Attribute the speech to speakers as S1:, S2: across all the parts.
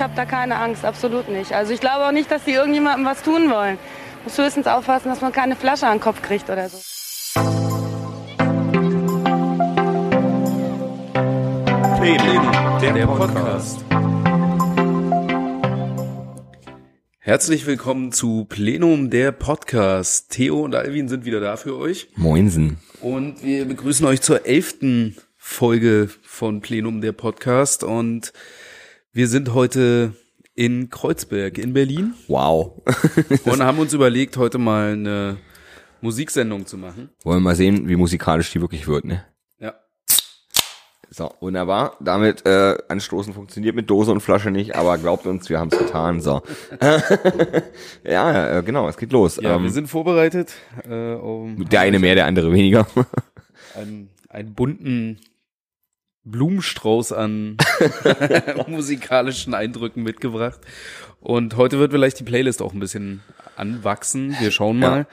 S1: ich habe da keine Angst, absolut nicht. Also ich glaube auch nicht, dass die irgendjemandem was tun wollen. Muss höchstens aufpassen, dass man keine Flasche an den Kopf kriegt oder so.
S2: Plenum, der, der Podcast. Herzlich willkommen zu Plenum, der Podcast. Theo und Alvin sind wieder da für euch.
S3: Moinsen.
S2: Und wir begrüßen euch zur elften Folge von Plenum, der Podcast. Und wir sind heute in Kreuzberg in Berlin
S3: Wow.
S2: und haben uns überlegt, heute mal eine Musiksendung zu machen.
S3: Wollen wir mal sehen, wie musikalisch die wirklich wird, ne?
S2: Ja.
S3: So, wunderbar. Damit äh, anstoßen funktioniert mit Dose und Flasche nicht, aber glaubt uns, wir haben es getan. So. ja, äh, genau, es geht los.
S2: Ja,
S3: ähm,
S2: wir sind vorbereitet. Äh, um
S3: der eine mehr, der andere weniger.
S2: einen, einen bunten Blumenstrauß an musikalischen Eindrücken mitgebracht. Und heute wird vielleicht die Playlist auch ein bisschen anwachsen. Wir schauen mal.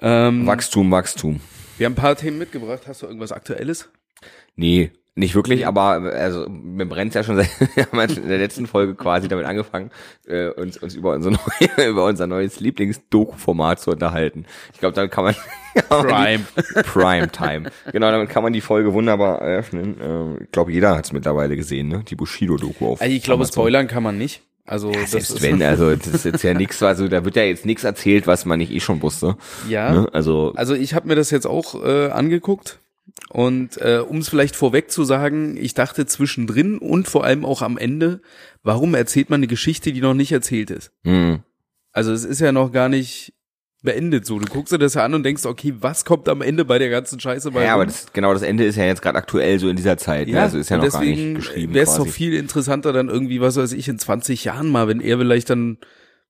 S2: Ähm,
S3: Wachstum, Wachstum.
S2: wir haben ein paar Themen mitgebracht. Hast du irgendwas Aktuelles?
S3: Nee, nicht wirklich, aber also mir brennt's ja schon seit wir haben in der letzten Folge quasi damit angefangen, äh, uns, uns über unser neue, über unser neues Lieblings-Doku-Format zu unterhalten. Ich glaube, damit kann man
S2: Prime.
S3: Prime Time. Genau, damit kann man die Folge wunderbar eröffnen. Äh, ich glaube, jeder hat's mittlerweile gesehen, ne? Die Bushido-Doku auf.
S2: Also ich glaube, spoilern kann man nicht. Also das
S3: Selbst wenn, also das ist jetzt ja nichts, also da wird ja jetzt nichts erzählt, was man nicht eh schon wusste.
S2: ja.
S3: Ne? Also
S2: Also ich habe mir das jetzt auch äh, angeguckt und äh, um es vielleicht vorweg zu sagen, ich dachte zwischendrin und vor allem auch am Ende, warum erzählt man eine Geschichte, die noch nicht erzählt ist?
S3: mh,
S2: Also es ist ja noch gar nicht beendet so. Du guckst dir das ja an und denkst, okay, was kommt am Ende bei der ganzen Scheiße bei
S3: ja, aber das, genau das Ende ist ja jetzt gerade aktuell so in dieser Zeit. ne? also ist ja noch gar nicht geschrieben.
S2: Wäre es doch viel interessanter dann irgendwie, was weiß ich, in 20 Jahren mal, wenn er vielleicht dann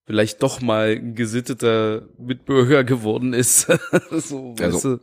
S2: vielleicht doch mal ein gesitteter Mitbürger geworden ist. so,
S3: Also,
S2: weißt du?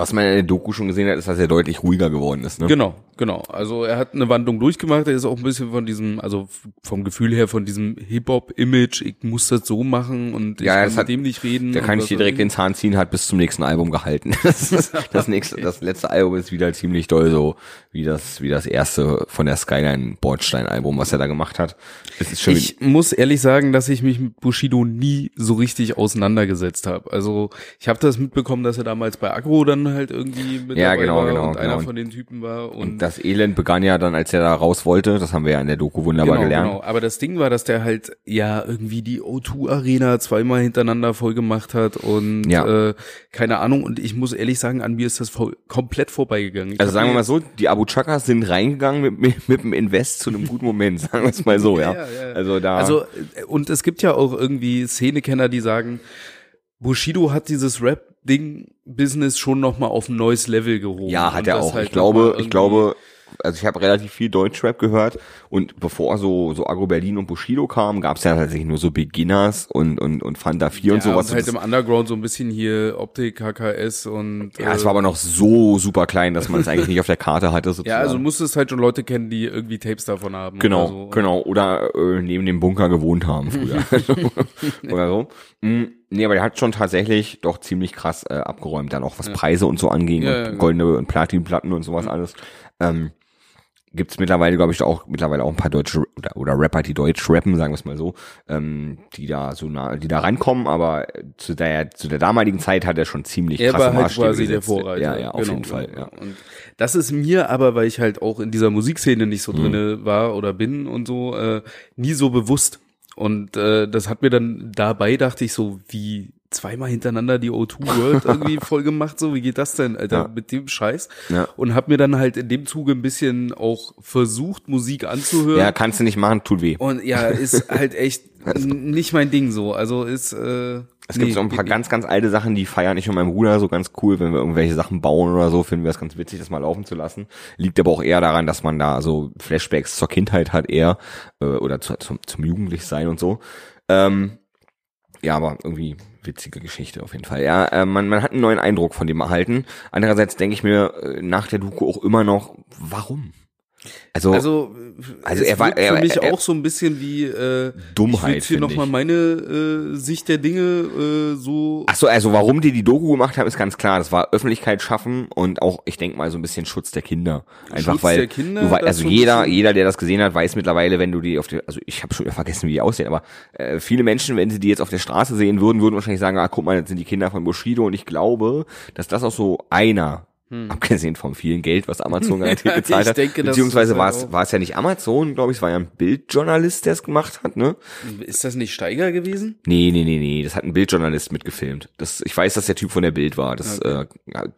S3: Was man in der Doku schon gesehen hat, ist, dass er deutlich ruhiger geworden ist. Ne?
S2: Genau, genau. Also er hat eine Wandlung durchgemacht. Er ist auch ein bisschen von diesem, also vom Gefühl her von diesem Hip-Hop-Image. Ich muss das so machen und ich
S3: Ja,
S2: kann
S3: das
S2: mit
S3: hat-
S2: dem nicht reden. Und
S3: kann ich dir direkt den Zahn ziehen, hat bis zum nächsten Album gehalten. Das, ist, das nächste, das letzte Album ist wieder ziemlich doll so wie das, wie das erste von der Skyline Bordstein Album, was er da gemacht hat. Es ist schon
S2: Ich muss ehrlich sagen, dass ich mich mit Bushido nie so richtig auseinandergesetzt habe. Also ich habe das mitbekommen, dass er damals bei Agro dann halt irgendwie mit
S3: Ja,
S2: dabei
S3: genau,
S2: war
S3: genau,
S2: und einer
S3: genau.
S2: von den Typen war. Und,
S3: und das Elend begann ja dann, als er da raus wollte. Das haben wir ja in der Doku wunderbar
S2: genau,
S3: gelernt.
S2: genau. Aber das Ding war, dass der halt ja irgendwie die O2 Arena zweimal hintereinander voll gemacht hat und
S3: Ja.
S2: äh, keine Ahnung. Und ich muss ehrlich sagen, an mir ist das voll, komplett vorbeigegangen. Ich
S3: Also sagen wir mal so, die Abu Chakas sind reingegangen mit, mit, mit dem Invest zu einem guten Moment, sagen wir es mal so, ja.
S2: Ja, ja.
S3: Also da.
S2: Also, und es gibt ja auch irgendwie Szenekenner, die sagen, Bushido hat dieses Rap-Ding-Business schon nochmal auf ein neues Level gehoben.
S3: Ja, hat
S2: Und
S3: er auch.
S2: halt
S3: ich glaube, ich glaube, also ich habe relativ viel Deutschrap gehört und bevor so so Agro Berlin und Bushido kamen, gab es ja tatsächlich nur so Beginners und und und Fanta 4 und
S2: ja,
S3: sowas.
S2: Und halt im Underground so ein bisschen hier Optik, KKS und.
S3: ja, es
S2: äh,
S3: war aber noch so super klein, dass man es eigentlich nicht auf der Karte hatte. Sozusagen.
S2: Ja, also du musstest halt schon Leute kennen, die irgendwie Tapes davon haben.
S3: Genau,
S2: oder so.
S3: genau. Oder äh, neben dem Bunker gewohnt haben früher. Oder so. Mm, Nee, aber der hat schon tatsächlich doch ziemlich krass äh, abgeräumt, dann auch was Preise und so anging
S2: Ja,
S3: und
S2: ja, genau.
S3: goldene und Platinplatten und sowas alles. Ähm, gibt's mittlerweile, glaube ich, auch mittlerweile auch ein paar deutsche oder, oder Rapper, die deutsch rappen, sagen wir es mal so, ähm, die da so nah, die da rankommen, aber zu der zu der damaligen Zeit hat er schon ziemlich
S2: Er
S3: krasse
S2: war halt
S3: Maßstäbe
S2: quasi der. Vorreiter.
S3: Ja, ja, auf
S2: Genau,
S3: jeden Fall.
S2: genau.
S3: Ja.
S2: Und das ist mir aber, weil ich halt auch in dieser Musikszene nicht
S3: Mhm.
S2: so drinne war oder bin und so, äh, nie so bewusst. Und äh, das hat mir dann dabei, dachte ich so, wie zweimal hintereinander die O2 World irgendwie voll gemacht, so, wie geht das denn, Alter,
S3: Ja.
S2: mit dem Scheiß?
S3: Ja.
S2: Und hab mir dann halt in dem Zuge ein bisschen auch versucht, Musik anzuhören.
S3: ja, kannst du nicht machen, tut weh.
S2: Und ja, ist halt echt n- nicht mein Ding so. Also ist äh,
S3: Es gibt so ein paar ganz, ganz alte Sachen, die feiern ich und mein Bruder so ganz cool, wenn wir irgendwelche Sachen bauen oder so, finden wir es ganz witzig, das mal laufen zu lassen. Liegt aber auch eher daran, dass man da so Flashbacks zur Kindheit hat eher, äh, oder zu, zum, zum Jugendlichsein und so. Ähm, ja, aber irgendwie witzige Geschichte auf jeden Fall. Ja, äh, man, man hat einen neuen Eindruck von dem erhalten. Andererseits denke ich mir äh, nach der Doku auch immer noch, warum? Also,
S2: Also,
S3: Also er war- er-
S2: für mich
S3: er-
S2: auch so ein bisschen wie äh,
S3: Dummheit,
S2: Ich hier nochmal meine äh, Sicht der Dinge äh, so.
S3: ach so, also warum die die Doku gemacht haben, ist ganz klar. Das war Öffentlichkeit schaffen und auch, ich denke mal, so ein bisschen Schutz der Kinder. Einfach
S2: Schutz
S3: weil,
S2: der Kinder,
S3: du, also jeder, jeder, der das gesehen hat, weiß mittlerweile, wenn du die auf der, also ich habe schon vergessen, wie die aussehen, aber äh, viele Menschen, wenn sie die jetzt auf der Straße sehen würden, würden wahrscheinlich sagen, ah, guck mal, das sind die Kinder von Bushido und ich glaube, dass das auch so einer Abgesehen vom vielen Geld, was Amazon garantiert
S2: Ja,
S3: gezahlt
S2: ich
S3: hat.
S2: denke, das
S3: Beziehungsweise war es, war es ja nicht Amazon, glaube ich, es war ja ein Bildjournalist, der es gemacht hat, ne?
S2: Ist das nicht Steiger gewesen?
S3: Nee, nee, nee, nee, das hat ein Bildjournalist mitgefilmt. Das, ich weiß, dass der Typ von der Bild war. Das äh,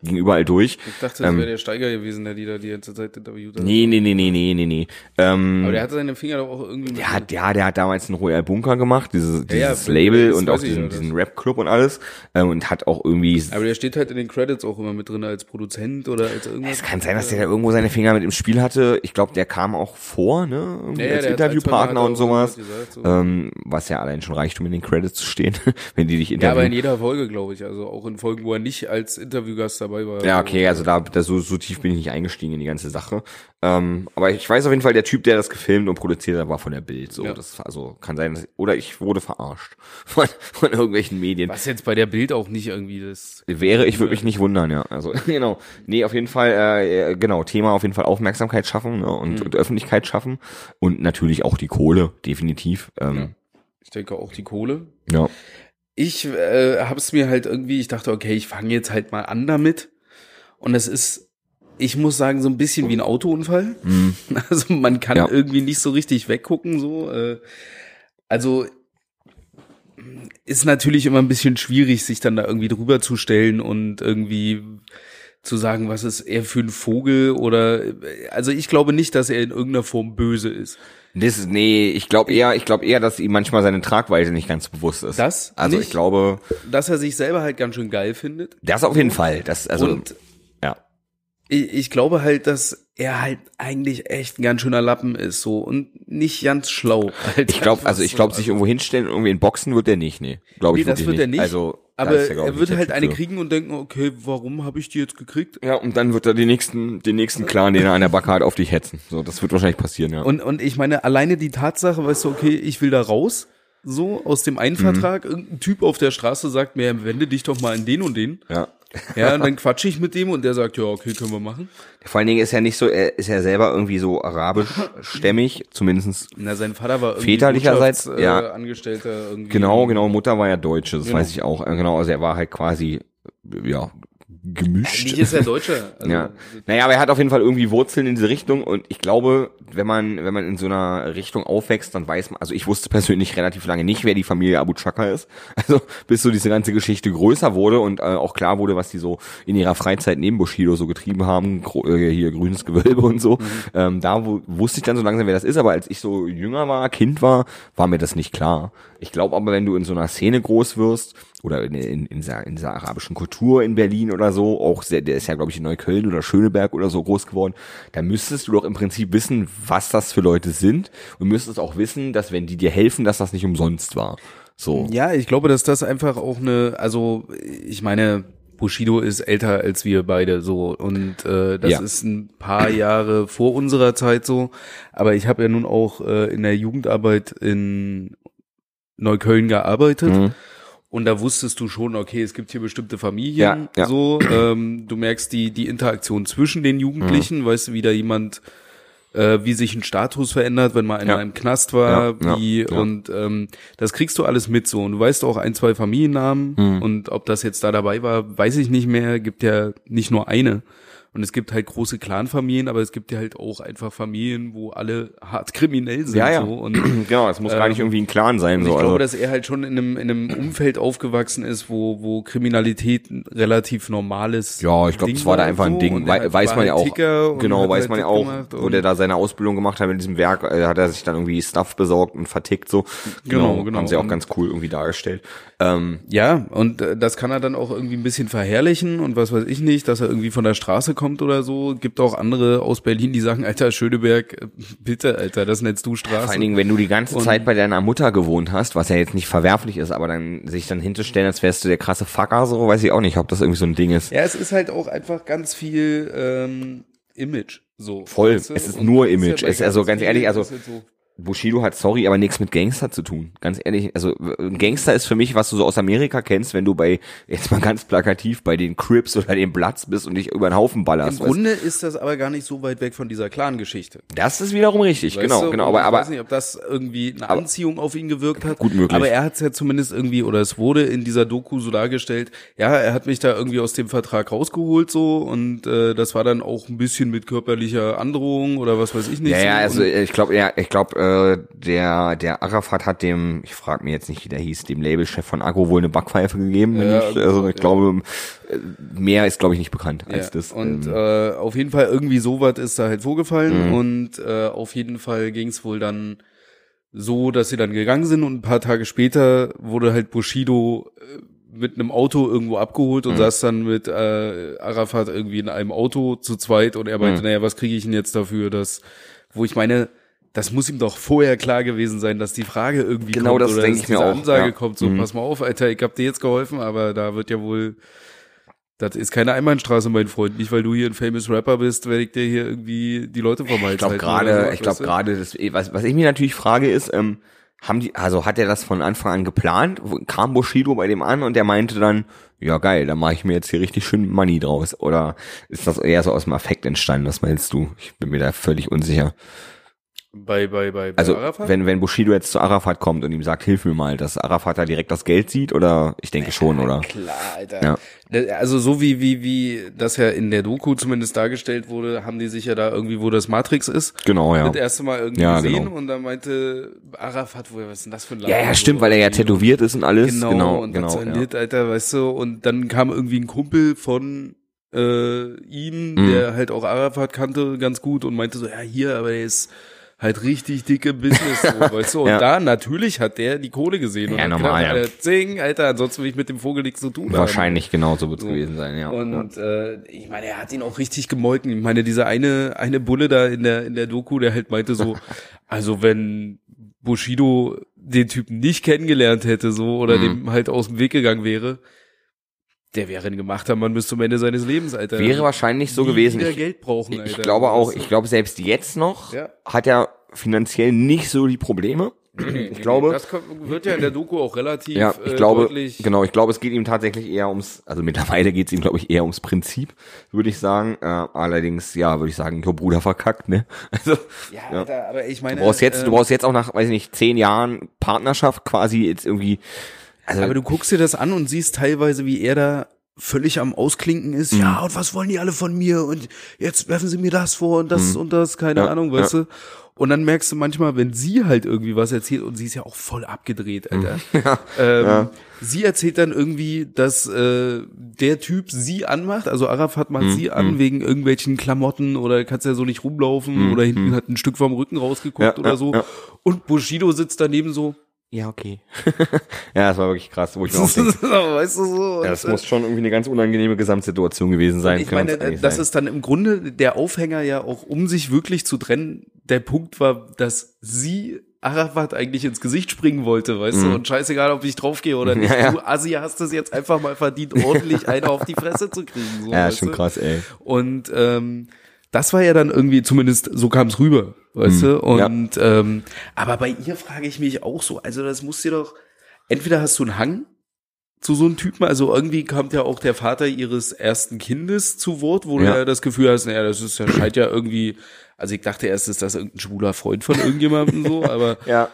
S3: ging überall durch.
S2: Ich dachte, das wäre der Steiger gewesen, der die da die ganze Zeit interviewt hat.
S3: Ähm. Nee, nee, nee, nee, nee, nee, nee. Ähm,
S2: Aber der hatte seine Finger doch auch irgendwie.
S3: der hat, ja, der hat damals einen Royal Bunker gemacht, dieses,
S2: Ja, ja,
S3: dieses Label und auch diesen,
S2: ja,
S3: diesen Rap-Club und alles. Ähm, und hat auch irgendwie
S2: aber der steht halt in den Credits auch immer mit drin als Produzent oder als irgendwas.
S3: Es kann sein, dass der da irgendwo seine Finger mit im Spiel hatte. Ich glaube, der kam auch vor, ne?
S2: Ja,
S3: als
S2: ein,
S3: Interviewpartner und sowas.
S2: gesagt, so.
S3: Ähm, was ja allein schon reicht, um in den Credits zu stehen, wenn die dich
S2: Ja, aber in
S3: interviewen.
S2: jeder Folge, glaube ich. Also auch in Folgen, wo er nicht als Interviewgast dabei war.
S3: Ja, okay, also da, da so, so tief bin ich nicht eingestiegen in die ganze Sache. Ähm, aber ich weiß auf jeden Fall, der Typ, der das gefilmt und produziert hat, war von der Bild. So,
S2: Ja.
S3: das also kann sein, dass, oder ich wurde verarscht von, von irgendwelchen Medien.
S2: Was jetzt bei der Bild auch nicht irgendwie das.
S3: Wäre, ich würde mich nicht wundern, ja. Also genau. Nee, auf jeden Fall, äh, genau, Thema auf jeden Fall Aufmerksamkeit schaffen ne, und,
S2: Mhm.
S3: und Öffentlichkeit schaffen. Und natürlich auch die Kohle, definitiv. Ähm,
S2: Ich denke auch die Kohle.
S3: ja.
S2: Ich äh, habe es mir halt irgendwie, ich dachte, okay, ich fange jetzt halt mal an damit. Und es ist, ich muss sagen, so ein bisschen wie ein Autounfall. Also man kann
S3: Ja.
S2: irgendwie nicht so richtig weggucken, so. Äh, also ist natürlich immer ein bisschen schwierig, sich dann da irgendwie drüber zu stellen und irgendwie zu sagen, was ist er für ein Vogel oder also ich glaube nicht, dass er in irgendeiner Form böse ist.
S3: Das, nee, ich glaube eher, ich glaube eher, dass ihm manchmal seine Tragweite nicht ganz bewusst ist.
S2: Das
S3: Also
S2: nicht?
S3: ich glaube,
S2: Dass er sich selber halt ganz schön geil findet.
S3: das auf jeden Fall. Das, also,
S2: und
S3: ja.
S2: ich, ich glaube halt, dass er halt eigentlich echt ein ganz schöner Lappen ist so und nicht ganz schlau. Halt
S3: Ich glaube, also ich
S2: so.
S3: glaube, sich irgendwo hinstellen und irgendwie in Boxen wird er nicht, nee. Glaube ich
S2: Nee, das wird er nicht.
S3: Also,
S2: aber
S3: glaub
S2: er wird
S3: der
S2: halt
S3: Typ
S2: eine
S3: für.
S2: kriegen und denken, okay, warum habe ich die jetzt gekriegt?
S3: Ja, und dann wird er den nächsten, den nächsten Clan, den er an der Backe hat, auf dich hetzen. So, das wird wahrscheinlich passieren, ja.
S2: Und, und ich meine, alleine die Tatsache, weißt du, okay, ich will da raus, so aus dem einen
S3: Mhm.
S2: Vertrag, irgendein Typ auf der Straße sagt mir, wende dich doch mal an den und den.
S3: ja.
S2: Ja, und dann quatsche ich mit dem und der sagt, ja, okay, können wir machen.
S3: Vor allen Dingen ist er nicht so, er ist ja selber irgendwie so arabisch-stämmig, zumindestens
S2: Na, sein Vater war irgendwie
S3: Väterlicherseits, ja.
S2: äh, Angestellter irgendwie.
S3: Genau, genau, Mutter war ja Deutsche, das
S2: Genau.
S3: weiß ich auch. Äh, Genau, also er war halt quasi, ja, gemischt.
S2: Eigentlich ist er Deutscher. Also,
S3: ja. Naja, aber er hat auf jeden Fall irgendwie Wurzeln in diese Richtung und ich glaube, wenn man, wenn man in so einer Richtung aufwächst, dann weiß man, also ich wusste persönlich relativ lange nicht, wer die Familie Abu Chaka ist. Also bis so diese ganze Geschichte größer wurde und äh, auch klar wurde, was die so in ihrer Freizeit neben Bushido so getrieben haben, äh, hier grünes Gewölbe und so. Ähm, da wo, wusste ich dann so langsam, wer das ist, aber als ich so jünger war, Kind war, war mir das nicht klar. Ich glaube aber, wenn du in so einer Szene groß wirst, oder in, in, in, dieser, in dieser arabischen Kultur in Berlin oder so, auch sehr, der ist ja, glaube ich, in Neukölln oder Schöneberg oder so groß geworden, da müsstest du doch im Prinzip wissen, was das für Leute sind und müsstest auch wissen, dass wenn die dir helfen, dass das nicht umsonst war. So.
S2: Ja, ich glaube, dass das einfach auch eine, also ich meine, Bushido ist älter als wir beide so und äh, das
S3: Ja.
S2: ist ein paar Jahre vor unserer Zeit so. Aber ich habe ja nun auch äh, in der Jugendarbeit in Neukölln gearbeitet.
S3: Mhm.
S2: Und da wusstest du schon, okay, es gibt hier bestimmte Familien,
S3: Ja, ja.
S2: so. Ähm, du merkst die die Interaktion zwischen den Jugendlichen,
S3: Mhm.
S2: weißt du, wie da jemand, äh, wie sich ein Status verändert, wenn mal einer
S3: Ja.
S2: im Knast war, wie und ähm, das kriegst du alles mit so. Und du weißt auch ein, zwei Familiennamen
S3: Mhm.
S2: und ob das jetzt da dabei war, weiß ich nicht mehr. Gibt ja nicht nur eine. Und es gibt halt große Clanfamilien, aber es gibt ja halt auch einfach Familien, wo alle hart kriminell sind.
S3: Ja, ja.
S2: So. Und
S3: genau, es muss gar nicht
S2: Ähm,
S3: irgendwie ein Clan sein. So.
S2: ich glaube,
S3: Also,
S2: dass er halt schon in einem, in einem Umfeld aufgewachsen ist, wo, wo Kriminalität ein relativ normales
S3: ja, ich glaube, das war da einfach ein. Ding.
S2: Hat-
S3: weiß man ja
S2: halt
S3: auch. Genau, weiß
S2: halt
S3: man ja auch, wo der da seine Ausbildung gemacht hat in diesem Werk, äh, hat er sich dann irgendwie Stuff besorgt und vertickt so.
S2: Genau, genau.
S3: Haben sie auch ganz cool irgendwie dargestellt. Ähm,
S2: Ja, und äh, das kann er dann auch irgendwie ein bisschen verherrlichen und was weiß ich nicht, dass er irgendwie von der Straße kommt oder so. Gibt auch andere aus Berlin, die sagen, Alter, Schöneberg, äh, bitte, Alter, das nennst du Straße.
S3: Vor allen Dingen, wenn du die ganze
S2: Und-
S3: Zeit bei deiner Mutter gewohnt hast, was ja jetzt nicht verwerflich ist, aber dann sich dann hinzustellen, als wärst du der krasse Fucker, so weiß ich auch nicht, ob das irgendwie so ein Ding ist.
S2: Ja, es ist halt auch einfach ganz viel, ähm, Image. So.
S3: Voll.
S2: weißt du?
S3: Es ist
S2: Und
S3: nur
S2: ja
S3: Image.
S2: bei
S3: Es ist also ganz ehrlich, also-
S2: ist halt so,
S3: Bushido hat sorry, aber nichts mit Gangster zu tun. Ganz ehrlich, also Gangster ist für mich, was du so aus Amerika kennst, wenn du bei, jetzt mal ganz plakativ, bei den Crips oder den Bloods bist und dich über den Haufen
S2: Im
S3: ballerst. weißt?
S2: Grunde ist das aber gar nicht so weit weg von dieser Clan-Geschichte.
S3: Das ist wiederum richtig,
S2: Weißt
S3: genau,
S2: du?
S3: genau. Aber,
S2: ich
S3: aber
S2: weiß nicht, ob das irgendwie eine Anziehung auf ihn gewirkt hat.
S3: Gut möglich.
S2: Aber er hat es ja zumindest irgendwie, oder es wurde in dieser Doku so dargestellt, ja, er hat mich da irgendwie aus dem Vertrag rausgeholt so und äh, das war dann auch ein bisschen mit körperlicher Androhung oder was weiß ich nicht.
S3: ja,
S2: so.
S3: ja, also ich glaube, ja, ich glaube, äh, der der Arafat hat dem, ich frage mir jetzt nicht, wie der hieß, dem Labelchef von Agro wohl eine Backpfeife gegeben.
S2: Ja,
S3: ich, also ich
S2: ja.
S3: glaube, äh, mehr ist glaube ich nicht bekannt als
S2: Ja,
S3: das.
S2: und
S3: ähm,
S2: äh, auf jeden Fall irgendwie sowas ist da halt vorgefallen
S3: Mhm.
S2: und äh, auf jeden Fall ging es wohl dann so, dass sie dann gegangen sind und ein paar Tage später wurde halt Bushido äh, mit einem Auto irgendwo abgeholt und
S3: Mhm.
S2: saß dann mit äh, Arafat irgendwie in einem Auto zu zweit und er meinte,
S3: Mhm.
S2: naja, was kriege ich denn jetzt dafür, dass, wo ich meine, das muss ihm doch vorher klar gewesen sein, dass die Frage irgendwie
S3: Genau
S2: kommt
S3: das
S2: oder
S3: denk
S2: dass
S3: ich mir
S2: diese
S3: auch,
S2: Ansage
S3: ja.
S2: kommt, so
S3: Mhm.
S2: pass mal auf, Alter, ich hab dir jetzt geholfen, aber da wird ja wohl das ist keine Einbahnstraße, mein Freund. Nicht, weil du hier ein famous Rapper bist, werde ich dir hier irgendwie die Leute vom Hals
S3: Ich glaube gerade,
S2: so,
S3: ich glaube gerade, was, was ich mir natürlich frage ist, ähm, haben die, also hat er das von Anfang an geplant? Kam Bushido bei dem an und der meinte dann, ja geil, dann mache ich mir jetzt hier richtig schön Money draus. Oder ist das eher so aus dem Affekt entstanden? Was meinst du? Ich bin mir da völlig unsicher.
S2: Bei, bei, bei, bei
S3: Also
S2: Arafat?
S3: wenn wenn Bushido jetzt zu Arafat kommt und ihm sagt, hilf mir mal, dass Arafat da direkt das Geld sieht oder ich denke schon, oder?
S2: Klar, Alter.
S3: Ja.
S2: Also so wie, wie, wie das ja in der Doku zumindest dargestellt wurde, haben die sich ja da irgendwie, wo das Matrix ist,
S3: Genau, ja.
S2: das erste Mal irgendwie
S3: Ja,
S2: gesehen
S3: genau.
S2: und dann meinte Arafat, woher, was ist denn das für ein
S3: Ja, ja,
S2: So
S3: stimmt, weil er ja tätowiert ist und alles.
S2: Genau,
S3: Genau,
S2: und
S3: genau. ja.
S2: Alter, weißt du, und dann kam irgendwie ein Kumpel von äh, ihm,
S3: Mhm.
S2: der halt auch Arafat kannte ganz gut und meinte so, ja, hier, aber der ist halt richtig dicke Business, so, weißt du, und
S3: Ja.
S2: da natürlich hat der die Kohle gesehen und
S3: Ja,
S2: hat
S3: normal,
S2: gedacht,
S3: ja.
S2: Alter, zing, Alter, ansonsten will ich mit dem Vogel nichts zu tun haben.
S3: Wahrscheinlich genauso wird es
S2: So.
S3: gewesen sein, ja.
S2: Und äh, ich meine, er hat ihn auch richtig gemolken. Ich meine, dieser eine eine Bulle da in der in der Doku, der halt meinte so, also wenn Bushido den Typen nicht kennengelernt hätte so oder
S3: Mhm.
S2: dem halt aus dem Weg gegangen wäre, der wäre ein gemachter Mann bis zum Ende seines Lebens, Alter.
S3: Wäre wahrscheinlich so
S2: Nie
S3: gewesen. Ich-
S2: Geld brauchen,
S3: Ich,
S2: Alter.
S3: ich glaube auch, ich glaube selbst jetzt noch
S2: Ja.
S3: hat er finanziell nicht so die Probleme. Ich glaube,
S2: das wird ja in der Doku auch relativ
S3: ja, ich
S2: äh,
S3: glaube,
S2: deutlich.
S3: genau, ich glaube, es geht ihm tatsächlich eher ums, also mittlerweile geht es ihm, glaube ich, eher ums Prinzip, würde ich sagen. Äh, allerdings, ja, würde ich sagen, jo Bruder verkackt, ne? Also,
S2: Ja,
S3: ja.
S2: Alter, aber ich meine,
S3: du brauchst jetzt,
S2: ähm,
S3: du brauchst jetzt auch nach, weiß ich nicht, zehn Jahren Partnerschaft quasi jetzt irgendwie, also,
S2: Aber du guckst dir das an und siehst teilweise, wie er da völlig am Ausklinken
S3: Mhm.
S2: ist. Ja, und was wollen die alle von mir? Und jetzt werfen sie mir das vor und das und das, keine
S3: Mhm. Ja,
S2: Ahnung, weißt du? Und dann merkst du manchmal, wenn sie halt irgendwie was erzählt, und sie ist ja auch voll abgedreht, Alter. ähm, Sie erzählt dann irgendwie, dass äh, der Typ sie anmacht, also Arafat macht
S3: Mhm,
S2: sie an wegen irgendwelchen Klamotten oder kannst ja so nicht rumlaufen oder hinten hat ein Stück vom Rücken rausgeguckt
S3: Mhm, Ja,
S2: oder
S3: ja,
S2: so.
S3: ja.
S2: Und Bushido sitzt daneben so,
S3: ja, okay. ja, das war wirklich krass, wo ich mir auch denke,
S2: weißt du so.
S3: ja, das
S2: äh,
S3: muss schon irgendwie eine ganz unangenehme Gesamtsituation gewesen sein.
S2: Ich meine, das
S3: sein.
S2: ist dann im Grunde der Aufhänger ja auch, um sich wirklich zu trennen. Der Punkt war, dass sie Arafat eigentlich ins Gesicht springen wollte, weißt du, und scheißegal, ob ich draufgehe oder nicht.
S3: Mhm. Ja, ja.
S2: Du Assi hast es jetzt einfach mal verdient, ordentlich eine auf die Fresse zu kriegen. So,
S3: ja, schon
S2: du?
S3: krass, ey.
S2: Und ähm, das war ja dann irgendwie, zumindest so kam es rüber, weißt du?
S3: Mhm. ja.
S2: Und ähm, aber bei ihr frage ich mich auch so, also das muss dir doch, entweder hast du einen Hang zu so einem Typen, also irgendwie kommt ja auch der Vater ihres ersten Kindes zu Wort, wo du
S3: Ja.
S2: ja das Gefühl hast, naja, das ist ja scheint ja irgendwie, also ich dachte erst, ist das irgendein schwuler Freund von irgendjemandem so, aber
S3: Ja.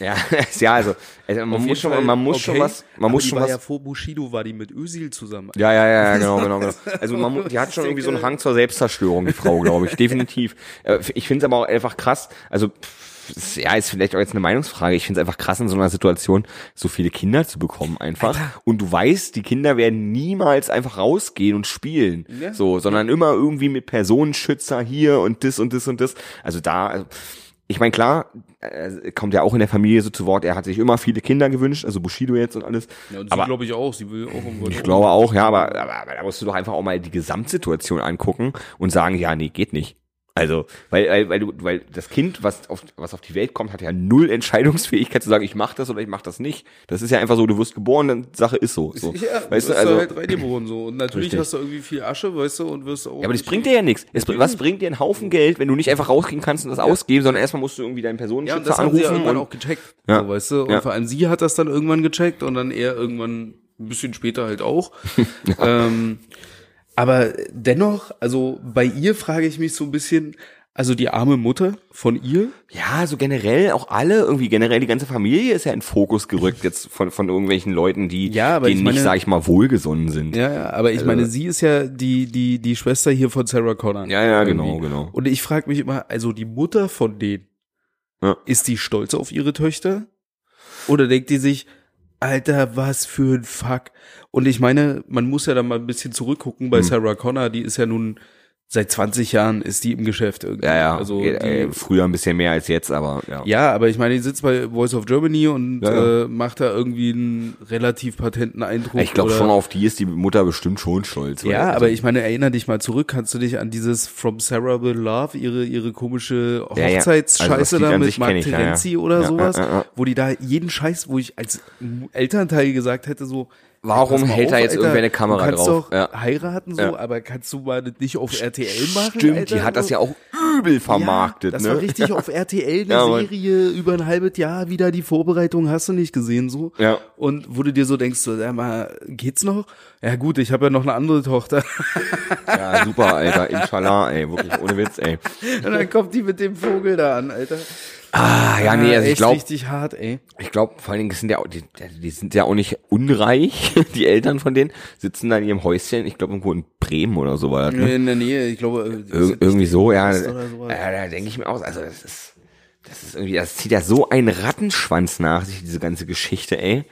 S3: Ja, ja, also, also man muss schon,
S2: Fall,
S3: man muss
S2: okay.
S3: schon was, man
S2: Aber
S3: muss
S2: die
S3: schon
S2: war
S3: was.
S2: ja vor Bushido war die mit Özil zusammen.
S3: Ja, ja, ja, genau, genau, genau. Also man, die hat schon irgendwie so einen Hang zur Selbstzerstörung, die Frau, glaube ich, definitiv. Äh, Ich finde es aber auch einfach krass, also ja, ist vielleicht auch jetzt eine Meinungsfrage. Ich finde es einfach krass, in so einer Situation so viele Kinder zu bekommen einfach. Und du weißt, die Kinder werden niemals einfach rausgehen und spielen.
S2: Ja.
S3: So, sondern immer irgendwie mit Personenschützer hier und das und das und das. Also da, also, ich meine, klar, äh, kommt ja auch in der Familie so zu Wort, er hat sich immer viele Kinder gewünscht, also Bushido jetzt und alles.
S2: Ja, und sie
S3: aber
S2: glaube ich auch, sie will auch um
S3: ich glaube auch, ja, aber, aber, aber da musst du doch einfach auch mal die Gesamtsituation angucken und sagen, ja, nee, geht nicht. Also, weil, weil, weil du, weil das Kind, was auf, was auf die Welt kommt, hat ja null Entscheidungsfähigkeit zu sagen, ich mach das oder ich mach das nicht. Das ist ja einfach so, du wirst geboren, dann Sache ist so. so.
S2: Ja,
S3: weißt
S2: du,
S3: also,
S2: halt reingeboren so. Und natürlich
S3: Richtig.
S2: hast du irgendwie viel Asche, weißt du, und wirst auch.
S3: ja, aber das bringt dir ja nichts. Es, was bringt dir ein Haufen Geld, wenn du nicht einfach rausgehen kannst und das ausgeben, sondern erstmal musst du irgendwie deinen
S2: Ja, und
S3: Personenschützer
S2: ja
S3: anrufen
S2: irgendwann
S3: und
S2: auch gecheckt.
S3: Ja.
S2: So, weißt du? Und
S3: Ja.
S2: vor allem sie hat das dann irgendwann gecheckt und dann er irgendwann ein bisschen später halt auch. ähm, aber dennoch, also bei ihr frage ich mich so ein bisschen, also die arme Mutter von ihr,
S3: Ja, so generell, auch alle, irgendwie generell die ganze Familie ist ja in Fokus gerückt jetzt von, von irgendwelchen Leuten, die,
S2: Ja, aber
S3: die
S2: ich
S3: nicht,
S2: meine-
S3: sag ich mal, wohlgesonnen sind.
S2: Ja, ja, aber ich
S3: Also-
S2: meine, sie ist ja die, die, die Schwester hier von Sarah Connor.
S3: Ja, ja,
S2: Irgendwie.
S3: genau, genau.
S2: Und ich frage mich immer, also die Mutter von denen,
S3: Ja.
S2: ist die stolz auf ihre Töchter? Oder denkt die sich, Alter, was für ein Fuck? Und ich meine, man muss ja da mal ein bisschen zurückgucken
S3: Hm.
S2: bei Sarah Connor, die ist ja nun seit 20 Jahren ist die im Geschäft irgendwie.
S3: Ja, ja,
S2: Also die,
S3: äh, früher ein bisschen mehr als jetzt, aber ja.
S2: ja, aber ich meine, die sitzt bei Voice of Germany und
S3: Ja, ja.
S2: Äh, macht da irgendwie einen relativ patenten Eindruck.
S3: Ich glaube schon, auf die ist die Mutter bestimmt schon stolz.
S2: Ja,
S3: also,
S2: aber ich meine, erinnere dich mal zurück, kannst du dich an dieses From Sarah Will Love, ihre, ihre komische
S3: Ja, ja.
S2: Hochzeitsscheiße
S3: Also
S2: da mit Mark
S3: ja, ja.
S2: Terenzi oder
S3: Ja,
S2: sowas,
S3: ja, ja.
S2: wo die da jeden Scheiß, wo ich als Elternteil gesagt hätte, so,
S3: Warum hält da jetzt
S2: Alter,
S3: irgendwer eine Kamera
S2: du kannst
S3: drauf?
S2: Doch
S3: Ja.
S2: heiraten so,
S3: Ja.
S2: aber kannst du mal das nicht auf RTL machen?
S3: Stimmt,
S2: Alter,
S3: die hat das
S2: so?
S3: ja auch übel vermarktet,
S2: ja, das
S3: ne?
S2: war richtig auf RTL eine. Serie über ein halbes Jahr wieder die Vorbereitung hast du nicht gesehen so
S3: Ja.
S2: und wo du dir so denkst so sag mal geht's noch ja gut ich habe ja noch eine andere Tochter
S3: Ja, super, Alter. Inshallah, ey. Wirklich, ohne Witz, ey.
S2: und dann kommt die mit dem Vogel da an Alter
S3: Ah, ja, nee, also ich glaube,
S2: richtig hart ey
S3: ich glaube, vor allen Dingen, sind ja auch, die, die sind ja auch nicht unreich, die Eltern von denen, sitzen da in ihrem Häuschen, ich glaube irgendwo in Bremen oder so war das, ne?
S2: in der Nähe ich glaube äh,
S3: Ir irgendwie so, ja. Ja da denke ich mir aus, also das ist, das ist irgendwie, das zieht ja so einen Rattenschwanz nach sich, diese ganze Geschichte, ey.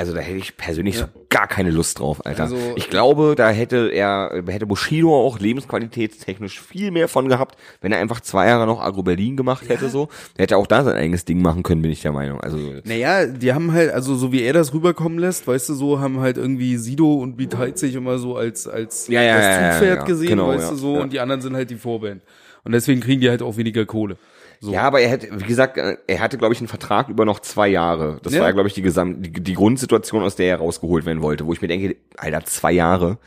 S3: Also da hätte ich persönlich so gar keine Lust drauf, Alter.
S2: Also-
S3: ich glaube, da hätte er, hätte Bushido auch lebensqualitätstechnisch viel mehr von gehabt, wenn er einfach zwei Jahre noch Agro Berlin gemacht hätte, so. Der hätte auch da sein eigenes Ding machen können, bin ich der Meinung. Also,
S2: Naja, die haben halt, also so wie er das rüberkommen lässt, weißt du, so haben halt irgendwie Sido und sich immer so als, als
S3: Ja, ja,
S2: das
S3: ja, ja,
S2: Zugpferd
S3: ja.
S2: gesehen,
S3: Genau,
S2: weißt
S3: ja,
S2: du, so,
S3: ja.
S2: und die anderen sind halt die Vorband. Und deswegen kriegen die halt auch weniger Kohle. So.
S3: Ja, aber er hätte, wie gesagt, äh, er hatte, glaube ich, einen Vertrag über noch zwei Jahre. Das
S2: Ja.
S3: war ja, glaube ich, die Gesamt, die, die Grundsituation, aus der er rausgeholt werden wollte, wo ich mir denke, Alter, zwei Jahre.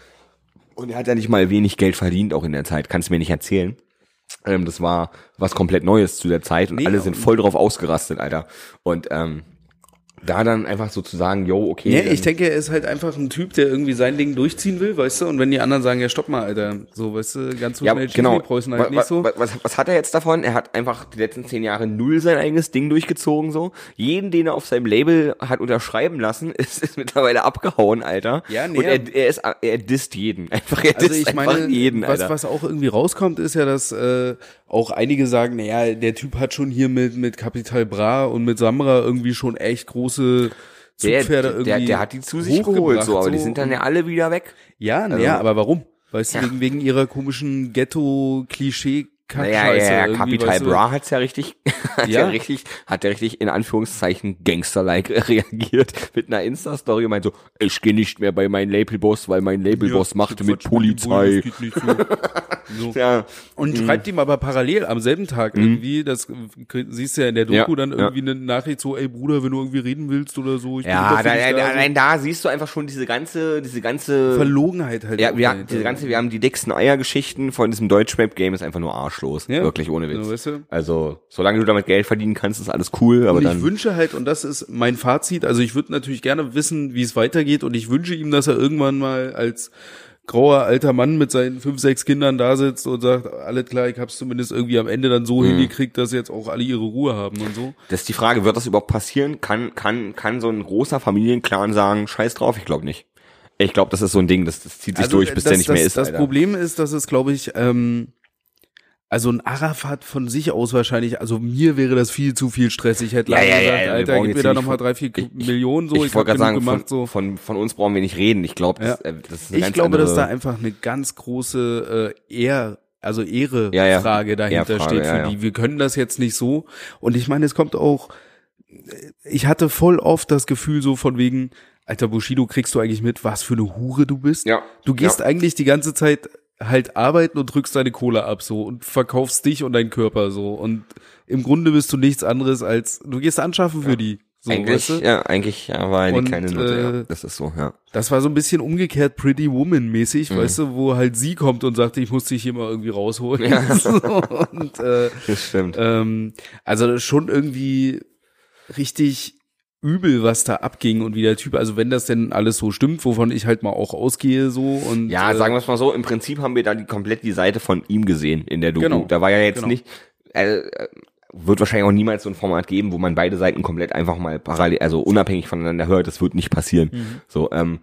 S3: Und er hat ja nicht mal wenig Geld verdient, auch in der Zeit. Kannst du mir nicht erzählen. Ähm, das war was komplett Neues zu der Zeit und
S2: Nee,
S3: alle sind voll drauf ausgerastet, Alter. Und ähm, da dann einfach so zu sagen, yo, okay. Dann-
S2: ich denke, er ist halt einfach ein Typ, der irgendwie sein Ding durchziehen will, weißt du, und wenn die anderen sagen, ja, stopp mal, Alter, so, weißt du, ganz so
S3: ja,
S2: schnell
S3: genau.
S2: die Preußen halt
S3: was,
S2: nicht so.
S3: Was, was, was hat er jetzt davon? Er hat einfach die letzten zehn Jahre null sein eigenes Ding durchgezogen, so. Jeden, den er auf seinem Label hat unterschreiben lassen, ist, ist mittlerweile abgehauen, Alter.
S2: Ja, nee,
S3: Und er, er ist, er disst jeden. Einfach, er
S2: Also
S3: disst
S2: ich meine,
S3: jeden,
S2: was,
S3: Alter.
S2: was auch irgendwie rauskommt, ist ja, dass äh, auch einige sagen, naja, der Typ hat schon hier mit, mit Capital Bra und mit Samra irgendwie schon echt große
S3: der,
S2: Zugpferde
S3: der,
S2: irgendwie
S3: der hat die zu sich geholt, so, aber die
S2: so.
S3: sind dann ja alle wieder weg.
S2: Ja, naja, aber warum? Weißt du,
S3: Ja.
S2: wegen, wegen ihrer komischen Ghetto-Klischee-
S3: Naja, ja,
S2: Kackscheiße
S3: ja, ja,
S2: irgendwie,
S3: Capital
S2: weißt du?
S3: Bra hat's ja richtig, hat ja.
S2: Ja.
S3: richtig, hat ja richtig in Anführungszeichen Gangster-like reagiert mit einer Insta-Story und meint so, ich gehe nicht mehr bei meinem Labelboss, weil mein Labelboss machte mit Polizei.
S2: geht nicht so. so.
S3: Ja,
S2: Und schreibt ihm aber parallel am selben Tag irgendwie, das siehst du ja in der Doku
S3: Ja,
S2: dann
S3: ja.
S2: irgendwie eine Nachricht so, ey Bruder, wenn du irgendwie reden willst oder so, ich
S3: Ja, da, da,
S2: da,
S3: allein da siehst du einfach schon diese ganze, diese ganze,
S2: Verlogenheit halt.
S3: ja, wir, diese ganze, wir haben die dicksten Eiergeschichten von diesem Deutschrap-Game ist einfach nur arschlos.
S2: Ja.
S3: Wirklich ohne Witz.
S2: Ja, weißt du?
S3: Also, solange du damit Geld verdienen kannst, ist alles cool, aber
S2: Und ich
S3: dann,
S2: wünsche halt, und das ist mein Fazit, also ich würde natürlich gerne wissen, wie es weitergeht und ich wünsche ihm, dass er irgendwann mal als grauer alter Mann mit seinen fünf, sechs Kindern da sitzt und sagt, alles klar, ich hab's zumindest irgendwie am Ende dann
S3: Mhm.
S2: so hingekriegt, dass jetzt auch alle ihre Ruhe haben und so.
S3: das ist die Frage, wird das überhaupt passieren? Kann, kann, kann so ein großer Familienclan sagen, scheiß drauf? Ich glaube nicht. Ich glaube, das ist so ein Ding, das, das zieht sich durch, bis
S2: das,
S3: der nicht
S2: das,
S3: mehr ist.
S2: Das
S3: Alter.
S2: Problem ist, dass es, glaube ich, ähm, also ein Arafat von sich aus wahrscheinlich, also mir wäre das viel zu viel Stress. Ich hätte
S3: Ja, ja,
S2: gesagt,
S3: ja,
S2: Alter, gib mir da nochmal drei, vier
S3: ich-
S2: Millionen so,
S3: ich,
S2: ich,
S3: wollte gerade sagen,
S2: gemacht
S3: von,
S2: so.
S3: von, von uns brauchen wir nicht reden. Ich glaube, das,
S2: Ja.
S3: äh, das ist eine
S2: Ich glaube, dass da einfach eine ganz große äh, Ehr, also Ehre
S3: Ja,
S2: dahinter
S3: Ehrfrage,
S2: steht für die. Wir können das jetzt nicht so. Und ich meine, es kommt auch, ich hatte voll oft das Gefühl so von wegen, Alter Bushido, kriegst du eigentlich mit, was für eine Hure du bist?
S3: Ja.
S2: Du gehst
S3: Ja.
S2: eigentlich die ganze Zeit halt arbeiten und drückst deine Kohle ab so und verkaufst dich und deinen Körper so und im Grunde bist du nichts anderes als du gehst anschaffen für die. So,
S3: eigentlich,
S2: weißt du?
S3: ja, eigentlich ja, war eine
S2: Und,
S3: kleine Nutte,
S2: äh,
S3: ja. Das ist so, ja.
S2: Das war so ein bisschen umgekehrt Pretty Woman mäßig,
S3: Mhm.
S2: weißt du, wo halt sie kommt und sagt, ich muss dich hier mal irgendwie rausholen. so, und äh,
S3: Das stimmt.
S2: ähm, also schon irgendwie richtig übel, was da abging und wie der Typ, also wenn das denn alles so stimmt, wovon ich halt mal auch ausgehe so und
S3: Ja,
S2: äh,
S3: sagen wir es mal so, im Prinzip haben wir da die, komplett die Seite von ihm gesehen in der Doku.
S2: Genau.
S3: Da war ja jetzt
S2: Genau.
S3: nicht, äh, äh, wird wahrscheinlich auch niemals so ein Format geben, wo man beide Seiten komplett einfach mal parallel, also unabhängig voneinander hört. Das wird nicht passieren.
S2: Mhm.
S3: So, ähm,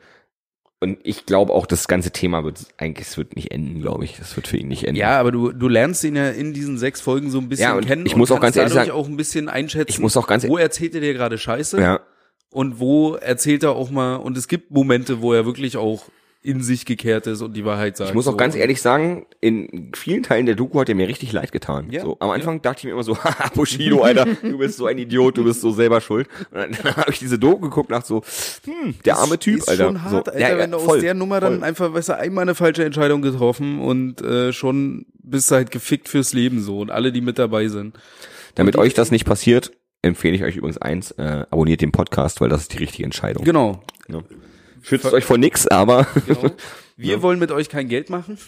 S3: und ich glaube auch, das ganze Thema wird eigentlich, es wird nicht enden, glaube ich. Das wird für ihn nicht enden.
S2: ja, aber du, du lernst ihn ja in diesen sechs Folgen so ein bisschen
S3: Ja, und
S2: kennen.
S3: ich muss auch ganz ehrlich sagen-
S2: auch ein bisschen einschätzen.
S3: Ich muss auch ganz-
S2: wo erzählt er dir gerade Scheiße
S3: ja.
S2: und wo erzählt er auch mal und es gibt Momente, wo er wirklich auch in sich gekehrt ist und die Wahrheit sagt.
S3: Ich muss auch
S2: so.
S3: ganz ehrlich sagen, in vielen Teilen der Doku hat er mir richtig leid getan.
S2: Ja,
S3: so, am Anfang dachte ich mir immer so, haha, Bushido, Alter, du bist so ein Idiot, du bist so selber schuld. Und dann, dann habe ich diese Doku geguckt und dachte so, hm, der arme Typ,
S2: ist
S3: Alter.
S2: schon hart,
S3: so,
S2: Alter,
S3: ja, ja,
S2: wenn du
S3: voll,
S2: aus der Nummer dann
S3: voll.
S2: einfach, weißt du, einmal eine falsche Entscheidung getroffen und äh, schon bist du halt gefickt fürs Leben so und alle, die mit dabei sind.
S3: Damit euch das nicht passiert, empfehle ich euch übrigens eins, äh, abonniert den Podcast, weil das ist die richtige Entscheidung.
S2: Genau.
S3: Ja. Schützt euch vor nix, aber
S2: genau. Wir wollen mit euch kein Geld machen.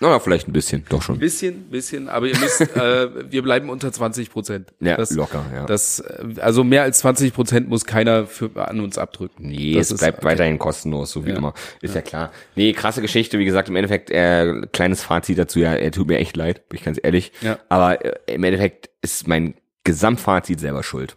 S3: na, vielleicht ein bisschen, doch schon.
S2: Bisschen, bisschen, aber ihr müsst, äh, wir bleiben unter 20 Prozent.
S3: Ja,
S2: das,
S3: locker, ja.
S2: Das, äh, also mehr als 20 Prozent muss keiner für, an uns abdrücken.
S3: Nee,
S2: das
S3: es bleibt weiterhin kostenlos, so wie
S2: Ja.
S3: immer. Ist ja. klar. Nee, krasse Geschichte, wie gesagt, im Endeffekt, äh, kleines Fazit dazu, ja, er tut mir echt leid, bin ich ganz ehrlich.
S2: Ja.
S3: Aber äh, im Endeffekt ist mein Gesamtfazit selber schuld.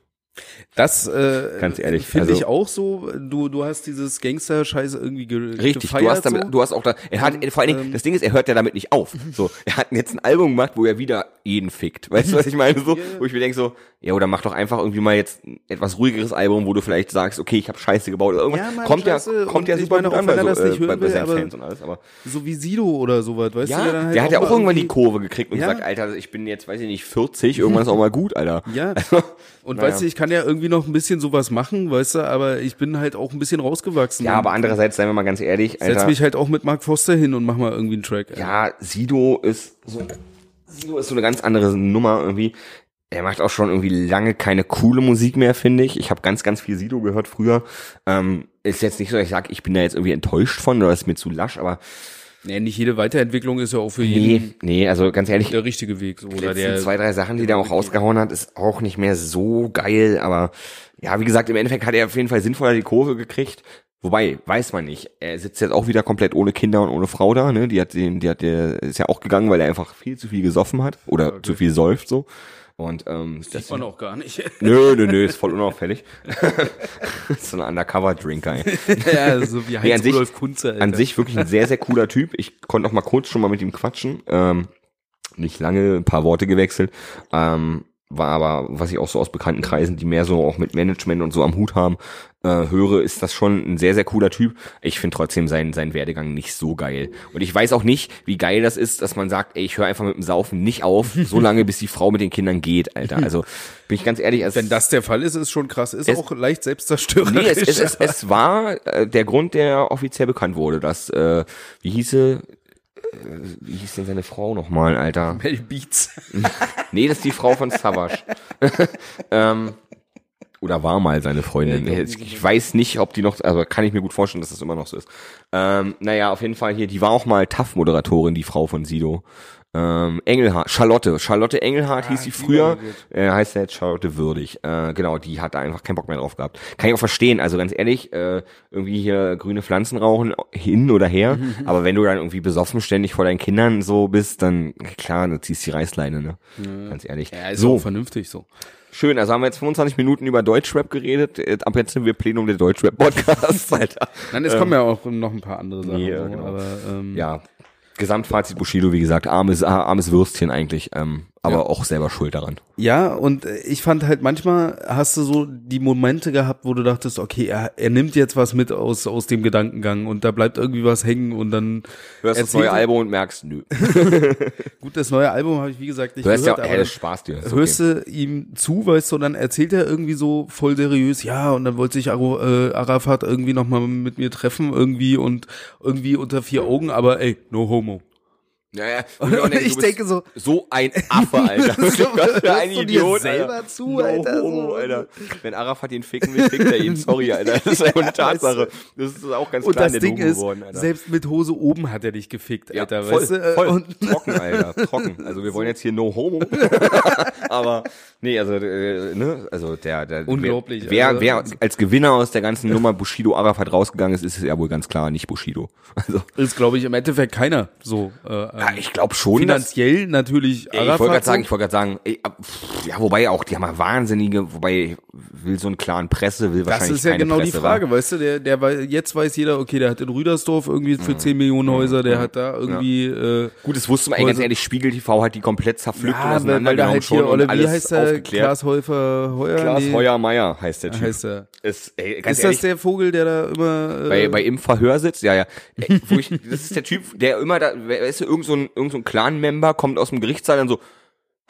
S2: Das äh,
S3: Ganz ehrlich,
S2: finde
S3: also-
S2: ich auch so. Du du hast dieses Gangster-Scheiße irgendwie ge
S3: Richtig,
S2: gefeiert
S3: du hast damit,
S2: so.
S3: du hast auch da, er hat, vor allen Dingen,
S2: ähm,
S3: das Ding ist, er hört ja damit nicht auf. So, er hat jetzt ein Album gemacht, wo er wieder jeden fickt. Weißt du, was ich meine? So, wo ich mir denke so, ja, oder mach doch einfach irgendwie mal jetzt ein etwas ruhigeres Album, wo du vielleicht sagst, okay, ich habe Scheiße gebaut oder irgendwas.
S2: Ja,
S3: kommt ja,
S2: Scheiße.
S3: kommt ja
S2: Und ich
S3: super
S2: meine,
S3: gut an bei,
S2: er das
S3: so,
S2: nicht
S3: äh, bei, bei
S2: will,
S3: seinen
S2: aber-
S3: Fans und alles, aber.
S2: so wie Sido oder sowas, weißt du?
S3: Ja,
S2: der halt
S3: der hat ja auch irgendwann die Kurve gekriegt und
S2: Ja.
S3: gesagt, Alter, ich bin jetzt, weiß ich nicht, 40, irgendwann ist auch mal gut, Alter.
S2: Ja. Und
S3: Naja.
S2: weißt du, ich kann ja irgendwie noch ein bisschen sowas machen, weißt du, aber ich bin halt auch ein bisschen rausgewachsen.
S3: Ja, aber andererseits, seien wir mal ganz ehrlich,
S2: Setz
S3: Alter.
S2: mich halt auch mit Mark Foster hin und mach mal irgendwie einen Track. ey.
S3: Ja, Sido ist so, Sido ist so eine ganz andere Nummer irgendwie. Er macht auch schon irgendwie lange keine coole Musik mehr, finde ich. Ich habe ganz, ganz viel Sido gehört früher. Ähm, ist jetzt nicht so, dass ich sage, ich bin da jetzt irgendwie enttäuscht von oder ist mir zu lasch, aber
S2: Nee, nicht jede Weiterentwicklung ist ja auch für jeden
S3: nee, nee, also ganz ehrlich,
S2: der richtige Weg. So,
S3: die
S2: oder der,
S3: zwei, drei Sachen, die der auch rausgehauen hat, ist auch nicht mehr so geil, aber ja, wie gesagt, im Endeffekt hat er auf jeden Fall sinnvoller die Kurve gekriegt. Wobei, weiß man nicht. Er sitzt jetzt auch wieder komplett ohne Kinder und ohne Frau da, ne? Die hat den, die hat der ist ja auch gegangen, weil er einfach viel zu viel gesoffen hat oder zu viel säuft so. Und ähm,
S2: sieht man auch gar nicht.
S3: nö, nö, nö, ist voll unauffällig. so ein Undercover-Drinker. ey.
S2: ja, so wie
S3: Nee,
S2: Heinz
S3: an sich-
S2: Rudolf Kunze. Alter.
S3: An sich wirklich ein sehr, sehr cooler Typ. Ich konnte auch mal kurz schon mal mit ihm quatschen. Ähm, nicht lange, ein paar Worte gewechselt. Ähm, war aber, was ich auch so aus bekannten Kreisen, die mehr so auch mit Management und so am Hut haben, äh, höre, ist das schon ein sehr, sehr cooler Typ. Ich finde trotzdem seinen, seinen Werdegang nicht so geil. Und ich weiß auch nicht, wie geil das ist, dass man sagt, ey, ich höre einfach mit dem Saufen nicht auf, so lange, bis die Frau mit den Kindern geht, Alter. Also, bin ich ganz ehrlich,
S2: Wenn das der Fall ist, ist schon krass. Ist
S3: Es-
S2: auch leicht selbstzerstörerisch.
S3: Nee, es, es, es, es war äh, der Grund, der offiziell bekannt wurde, dass, äh, wie hieße, wie hieß denn seine Frau nochmal, Alter?
S2: Mel Beats.
S3: Nee, das ist die Frau von Savage. ähm, oder war mal seine Freundin. Ich weiß nicht, ob die noch, also kann ich mir gut vorstellen, dass das immer noch so ist. Ähm, naja, auf jeden Fall hier, die war auch mal TAF-Moderatorin, die Frau von Sido. Ähm, Engelhardt, Charlotte, Charlotte Engelhardt hieß sie früher, äh, heißt ja jetzt Charlotte Würdig. Äh, genau, die hat da einfach keinen Bock mehr drauf gehabt. Kann ich auch verstehen, also ganz ehrlich, äh, irgendwie hier grüne Pflanzen rauchen, hin oder her, aber wenn du dann irgendwie besoffen ständig vor deinen Kindern so bist, dann, klar, du ziehst die Reißleine, ne? Ganz ehrlich.
S2: Ja, ist
S3: so,
S2: vernünftig so.
S3: Schön, also haben wir jetzt 25 Minuten über Deutschrap geredet. Ab jetzt sind wir Plenum der Deutschrap-Podcast, Alter.
S2: Nein, es kommen ja auch noch ein paar andere Sachen.
S3: Ähm, nee, ja,
S2: so,
S3: genau.
S2: aber, ähm,
S3: Ja, Gesamtfazit Bushido, wie gesagt, armes, ah, armes Würstchen eigentlich, ähm, aber
S2: Ja.
S3: auch selber schuld daran.
S2: Ja, und äh, ich fand halt manchmal hast du so die Momente gehabt, wo du dachtest, okay, er, er nimmt jetzt was mit aus, aus dem Gedankengang und da bleibt irgendwie was hängen und dann
S3: Hörst das
S2: erzählt
S3: neue Album und merkst, nö.
S2: Gut, das neue Album habe ich wie gesagt nicht
S3: Du hörst ja,
S2: gehört,
S3: hey,
S2: aber
S3: das Spaß dir. ist
S2: hörst
S3: okay.
S2: du ihm zu, weißt du, und dann erzählt er irgendwie so voll seriös, ja, und dann wollte sich äh, Arafat irgendwie nochmal mit mir treffen, irgendwie und irgendwie unter vier Augen, aber ey, no homo.
S3: Ja, ja.
S2: Und ich denke so,
S3: so ein Affe, Alter.
S2: So,
S3: Was für ein
S2: du
S3: Idiot,
S2: selber
S3: Alter.
S2: zu,
S3: no
S2: Alter,
S3: Homo,
S2: so.
S3: Alter. Wenn Arafat ihn ficken will, fickt er ihn. Sorry, Alter. Das ist eine Tatsache. Das ist auch ganz
S2: und
S3: klar
S2: das
S3: in der
S2: Ding
S3: Doku
S2: ist,
S3: geworden, Alter.
S2: selbst mit Hose oben hat er dich gefickt,
S3: Ja,
S2: Alter,
S3: voll,
S2: weißt du?
S3: voll.
S2: Und
S3: trocken, Alter, trocken. Also wir wollen jetzt hier no homo. Aber nee, also äh, ne, also der, der
S2: Unglaublich,
S3: Wer,
S2: also-
S3: wer als Gewinner aus der ganzen Nummer Bushido Arafat rausgegangen ist, ist es ja wohl ganz klar nicht Bushido. Also
S2: ist, glaube ich, im Endeffekt keiner so. Äh,
S3: ja, ich glaube schon, dass
S2: finanziell natürlich
S3: Ey, ich wollte gerade sagen, ich wollte gerade sagen, ja, wobei auch, die haben ja wahnsinnige, wobei will so einen klaren Presse, will
S2: das
S3: wahrscheinlich
S2: ist ja
S3: keine
S2: genau
S3: Presse,
S2: die Frage, weißt du, der, der wei- jetzt weiß jeder, okay, der hat in Rüdersdorf irgendwie für 10 Millionen Häuser, der hat da irgendwie, äh,
S3: Wa? Gut, das wusste man, ey, ganz ehrlich, Spiegel TV hat die komplett zerpflückt und
S2: ja, weil, weil da halt hier,
S3: schon und
S2: oder wie heißt der. Klaas Häufer, Heuer?
S3: Klaas
S2: Nee,
S3: Heuer Meier heißt der Typ.
S2: heißt er.
S3: Ist, ey,
S2: Ist
S3: ehrlich,
S2: das der Vogel, der da immer, äh,
S3: bei, bei im Verhör sitzt, ja, ja. Ey, ich, das ist der Typ, der immer da, weißt du, irgend so ein, irgend so ein Clan-Member kommt aus dem Gerichtssaal und so,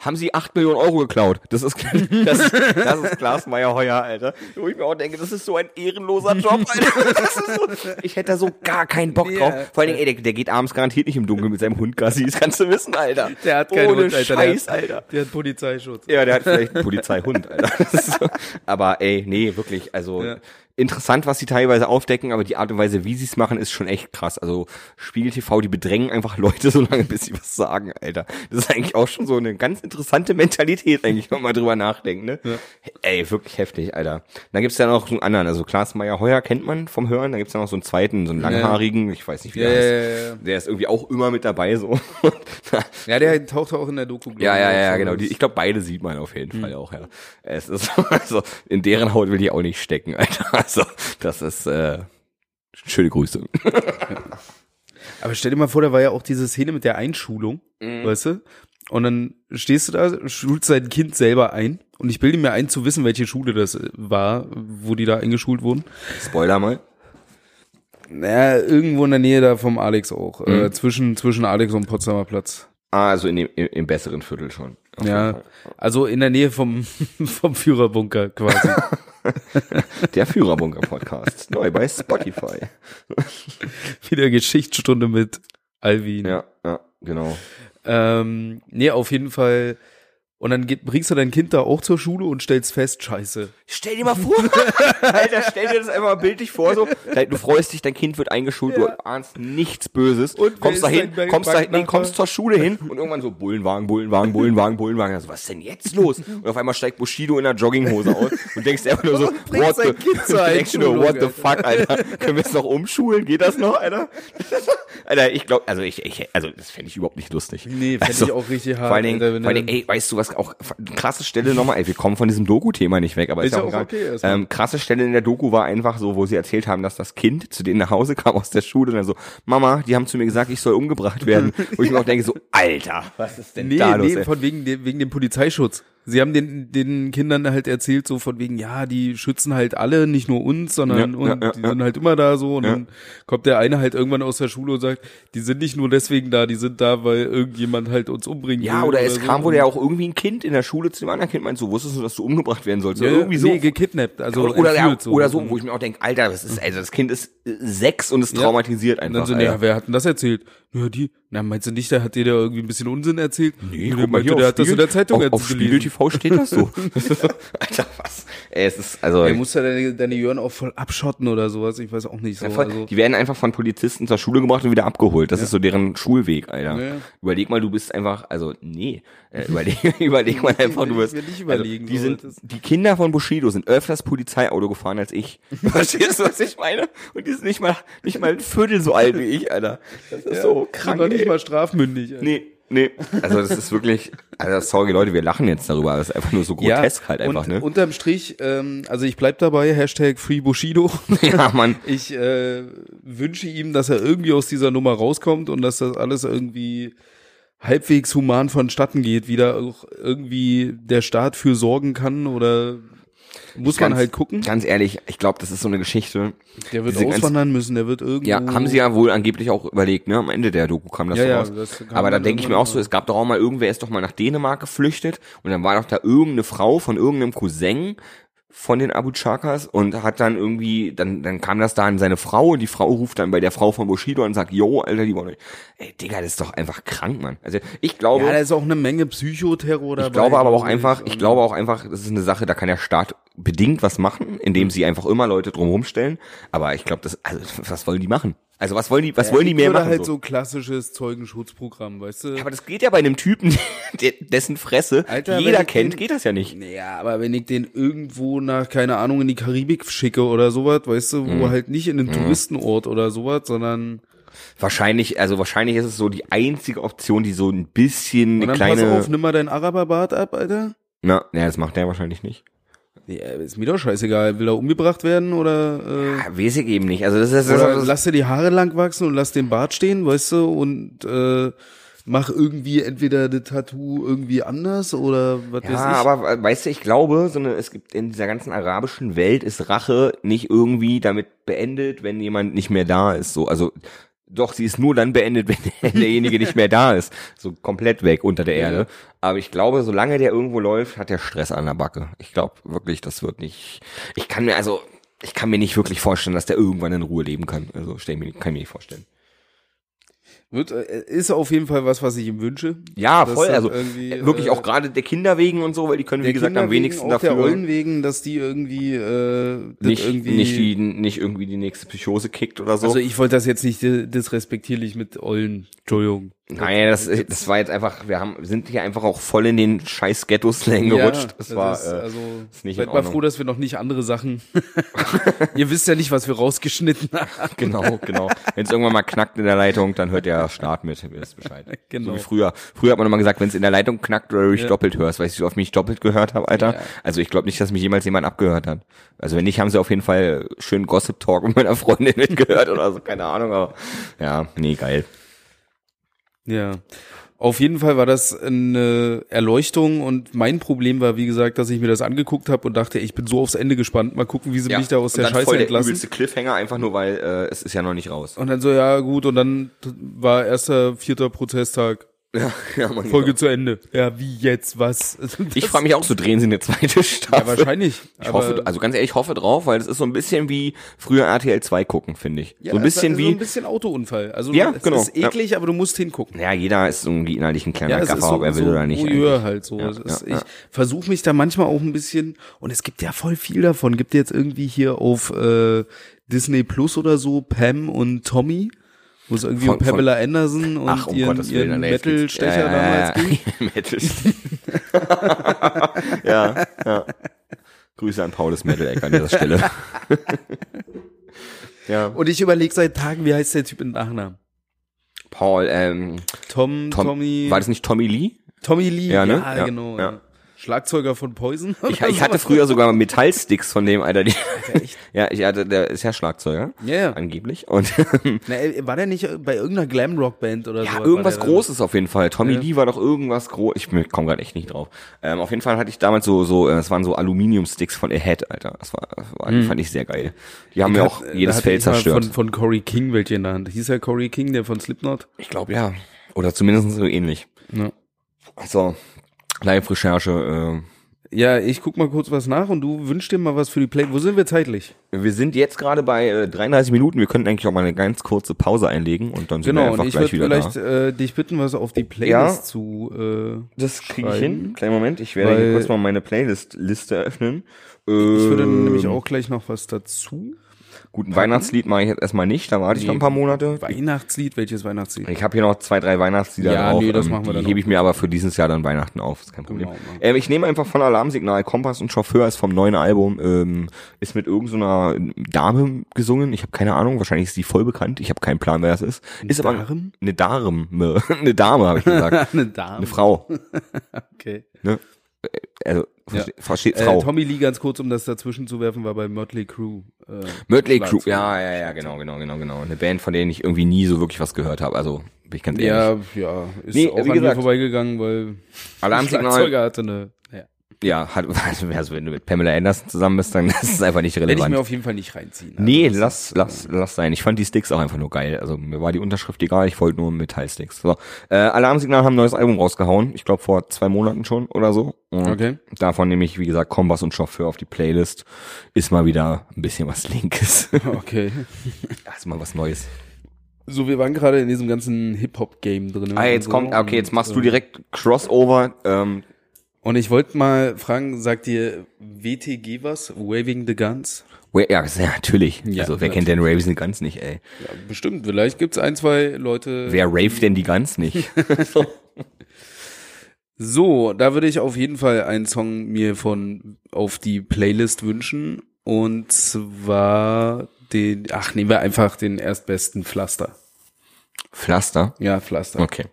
S3: haben sie acht Millionen Euro geklaut. Das ist, das das ist Klaas Meyer Heuer, Alter. Wo ich mir auch denke, das ist so ein ehrenloser Job, Alter. Das ist so, ich hätte da so gar keinen Bock drauf. Vor allen Dingen, ey, der, der geht abends garantiert nicht im Dunkeln mit seinem Hund Gassi. Das kannst du wissen, Alter.
S2: der hat keinen
S3: Ohne
S2: Hund, Alter.
S3: Scheiß,
S2: der,
S3: Alter.
S2: Der hat Polizeischutz.
S3: Ja, der hat vielleicht einen Polizeihund, Alter. So. Aber ey, nee, wirklich, also
S2: Ja.
S3: interessant, was sie teilweise aufdecken, aber die Art und Weise, wie sie es machen, ist schon echt krass. Also Spiegel TV, die bedrängen einfach Leute so lange, bis sie was sagen, Alter. Das ist eigentlich auch schon so eine ganz interessante Mentalität, eigentlich, wenn man mal drüber nachdenkt, ne? Ey, wirklich heftig, Alter. Dann gibt's ja noch so einen anderen, also Klaas Meyer Heuer kennt man vom Hören, dann gibt's ja noch so einen zweiten, so einen langhaarigen, ich weiß nicht, wie
S2: Ja,
S3: der
S2: ja,
S3: heißt.
S2: ja, ja.
S3: Der ist irgendwie auch immer mit dabei, so.
S2: Ja, der taucht auch in der Doku.
S3: Ja, ja, ja, genau. Die, ich glaube, beide sieht man auf jeden Fall auch, ja. Es ist, also, in deren Haut will ich auch nicht stecken, Alter. Also, das ist, äh, schöne Grüße.
S2: Aber stell dir mal vor, da war ja auch diese Szene mit der Einschulung,
S3: Mhm.
S2: weißt du? Und dann stehst du da, schulst dein Kind selber ein. Und ich bilde mir ein, zu wissen, welche Schule das äh, war, wo die da eingeschult wurden.
S3: Spoiler mal.
S2: Naja, irgendwo in der Nähe da vom Alex auch.
S3: Mhm.
S2: Äh, zwischen, zwischen Alex und Potsdamer Platz.
S3: Ah, also in dem, im, im besseren Viertel schon. Auf
S2: Ja, also in der Nähe vom, vom Führerbunker quasi.
S3: Der Führerbunker-Podcast. Neu bei Spotify.
S2: Wieder Geschichtsstunde mit Alvin.
S3: Ja, ja, genau.
S2: Ähm, nee, auf jeden Fall. Und dann geht, bringst du dein Kind da auch zur Schule und stellst fest, scheiße.
S3: Stell dir mal vor, Alter, stell dir das einfach bildlich vor, so, du freust dich, dein Kind wird eingeschult, du ahnst nichts Böses,
S2: Und
S3: kommst
S2: ist
S3: da hin,
S2: dein
S3: kommst da nee, kommst zur Schule hin und irgendwann so Bullenwagen, Bullenwagen, Bullenwagen, Bullenwagen, also, was ist denn jetzt los? Und auf einmal steigt Bushido in der Jogginghose aus und denkst einfach nur so, what the, denkst nur, what the fuck, Alter, können wir es noch umschulen, geht das noch, Alter? Alter, ich glaube, also ich, ich, also das fände ich überhaupt nicht lustig.
S2: Nee, fänd
S3: also,
S2: ich auch richtig hart,
S3: Vor allen Dingen, vor allen Dingen, ey, weißt du was, auch, krasse Stelle nochmal, ey, wir kommen von diesem Doku-Thema nicht weg, aber ist,
S2: Ist
S3: ja auch
S2: auch okay, erstmal.
S3: ähm, krasse Stelle in der Doku war einfach so, wo sie erzählt haben, dass das Kind zu denen nach Hause kam aus der Schule und dann so, Mama, die haben zu mir gesagt, ich soll umgebracht werden. wo ich mir auch denke so, Alter, was ist denn
S2: Nee,
S3: da los?
S2: nee,
S3: ey?
S2: von wegen, wegen dem Polizeischutz. Sie haben den, den Kindern halt erzählt, so von wegen, ja, die schützen halt alle, nicht nur uns, sondern
S3: Ja,
S2: und
S3: ja, ja,
S2: die
S3: ja.
S2: sind halt immer da so. Und
S3: Ja.
S2: dann kommt der eine halt irgendwann aus der Schule und sagt, die sind nicht nur deswegen da, die sind da, weil irgendjemand halt uns umbringen
S3: ja,
S2: will.
S3: oder es
S2: so.
S3: kam wohl ja auch irgendwie ein Kind in der Schule zu dem anderen Kind meint so, wusstest du, dass du umgebracht werden sollst?
S2: ja,
S3: Oder irgendwie so.
S2: Nee, gekidnappt, also
S3: oder, oder, ja,
S2: entführt,
S3: oder so, wo ich mir auch denke, Alter, das ist, also das Kind ist sechs und ist
S2: Ja.
S3: traumatisiert
S2: Und
S3: einfach.
S2: dann so,
S3: Alter.
S2: ja, wer hat denn das erzählt? Ja, die. Na, meinst du nicht, der hat dir da irgendwie ein bisschen Unsinn erzählt?
S3: Nee, guck mal
S2: meinte, der hat das in der Zeitung
S3: auf, auf Spiegel. TV steht das so. Alter, was? Es ist, also,
S2: Er muss ja deine, deine Jörn auch voll abschotten oder sowas, ich weiß auch nicht so.
S3: Ja, voll.
S2: also,
S3: die werden einfach von Polizisten zur Schule gebracht und wieder abgeholt. Das ist so deren Schulweg, Alter.
S2: Ja.
S3: Überleg mal, du bist einfach, also nee, äh, überleg, überleg mal einfach, du
S2: ich
S3: wirst.
S2: will nicht überlegen,
S3: Also, die sind,
S2: das-
S3: die Kinder von Bushido sind öfters Polizeiauto gefahren als ich. Verstehst du, was ich meine? Und die sind nicht mal, nicht mal ein Viertel so alt wie ich, Alter. Das ist so krank.
S2: noch nicht
S3: ey.
S2: mal strafmündig. Alter.
S3: Nee, nee. Also das ist wirklich, also sorry Leute, wir lachen jetzt darüber, aber das ist einfach nur so grotesk halt einfach,
S2: und
S3: ne?
S2: unterm Strich, ähm, also ich bleib dabei, Hashtag Free Bushido.
S3: ja, Mann.
S2: Ich äh, wünsche ihm, dass er irgendwie aus dieser Nummer rauskommt und dass das alles irgendwie halbwegs human vonstatten geht, wieder auch irgendwie der Staat für sorgen kann oder muss man
S3: Ganz-
S2: halt gucken.
S3: Ganz ehrlich, ich glaube, das ist so eine Geschichte.
S2: Der wird
S3: diese ganz-
S2: auswandern müssen, der wird irgendwo.
S3: Ja, haben sie ja wohl angeblich auch überlegt, ne? Am Ende der Doku kam das
S2: Ja,
S3: so
S2: ja,
S3: raus.
S2: das kam
S3: Aber da
S2: dann
S3: denke ich mir auch so, es gab doch auch mal irgendwer ist doch mal nach Dänemark geflüchtet und dann war doch da irgendeine Frau von irgendeinem Cousin von den Abu Chakas und hat dann irgendwie, dann, dann kam das da an seine Frau und die Frau ruft dann bei der Frau von Bushido und sagt, yo, Alter, die wollen, ey, Digga, das ist doch einfach krank, Mann. Also ich glaube,
S2: Ja, da ist auch eine Menge Psychoterror dabei.
S3: ich glaube aber auch einfach, ich glaube auch einfach, das ist eine Sache, da kann der Staat bedingt was machen, indem sie einfach immer Leute drumherum stellen. Aber ich glaube, das, also was wollen die machen? Also was wollen die, was wollen die mehr machen?
S2: halt
S3: so?
S2: so klassisches Zeugenschutzprogramm, weißt du?
S3: Ja, aber das geht ja bei einem Typen, dessen Fresse
S2: Alter,
S3: jeder kennt,
S2: den-
S3: geht das ja nicht.
S2: Ja, aber wenn ich den irgendwo nach, keine Ahnung, in die Karibik schicke oder sowas, weißt du,
S3: Mhm.
S2: wo halt nicht in einen Touristenort oder sowas, sondern
S3: Wahrscheinlich, also wahrscheinlich ist es so die einzige Option, die so ein bisschen eine
S2: dann
S3: kleine.
S2: pass auf, nimm mal dein Araberbart ab, Alter.
S3: Na, ja, das macht der wahrscheinlich nicht.
S2: Ja, ist mir doch scheißegal. Will er umgebracht werden oder äh,
S3: Ja, weiß ich eben nicht. Also das ist,
S2: Oder
S3: ist
S2: lass dir die Haare lang wachsen und lass den Bart stehen, weißt du, und äh, mach irgendwie entweder das Tattoo irgendwie anders oder was weiß ich.
S3: ja, aber äh, weißt du, ich glaube, so eine, es gibt in dieser ganzen arabischen Welt ist Rache nicht irgendwie damit beendet, wenn jemand nicht mehr da ist. So, also doch, sie ist nur dann beendet, wenn derjenige nicht mehr da ist. So komplett weg unter der Erde. Aber ich glaube, solange der irgendwo läuft, hat der Stress an der Backe. Ich glaube wirklich, das wird nicht. Ich kann mir also, ich kann mir nicht wirklich vorstellen, dass der irgendwann in Ruhe leben kann. Also stell mir, kann ich mir nicht vorstellen.
S2: Wird, äh, ist auf jeden Fall was, was ich ihm wünsche.
S3: Ja, voll. Also äh, wirklich
S2: äh,
S3: auch gerade der Kinder wegen und so, weil die können, wie gesagt,
S2: Kinder
S3: am wenigsten dafür.
S2: Der Eulen wegen, dass die irgendwie, äh,
S3: nicht,
S2: irgendwie
S3: nicht, die, nicht irgendwie die nächste Psychose kickt oder so.
S2: Also ich wollte das jetzt nicht disrespektierlich mit Eulen. Entschuldigung.
S3: Nein, das, das war jetzt einfach, wir haben, sind hier einfach auch voll in den scheiß Ghetto-Slang gerutscht. Das, war,
S2: ist,
S3: äh,
S2: also,
S3: ist nicht
S2: seid mal froh, dass wir noch nicht andere Sachen. Ihr wisst ja nicht, was wir rausgeschnitten haben.
S3: genau, genau. Wenn es irgendwann mal knackt in der Leitung, dann hört der Start mit, ihr wisst Bescheid.
S2: Genau.
S3: So wie früher. Früher hat man immer gesagt, wenn es in der Leitung knackt oder du dich
S2: Ja.
S3: doppelt hörst, weißt du, wie oft mich doppelt gehört habe, Alter?
S2: Ja.
S3: Also ich glaube nicht, dass mich jemals jemand abgehört hat. Also wenn nicht, haben sie auf jeden Fall schön Gossip Talk mit meiner Freundin mitgehört oder so, keine Ahnung, aber ja, nee, geil.
S2: Ja. Auf jeden Fall war das eine Erleuchtung und mein Problem war, wie gesagt, dass ich mir das angeguckt habe und dachte, ich bin so aufs Ende gespannt. Mal gucken, wie sie mich da aus
S3: und
S2: der
S3: dann
S2: Scheiße
S3: voll der
S2: entlassen.
S3: übelste Cliffhanger, einfach nur, weil äh, es ist ja noch nicht raus.
S2: Und dann so, ja gut, und dann war erster, vierter Prozesstag.
S3: Ja, ja, man
S2: Folge zu Ende. Ja, wie jetzt, was?
S3: Ich frage mich auch so, drehen sie eine zweite Staffel?
S2: Ja, wahrscheinlich.
S3: Ich hoffe, also ganz ehrlich, ich hoffe drauf, weil das ist so ein bisschen wie früher RTL 2 gucken, finde ich.
S2: ja,
S3: so ein
S2: es
S3: bisschen wie,
S2: So ein bisschen Autounfall. Also
S3: Ja,
S2: es
S3: genau,
S2: ist eklig, aber du musst hingucken.
S3: ja, jeder ist irgendwie inhaltlich ein kleiner
S2: Ja, es
S3: Gaffer,
S2: so,
S3: ob er will
S2: so
S3: oder nicht. Eigentlich.
S2: halt so.
S3: Ja,
S2: Es ist,
S3: ja,
S2: ich versuche mich da manchmal auch ein bisschen, und es gibt ja voll viel davon. Gibt jetzt irgendwie hier auf äh, Disney Plus oder so Pam und Tommy, wo es irgendwie
S3: Von-
S2: um Pamela Anderson und
S3: Ach, um
S2: ihren,
S3: Gottes Willen,
S2: ihren Metal-Stecher damals ging.
S3: Metal. ja, ja. Grüße an Paulus Metal-Eck an dieser Stelle. ja.
S2: Und ich überlege seit Tagen, wie heißt der Typ in Nachnamen?
S3: Paul, ähm,
S2: Tom,
S3: Tom,
S2: Tommy,
S3: war das nicht Tommy Lee?
S2: Tommy Lee,
S3: Ja, ne?
S2: ja,
S3: Ja,
S2: genau.
S3: ja.
S2: Ja. Schlagzeuger von Poison.
S3: Ich, ich hatte
S2: sowas.
S3: früher sogar Metallsticks von dem, Alter. Die, ja, ich hatte, der ist ja Schlagzeuger.
S2: Ja, ja.
S3: Angeblich. Und
S2: Na, äh, war der nicht bei irgendeiner Glamrock-Band oder so?
S3: Ja, irgendwas Großes auf jeden Fall. Tommy
S2: Ja.
S3: Lee war doch irgendwas groß. Ich komme gerade echt nicht drauf. Ähm, auf jeden Fall hatte ich damals so, so, äh, es waren so Aluminium-Sticks von Ahead, Alter. Das war, war die fand ich sehr geil. Die haben mir auch jedes Feld zerstört.
S2: Von, von Corey King welche in der Hand. Hieß er Corey King, der von Slipknot?
S3: ich glaube ja. Oder zumindest so ähnlich.
S2: Ja.
S3: So, Live-Recherche.
S2: Ja, ich guck mal kurz was nach und du wünschst dir mal was für die Play. Wo sind wir zeitlich?
S3: Äh, wir sind jetzt gerade bei äh, 33 Minuten. Wir könnten eigentlich auch mal eine ganz kurze Pause einlegen und dann sind wir
S2: Genau,
S3: einfach
S2: und ich
S3: gleich
S2: würde
S3: wieder
S2: vielleicht
S3: da.
S2: äh, dich bitten, was auf die Playlist
S3: Ja.
S2: zu äh,
S3: Das kriege ich hin. Kleinen Moment, ich werde hier kurz mal meine Playlist-Liste öffnen.
S2: Ich würde
S3: Ähm,
S2: nämlich auch gleich noch was dazu.
S3: Gut, ein Weihnachtslied mache ich jetzt erstmal nicht, da warte ich noch ein paar Monate.
S2: Weihnachtslied, welches Weihnachtslied?
S3: Ich habe hier noch zwei, drei Weihnachtslieder
S2: Ja,
S3: drauf.
S2: nee, das
S3: ähm,
S2: machen wir
S3: die
S2: dann
S3: hebe ich mir aber für dieses Jahr dann Weihnachten auf. Ist kein Problem.
S2: Genau,
S3: ähm, ich nehme einfach von Alarmsignal Kompass und Chauffeur ist vom neuen Album. Ähm, ist mit irgendeiner Dame gesungen. Ich habe keine Ahnung. Wahrscheinlich ist die voll bekannt. Ich habe keinen Plan, wer das ist. ist aber
S2: Darm?
S3: eine Dame. eine Dame habe ich gesagt.
S2: Eine Dame.
S3: eine Frau.
S2: Okay.
S3: Ne? Also versteht
S2: Äh,
S3: Frau.
S2: Tommy Lee, ganz kurz, um das dazwischen zu werfen, war bei Mötley Crew. Äh,
S3: Crew.
S2: Schlagzeug.
S3: Ja, ja, ja, genau, genau, genau, genau. Eine Band, von denen ich irgendwie nie so wirklich was gehört habe. Also bin ich ganz ehrlich.
S2: ja, ja, ist
S3: Nee,
S2: auch an mir
S3: gesagt.
S2: vorbeigegangen, weil
S3: Alarmsignal.
S2: Hatte eine, ja.
S3: Ja, hat, also wenn du mit Pamela Anderson zusammen bist, dann ist es einfach nicht
S2: Werde ich
S3: relevant.
S2: mir auf jeden Fall nicht reinziehen. Also
S3: Nee,
S2: das
S3: lass,
S2: ist,
S3: lass, lass sein. Ich fand die Sticks auch einfach nur geil. Also mir war die Unterschrift egal, ich wollte nur Metallsticks. So. Äh, Alarmsignal haben ein neues Album rausgehauen. Ich glaube vor zwei Monaten schon oder so. Und
S2: Okay.
S3: Davon nehme ich, wie gesagt, Kompass und Chauffeur auf die Playlist. Ist mal wieder ein bisschen was Linkes.
S2: Okay.
S3: ist mal was Neues.
S2: So, wir waren gerade in diesem ganzen Hip-Hop-Game drin.
S3: Ah, jetzt
S2: so.
S3: kommt, okay, jetzt machst du
S2: äh,
S3: direkt Crossover. Ähm,
S2: Und ich wollte mal fragen, sagt dir WTG was? Waving the Guns?
S3: Ja, natürlich.
S2: Ja,
S3: also wer
S2: natürlich.
S3: kennt denn Raves the Guns nicht, ey?
S2: Ja, bestimmt. Vielleicht gibt's ein, zwei Leute.
S3: Wer rave denn die Guns nicht?
S2: So, da würde ich auf jeden Fall einen Song mir von auf die Playlist wünschen. Und zwar den, ach, nehmen wir einfach den erstbesten Pflaster.
S3: Pflaster?
S2: Ja, Pflaster.
S3: Okay.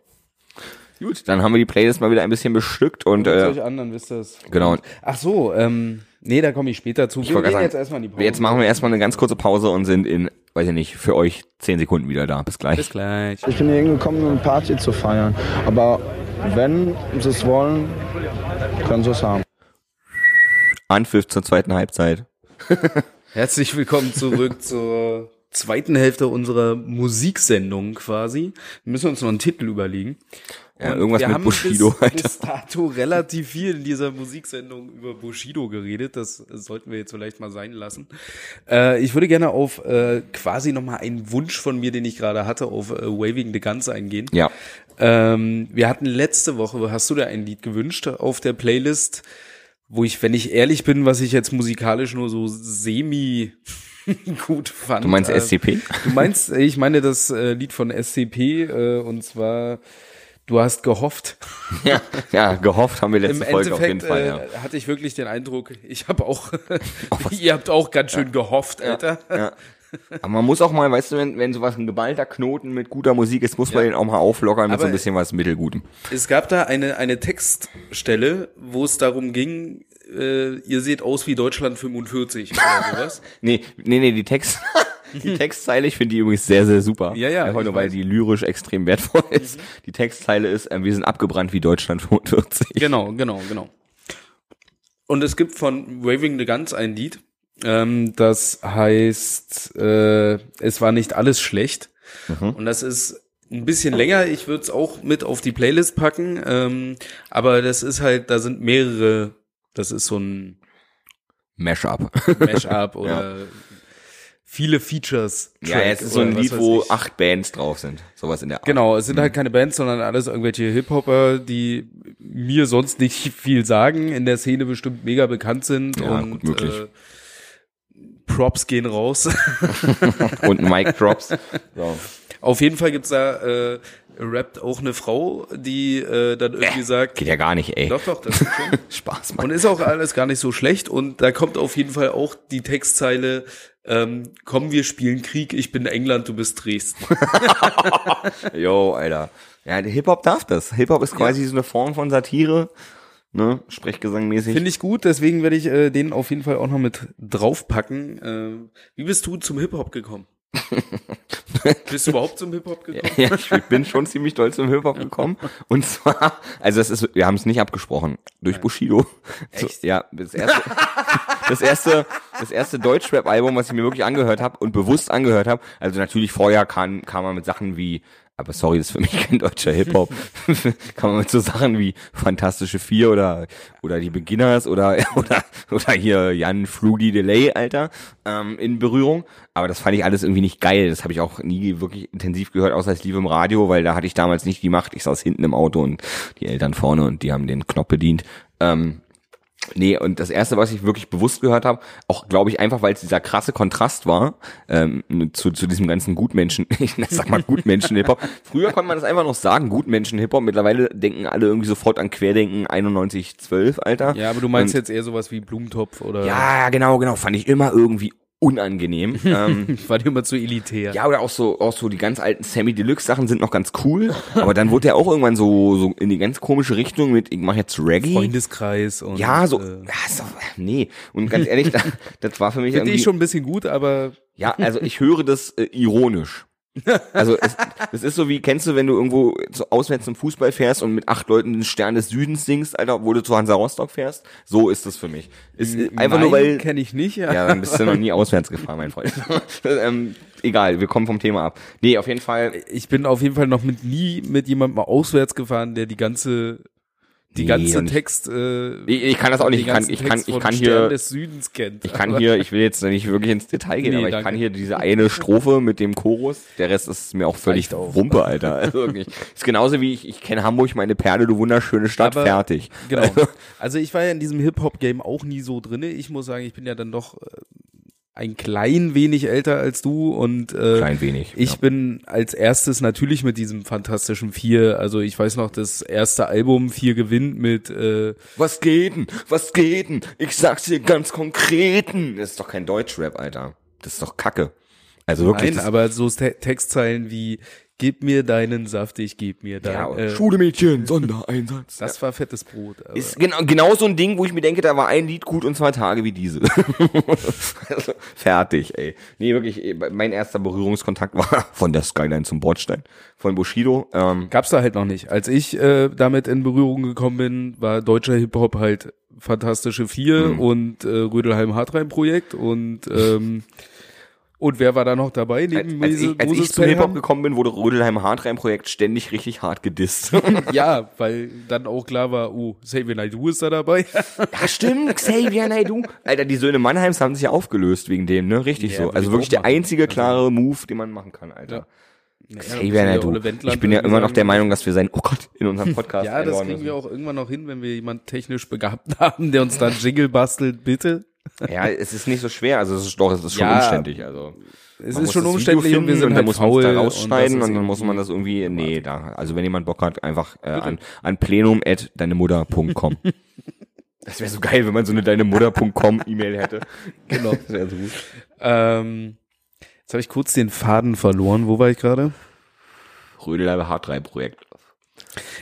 S3: Gut, dann haben wir die Playlist mal wieder ein bisschen bestückt und
S2: Guckt
S3: äh,
S2: euch an, dann wisst ihr es.
S3: genau.
S2: Ach so, ähm, nee, da komme ich später zu.
S3: Ich wollte gerade sagen,
S2: jetzt erstmal in die Pause.
S3: Jetzt machen wir erstmal eine ganz kurze Pause und sind in, weiß ich nicht, für euch zehn Sekunden wieder da. Bis gleich.
S2: Bis gleich.
S4: Ich bin hier hingekommen, um eine Party zu feiern. Aber wenn sie es wollen, können sie es haben.
S3: Anpfiff zur zweiten Halbzeit.
S2: Herzlich willkommen zurück zur zweiten Hälfte unserer Musiksendung quasi. Wir müssen uns noch einen Titel überlegen.
S3: Ja, irgendwas
S2: wir
S3: mit
S2: haben
S3: Bushido,
S2: Bis,
S3: Alter.
S2: bis dato relativ viel in dieser Musiksendung über Bushido geredet. Das sollten wir jetzt vielleicht mal sein lassen. Äh, ich würde gerne auf äh, quasi nochmal einen Wunsch von mir, den ich gerade hatte, auf äh, Waving the Guns eingehen.
S3: Ja.
S2: Ähm, wir hatten letzte Woche, hast du da ein Lied gewünscht auf der Playlist, wo ich, wenn ich ehrlich bin, was ich jetzt musikalisch nur so semi gut fand.
S3: Du meinst
S2: äh,
S3: SCP?
S2: Du meinst, ich meine das äh, Lied von SCP äh, und zwar Du hast gehofft.
S3: Ja, ja, gehofft haben wir
S2: Im
S3: letzte Folge auf jeden
S2: Endeffekt
S3: Fall, ja.
S2: äh, hatte ich wirklich den Eindruck, ich habe auch, ihr habt auch ganz schön gehofft, Alter.
S3: ja. Aber man muss auch mal, weißt du, wenn, wenn sowas ein geballter Knoten mit guter Musik ist, muss man
S2: Ja.
S3: den auch mal auflockern mit so ein
S2: Aber-
S3: bisschen was Mittelgutem.
S2: Es gab da eine, eine Textstelle, wo es darum ging, äh, ihr seht aus wie Deutschland 45 oder sowas.
S3: Nee, nee, nee, die Text, die Textzeile, ich finde die übrigens sehr, sehr super.
S2: Ja, ja,
S3: Einfach nur, weil.
S2: Mhm.
S3: die lyrisch extrem wertvoll ist. Die Textzeile ist, äh, wir sind abgebrannt wie Deutschland 45.
S2: Genau, genau, genau. Und es gibt von Waving the Guns ein Lied, ähm, das heißt, äh, es war nicht alles schlecht. Und das ist ein bisschen länger. Ich würde es auch mit auf die Playlist packen. Ähm, aber das ist halt, da sind mehrere, das ist so ein
S3: Mashup.
S2: Mashup oder viele Features.
S3: Ja, es ist so ein Lied, wo acht Bands drauf sind. Sowas in der Art.
S2: Genau, es sind halt keine Bands, sondern alles irgendwelche Hip-Hopper, die mir sonst nicht viel sagen, in der Szene bestimmt mega bekannt sind
S3: Ja,
S2: und
S3: gut möglich.
S2: Äh, Props gehen raus.
S3: Und Mic Drops. So.
S2: Auf jeden Fall gibt's da äh, rappt auch eine Frau, die äh, dann irgendwie sagt,
S3: Geht ja gar nicht, ey.
S2: doch, doch, das ist schon.
S3: Spaß, Mann.
S2: Und ist auch alles gar nicht so schlecht. Und da kommt auf jeden Fall auch die Textzeile, ähm, komm, wir spielen Krieg, ich bin England, du bist Dresden.
S3: Yo, Alter. Ja, Hip-Hop darf das. Hip-Hop ist quasi so eine Form von Satire, ne, Sprechgesangmäßig.
S2: Finde ich gut, deswegen werde ich äh, den auf jeden Fall auch noch mit draufpacken. Äh, wie bist du zum Hip-Hop gekommen? bist du überhaupt zum Hip-Hop gekommen?
S3: Ja, ich bin schon ziemlich doll zum Hip-Hop gekommen. Und zwar, also das ist, wir haben es nicht abgesprochen, durch Bushido.
S2: Echt?
S3: So, ja, das erste, das erste, das erste Deutschrap-Album, was ich mir wirklich angehört habe und bewusst angehört habe. Also natürlich vorher kam, kam man mit Sachen wie, aber sorry, das ist für mich kein deutscher Hip-Hop, kam man mit so Sachen wie Fantastische Vier oder, oder die Beginners oder, oder, oder hier Jan Fruity Delay, Alter, ähm, in Berührung. Aber das fand ich alles irgendwie nicht geil. Das habe ich auch nie wirklich intensiv gehört, außer es lief im Radio, weil da hatte ich damals nicht die Macht. Ich saß hinten im Auto und die Eltern vorne und die haben den Knopf bedient. Ähm, Nee, und das erste, was ich wirklich bewusst gehört habe, auch glaube ich einfach, weil es dieser krasse Kontrast war ähm, zu, zu diesem ganzen Gutmenschen, ich sag mal Gutmenschen-Hip-Hop. Früher konnte man das einfach noch sagen, Gutmenschen-Hip-Hop. Mittlerweile denken alle irgendwie sofort an Querdenken 9112, Alter.
S2: Ja, aber du meinst
S3: Und-
S2: jetzt eher sowas wie Blumentopf oder
S3: Ja, genau, genau. Fand ich immer irgendwie unangenehm. ähm,
S2: ich war dir immer zu elitär.
S3: ja, oder auch so, auch so die ganz alten Sammy Deluxe Sachen sind noch ganz cool. aber dann wurde er auch irgendwann so, so in die ganz komische Richtung mit, ich mache jetzt Reggae.
S2: Freundeskreis und
S3: Ja, so,
S2: äh,
S3: ja, so, nee. Und ganz ehrlich, das, das war für mich
S2: finde
S3: irgendwie,
S2: ich schon ein bisschen gut, aber
S3: ja, also ich höre das äh, ironisch. Also es, es ist so wie, kennst du, wenn du irgendwo so auswärts zum Fußball fährst und mit acht Leuten den Stern des Südens singst, Alter, obwohl du zu Hansa Rostock fährst? So ist das für mich. Ist einfach nur weil,
S2: kenne ich nicht. Ja.
S3: ja, dann bist du noch nie auswärts gefahren, mein Freund. ähm, egal, wir kommen vom Thema ab. Nee, auf jeden Fall.
S2: Ich bin auf jeden Fall noch mit nie mit jemandem mal auswärts gefahren, der die ganze die ganze
S3: ich-
S2: Text äh,
S3: Ich, ich kann das auch nicht, ich kann, ich kann, ich kann hier,
S2: des Südens kennt.
S3: ich kann hier, ich will jetzt nicht wirklich ins Detail gehen,
S2: Nee,
S3: aber ich
S2: danke.
S3: kann hier diese eine Strophe mit dem Chorus, der Rest ist mir auch völlig. Wumpe, Alter. Also wirklich. Ist genauso wie ich, ich kenne Hamburg, meine Perle, du wunderschöne Stadt,
S2: Aber-
S3: fertig.
S2: Genau. Also ich war ja in diesem Hip-Hop-Game auch nie so drinne. Ich muss sagen, ich bin ja dann doch äh, ein klein wenig älter als du und äh,
S3: Klein wenig.
S2: ich
S3: ja.
S2: bin als erstes natürlich mit diesem fantastischen Vier, also ich weiß noch, das erste Album Vier gewinnt mit äh,
S3: Was geht denn? Was geht denn? Ich sag's dir ganz konkreten. Das ist doch kein Deutschrap, Alter. Das ist doch Kacke. Also wirklich.
S2: Nein, aber so Te Textzeilen wie Gib mir deinen Saft, ich geb mir dein.
S3: ja,
S2: äh,
S3: Schulemädchen, Sondereinsatz.
S2: das war fettes Brot. Aber
S3: Ist genau, genau so ein Ding, wo ich mir denke, da war ein Lied gut und zwei Tage wie diese. also, fertig, ey. Nee, wirklich, ey, mein erster Berührungskontakt war von der Skyline zum Bordstein, von Bushido. Ähm,
S2: Gab's da halt noch nicht. Als ich äh, damit in Berührung gekommen bin, war deutscher Hip-Hop halt Fantastische Vier
S3: Mhm.
S2: und äh, Rödelheim Hartrein Projekt und ähm, und wer war da noch dabei
S3: als,
S2: neben
S3: als,
S2: Mese-
S3: ich, als ich zum Hip-Hop gekommen bin, wurde Rödelheim Hardrein Projekt ständig richtig hart gedisst.
S2: Ja, weil dann auch klar war, oh, Xavier Naidoo ist da dabei.
S3: Ja, stimmt, Xavier Naidoo. Alter, die Söhne Mannheims haben sich ja aufgelöst wegen dem, ne? Richtig
S2: Ja,
S3: so. Also
S2: ich
S3: wirklich der
S2: machen.
S3: einzige klare Move, den man machen kann, Alter.
S2: Ja.
S3: Xavier Naidoo. Ich bin ja immer noch der Meinung, dass wir sein, oh Gott, in unserem Podcast
S2: Ja, das kriegen wir auch irgendwann noch hin, wenn wir jemand technisch begabt haben, der uns dann Jingle bastelt, bitte.
S3: Ja, es ist nicht so schwer, also es ist doch, es ist schon
S2: Ja.
S3: umständlich, also.
S2: Es ist schon umständlich und wir sind
S3: und
S2: halt
S3: dann muss man da
S2: das
S3: rausschneiden
S2: ist
S3: und, dann muss man das irgendwie, nee, da, also wenn jemand Bock hat, einfach äh, an, an plenum at deinemutter.com. Das wäre so geil, wenn man so eine deinemutter.com E-Mail hätte.
S2: Genau.
S3: Das wäre so gut.
S2: Ähm, jetzt habe ich kurz den Faden verloren. Wo war ich gerade?
S3: Rödelheimer H3-Projekt.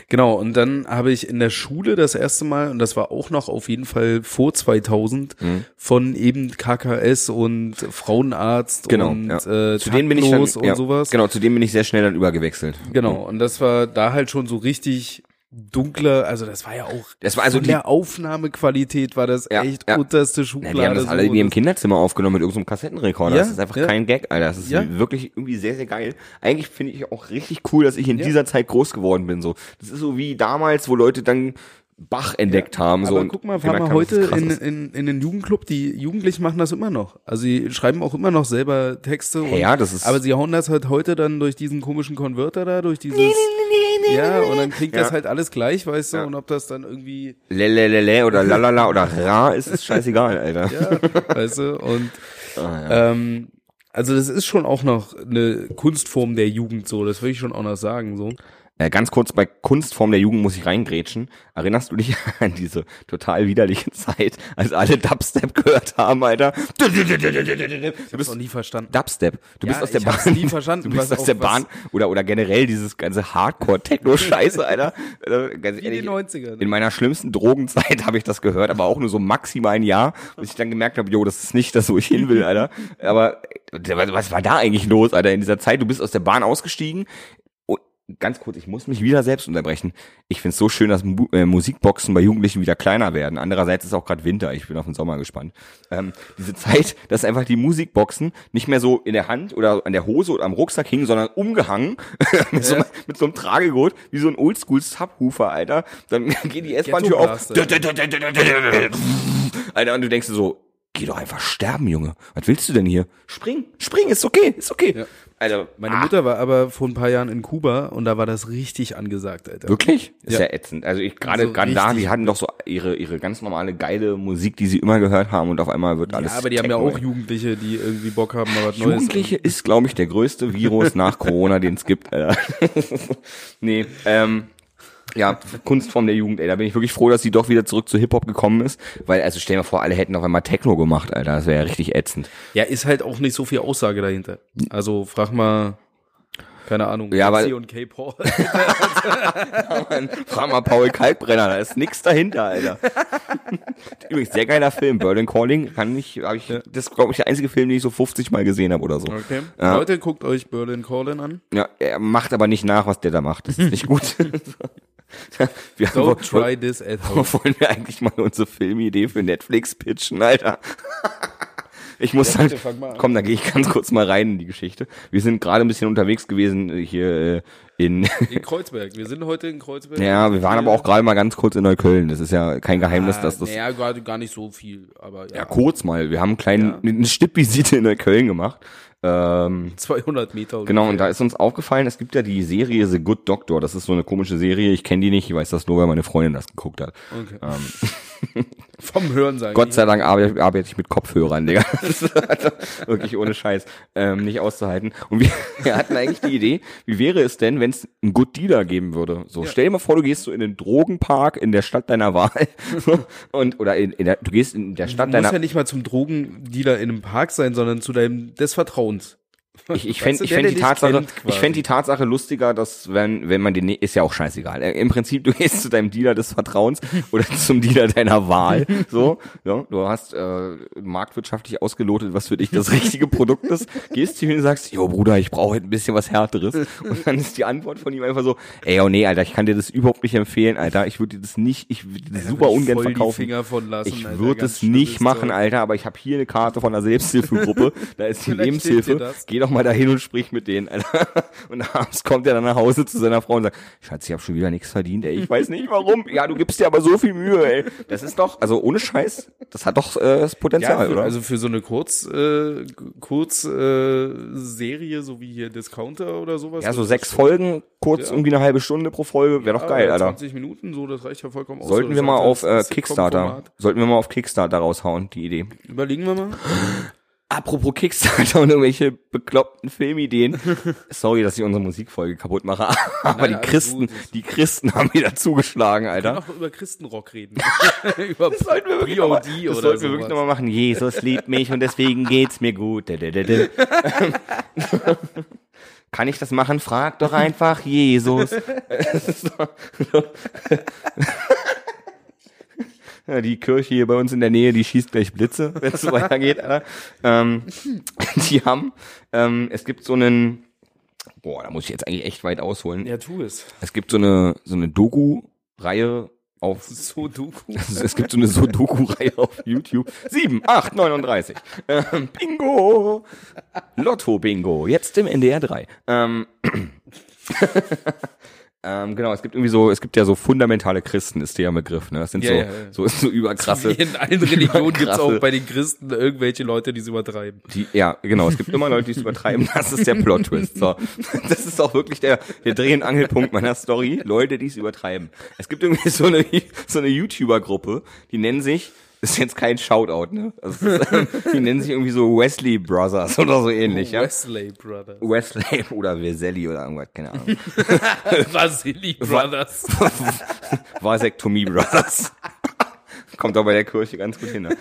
S2: Genau, und dann habe ich in der Schule das erste Mal, und das war auch noch auf jeden Fall vor 2000,
S3: Mhm.
S2: von eben KKS und Frauenarzt
S3: Genau,
S2: und
S3: ja.
S2: äh,
S3: Zu denen bin ich dann,
S2: und
S3: ja,
S2: sowas.
S3: genau, zu denen bin ich sehr schnell dann übergewechselt.
S2: Genau, und das war da halt schon so richtig dunkler, also das war ja auch
S3: Das war also die-
S2: der Aufnahmequalität war das
S3: Ja,
S2: echt
S3: ja.
S2: unterste
S3: Ja,
S2: Schublade.
S3: die haben das alle
S2: so.
S3: irgendwie im Kinderzimmer aufgenommen mit irgendeinem Kassettenrekorder.
S2: Ja,
S3: das ist einfach
S2: ja.
S3: kein Gag, Alter. Das ist
S2: Ja.
S3: wirklich irgendwie sehr, sehr geil. Eigentlich finde ich auch richtig cool, dass ich in
S2: Ja.
S3: dieser Zeit groß geworden bin. So, Das ist so wie damals, wo Leute dann Bach entdeckt haben. so,
S2: Aber
S3: und
S2: guck mal,
S3: gemerkt
S2: fahr mal
S3: haben, dass
S2: heute in, in, in den Jugendclub, die Jugendlichen machen das immer noch. Also sie schreiben auch immer noch selber Texte. Und,
S3: Ja, das ist-
S2: aber sie hauen das halt heute dann durch diesen komischen Konverter da, durch dieses... Ja, und dann klingt das
S3: Ja.
S2: halt alles gleich, weißt du,
S3: Ja.
S2: und ob das dann irgendwie,
S3: Lelelele oder lalala oder ra, ist es scheißegal, Alter.
S2: ja, weißt du, und
S3: Ah, ja.
S2: ähm, also das ist schon auch noch eine Kunstform der Jugend so, das würde ich schon auch noch sagen, so.
S3: Äh, ganz kurz, bei Kunstform der Jugend muss ich reingrätschen. Erinnerst du dich an diese total widerliche Zeit, als alle Dubstep gehört haben, Alter? Du bist
S2: noch nie verstanden.
S3: Dubstep. Du
S2: Ja,
S3: bist aus der Bahn.
S2: nie verstanden,
S3: Du bist aus der Bahn oder oder generell dieses ganze Hardcore-Techno-Scheiße, Alter. Also, ganz ehrlich,
S2: die 90er.
S3: in meiner schlimmsten Drogenzeit habe ich das gehört, aber auch nur so maximal ein Jahr, bis ich dann gemerkt habe, jo, das ist nicht das, wo ich hin will, Alter. Aber was was war da eigentlich los, Alter, in dieser Zeit? Du bist aus der Bahn ausgestiegen. Ganz kurz, ich muss mich wieder selbst unterbrechen. Ich find's so schön, dass Mu äh, Musikboxen bei Jugendlichen wieder kleiner werden. Andererseits ist auch gerade Winter. Ich bin auf den Sommer gespannt. Ähm, diese Zeit, dass einfach die Musikboxen nicht mehr so in der Hand oder an der Hose oder am Rucksack hingen, sondern umgehangen mit, so, einem- mit so einem Tragegurt, wie so ein Oldschool-Subwoofer, Alter. Dann geht die S-Bahn-Tür auf. Alter, und du denkst dir so, geh doch einfach sterben, Junge. Was willst du denn hier? Spring, spring, ist okay, ist okay.
S2: Ja.
S3: Alter,
S2: Meine
S3: ah,
S2: Mutter war aber vor ein paar Jahren in Kuba und da war das richtig angesagt, Alter.
S3: Wirklich? Ist ja,
S2: Ja.
S3: ätzend. Also ich gerade
S2: Also
S3: gerade da, die hatten doch so ihre ihre ganz normale geile Musik, die sie immer gehört haben und auf einmal wird alles
S2: Ja, aber die haben ja auch. Jugendliche, die irgendwie Bock haben, mal was Neues.
S3: Jugendliche ist, glaube ich, der größte Virus nach Corona, den es gibt. Alter. nee, ähm, ja, Kunstform der Jugend, ey. Da bin ich wirklich froh, dass sie doch wieder zurück zu Hip-Hop gekommen ist. Weil, also stell dir vor, alle hätten auf einmal Techno gemacht, Alter. Das wäre ja richtig ätzend.
S2: Ja, ist halt auch nicht so viel Aussage dahinter. Also frag mal keine Ahnung,
S3: Ja, aber-
S2: und K-Paul.
S3: Frag mal Paul Kalkbrenner, da ist nix dahinter, Alter. Übrigens, sehr geiler Film, Berlin Calling, kann ich, hab ich, das ist, glaube ich, der einzige Film, den ich so 50 Mal gesehen habe oder so.
S2: Okay.
S3: Ja.
S2: Leute, guckt euch Berlin Calling an.
S3: Ja, er macht aber nicht nach, was der da macht. Das ist nicht gut. wir haben,
S2: Don't try this at home.
S3: wollen wir eigentlich mal unsere Filmidee für Netflix pitchen, Alter? Ich muss
S2: Ja,
S3: halt,
S2: bitte, an.
S3: komm, da gehe ich ganz kurz mal rein in die Geschichte. Wir sind gerade ein bisschen unterwegs gewesen hier äh, in,
S2: In Kreuzberg. Wir sind heute in Kreuzberg.
S3: ja, wir waren aber auch gerade mal ganz kurz in Neukölln. Das ist ja kein Geheimnis, dass das,
S2: Ja, gerade gar nicht so viel, aber ja.
S3: ja, kurz mal. Wir haben einen kleinen, eine Stippvisite in Neukölln gemacht. Ähm,
S2: 200 Meter.
S3: Genau, und da ist uns aufgefallen, es gibt ja die Serie The Good Doctor. Das ist so eine komische Serie. Ich kenne die nicht. Ich weiß das nur, weil meine Freundin das geguckt hat.
S2: Okay.
S3: Ähm,
S2: Vom Hören sagen.
S3: Gott sei Dank arbeite, arbeite ich mit Kopfhörern, Digga. Das ist also wirklich ohne Scheiß ähm, nicht auszuhalten. Und wir, wir hatten eigentlich die Idee, wie wäre es denn, wenn es einen Good Dealer geben würde? So, stell dir mal vor, du gehst so in den Drogenpark in der Stadt deiner Wahl und oder in, in der, du gehst in der Stadt
S2: Du musst
S3: deiner
S2: ja nicht mal zum Drogendealer in einem Park sein, sondern zu deinem des Vertrauens.
S3: Ich, ich fände
S2: der,
S3: fänd
S2: der
S3: die Tatsache, ich fänd die Tatsache lustiger, dass wenn, wenn man den, ist ja auch scheißegal. Äh, Im Prinzip, du gehst zu deinem Dealer des Vertrauens oder zum Dealer deiner Wahl. So, ja, du hast äh, marktwirtschaftlich ausgelotet, was für dich das richtige Produkt ist. Gehst zu ihm und sagst, jo Bruder, ich brauche ein bisschen was Härteres. Und dann ist die Antwort von ihm einfach so, ey, oh nee, Alter, ich kann dir das überhaupt nicht empfehlen, Alter. Ich würde dir das nicht, ich würde dir das super ungern verkaufen.
S2: Lassen,
S3: Ich würde es nicht machen. Alter, aber ich habe hier eine Karte von einer Selbsthilfegruppe. Da ist die Lebenshilfe. Geh doch mal dahin und sprich mit denen, Alter. Und abends kommt er dann nach Hause zu seiner Frau und sagt, Schatz, ich habe schon wieder nichts verdient, ey. Ich weiß nicht warum. Ja, du gibst dir aber so viel Mühe, ey. Das ist doch, also ohne Scheiß, das hat doch äh, das Potenzial,
S2: für,
S3: oder?
S2: also für so eine Kurz, äh, Kurz äh, Serie, so wie hier Discounter oder sowas.
S3: ja, so sechs Folgen, kurz
S2: Ja.
S3: irgendwie eine halbe Stunde pro Folge, wäre doch
S2: Ja,
S3: geil, Alter.
S2: 20 Minuten, so, das reicht ja vollkommen aus.
S3: Sollten wir mal auf äh. Kickstarter, sollten wir mal auf Kickstarter raushauen, die Idee.
S2: Überlegen wir mal.
S3: Apropos Kickstarter und irgendwelche bekloppten Filmideen. Sorry, dass ich unsere Musikfolge kaputt mache, aber
S2: Nein,
S3: die Christen,
S2: gut.
S3: die Christen haben wieder zugeschlagen, Alter.
S2: Auch über Christenrock reden. über
S3: Das sollten wir wirklich nochmal, das sollten wir wirklich
S2: sowas.
S3: noch mal machen. Jesus liebt mich und deswegen geht's mir gut. Kann ich das machen? Frag doch einfach Jesus. Die Kirche hier bei uns in der Nähe, die schießt gleich Blitze, wenn es so weitergeht. Alter. Ähm, die haben, ähm, es gibt so einen, boah, da muss ich jetzt eigentlich echt weit ausholen.
S2: Ja, tu es.
S3: Es gibt so eine so eine Doku-Reihe auf
S2: So Doku.
S3: es gibt so eine Sudoku-Reihe auf YouTube. 7, 8, 39. Ähm, Bingo! Lotto-Bingo. Jetzt im NDR 3. Ähm, ähm, genau, es gibt irgendwie so, es gibt ja so fundamentale Christen, ist der Begriff, ne? Das sind
S2: Ja,
S3: so,
S2: ja, ja.
S3: so, so überkrasse.
S2: Wie in allen Religionen gibt's
S3: krasse-
S2: auch bei den Christen irgendwelche Leute, die es übertreiben.
S3: Die, ja, genau. Es gibt immer Leute, die es übertreiben. Das ist der Plot-Twist. So. Das ist auch wirklich der, der Dreh- und Angelpunkt meiner Story. Leute, die es übertreiben. Es gibt irgendwie so eine, so eine YouTuber-Gruppe, die nennen sich, ist jetzt kein Shoutout, ne? Also, ist, die nennen sich irgendwie so Wesley Brothers oder so ähnlich, ja?
S2: Wesley Brothers.
S3: Wesley oder Veselli oder irgendwas, keine Ahnung.
S2: Vasily Brothers.
S3: Vasektomie Brothers. Kommt auch bei der Kirche ganz gut hin. Ne?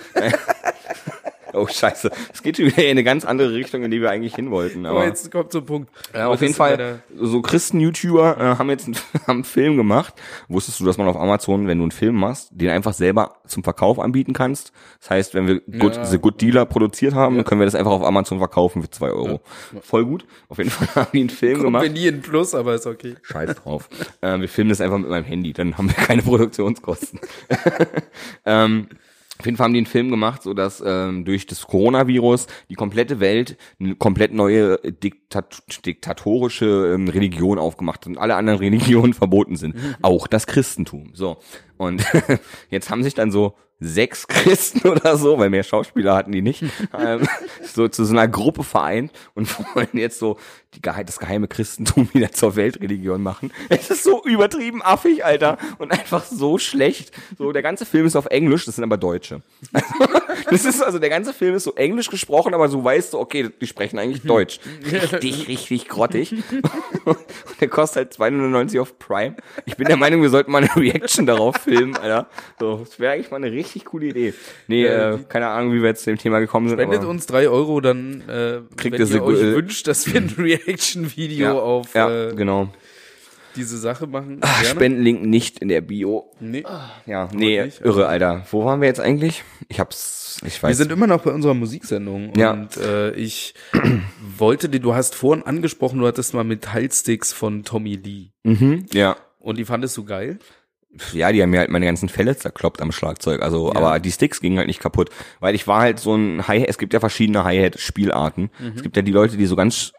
S3: Oh scheiße. Es geht schon wieder in eine ganz andere Richtung, in die wir eigentlich hin wollten.
S2: Aber
S3: Aber
S2: jetzt kommt zum Punkt.
S3: Ja, auf jeden Fall, so Christen-YouTuber äh, haben jetzt einen, haben einen Film gemacht. Wusstest du, dass man auf Amazon, wenn du einen Film machst, den einfach selber zum Verkauf anbieten kannst? Das heißt, wenn wir Good,
S2: Ja.
S3: The Good Dealer produziert haben, dann können wir das einfach auf Amazon verkaufen für zwei Euro. Voll gut. Auf jeden Fall haben die einen Film
S2: Kommt
S3: gemacht.
S2: nie in Plus, aber ist okay.
S3: Scheiß drauf. äh, wir filmen das einfach mit meinem Handy, dann haben wir keine Produktionskosten. ähm, auf jeden Fall haben die einen Film gemacht, so dass ähm, durch das Coronavirus die komplette Welt eine komplett neue Diktat diktatorische ähm, Religion aufgemacht hat und alle anderen Religionen verboten sind, auch das Christentum. So und jetzt haben sich dann so sechs Christen oder so, weil mehr Schauspieler hatten die nicht, ähm, so zu so einer Gruppe vereint und wollen jetzt so die, das geheime Christentum wieder zur Weltreligion machen. Es ist so übertrieben affig, Alter, und einfach so schlecht. So, der ganze Film ist auf Englisch, das sind aber Deutsche. Das ist also, der ganze Film ist so englisch gesprochen, aber so weißt du, okay, die sprechen eigentlich Deutsch. Richtig, richtig grottig. Und der kostet halt 2,99 auf Prime. Ich bin der Meinung, wir sollten mal eine Reaction darauf filmen, Alter. So, das wäre eigentlich mal eine richtig coole Idee. Nee,
S2: Ja,
S3: äh, keine Ahnung, wie wir jetzt zu dem Thema gekommen sind.
S2: Spendet uns drei Euro, dann äh,
S3: Kriegt
S2: wenn
S3: ihr
S2: euch
S3: äh,
S2: wünscht, dass wir ein Reaction-Video
S3: ja,
S2: auf
S3: ja,
S2: äh,
S3: genau.
S2: diese Sache machen.
S3: Ach. Spendenlink nicht in der Bio.
S2: Nee.
S3: Ja, nee,
S2: nicht,
S3: irre, Alter. Wo waren wir jetzt eigentlich? Ich hab's, ich weiß.
S2: Wir sind immer noch bei unserer Musiksendung
S3: Ja.
S2: und äh, ich wollte dir, du hast vorhin angesprochen, du hattest mal Metallsticks von Tommy Lee
S3: mhm, ja.
S2: und die fandest du geil?
S3: Ja, die haben mir halt meine ganzen Fälle zerkloppt am Schlagzeug. Also,
S2: Ja.
S3: aber die Sticks gingen halt nicht kaputt, weil ich war halt so ein Hi es gibt ja verschiedene Hi-Hat-Spielarten.
S2: Mhm.
S3: Es gibt ja die Leute, die so ganz,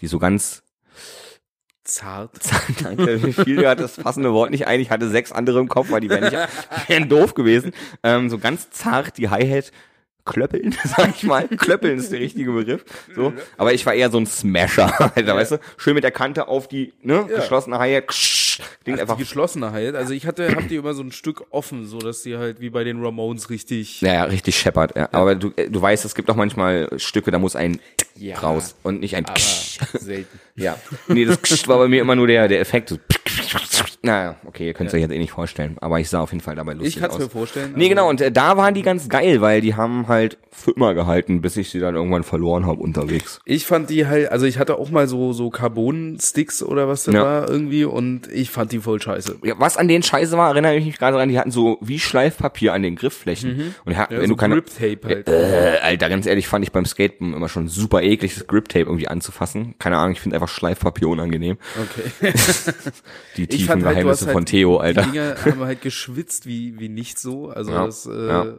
S3: die so ganz,
S2: Zart.
S3: danke, mir fiel gerade das passende Wort nicht ein. Ich hatte sechs andere im Kopf, weil die wären nicht, wären doof gewesen. Ähm, so ganz zart die Hi-Hat klöppeln, sag ich mal. Klöppeln ist der richtige Begriff. So. Aber ich war eher so ein Smasher, Alter, weißt du? Schön mit der Kante auf die, ne,
S2: Ja.
S3: geschlossene Hi-Hat. Klingt
S2: Ach,
S3: einfach
S2: die geschlossene halt. Also ich hatte, hab die immer so ein Stück offen, so dass die halt wie bei den Ramones richtig.
S3: Ja, ja, richtig scheppert. Ja. Aber du, äh, du weißt, es gibt auch manchmal Stücke, da muss ein
S2: Ja.
S3: raus und nicht ein
S2: Aber selten.
S3: Ja. Nee, das war bei mir immer nur der, der Effekt. So. Naja, okay, ihr könnt es euch jetzt eh nicht vorstellen. Aber ich sah auf jeden Fall dabei lustig
S2: Ich kann es
S3: aus.
S2: mir vorstellen.
S3: Nee,
S2: also-
S3: genau, und äh, da waren die ganz geil, weil die haben halt für immer gehalten, bis ich sie dann irgendwann verloren habe unterwegs.
S2: Ich fand die halt, also ich hatte auch mal so so Carbon-Sticks oder was das
S3: Ja.
S2: war irgendwie und ich fand die voll scheiße.
S3: Ja, was an denen scheiße war, erinnere ich mich gerade dran, die hatten so wie Schleifpapier an den Griffflächen. Und ja,
S2: Mhm. Ja,
S3: wenn
S2: so
S3: du keine,
S2: Grip-Tape halt.
S3: Äh, Alter, ganz ehrlich, fand ich beim Skaten immer schon super eklig, das Grip-Tape irgendwie anzufassen. Keine Ahnung, ich finde einfach Schleifpapier unangenehm.
S2: Okay.
S3: Die
S2: Ich
S3: tiefen
S2: fand halt,
S3: Geheimnisse
S2: halt,
S3: von Theo, Alter.
S2: Die Dinger haben halt geschwitzt wie, wie nicht so. Also
S3: Ja,
S2: das äh,
S3: ja.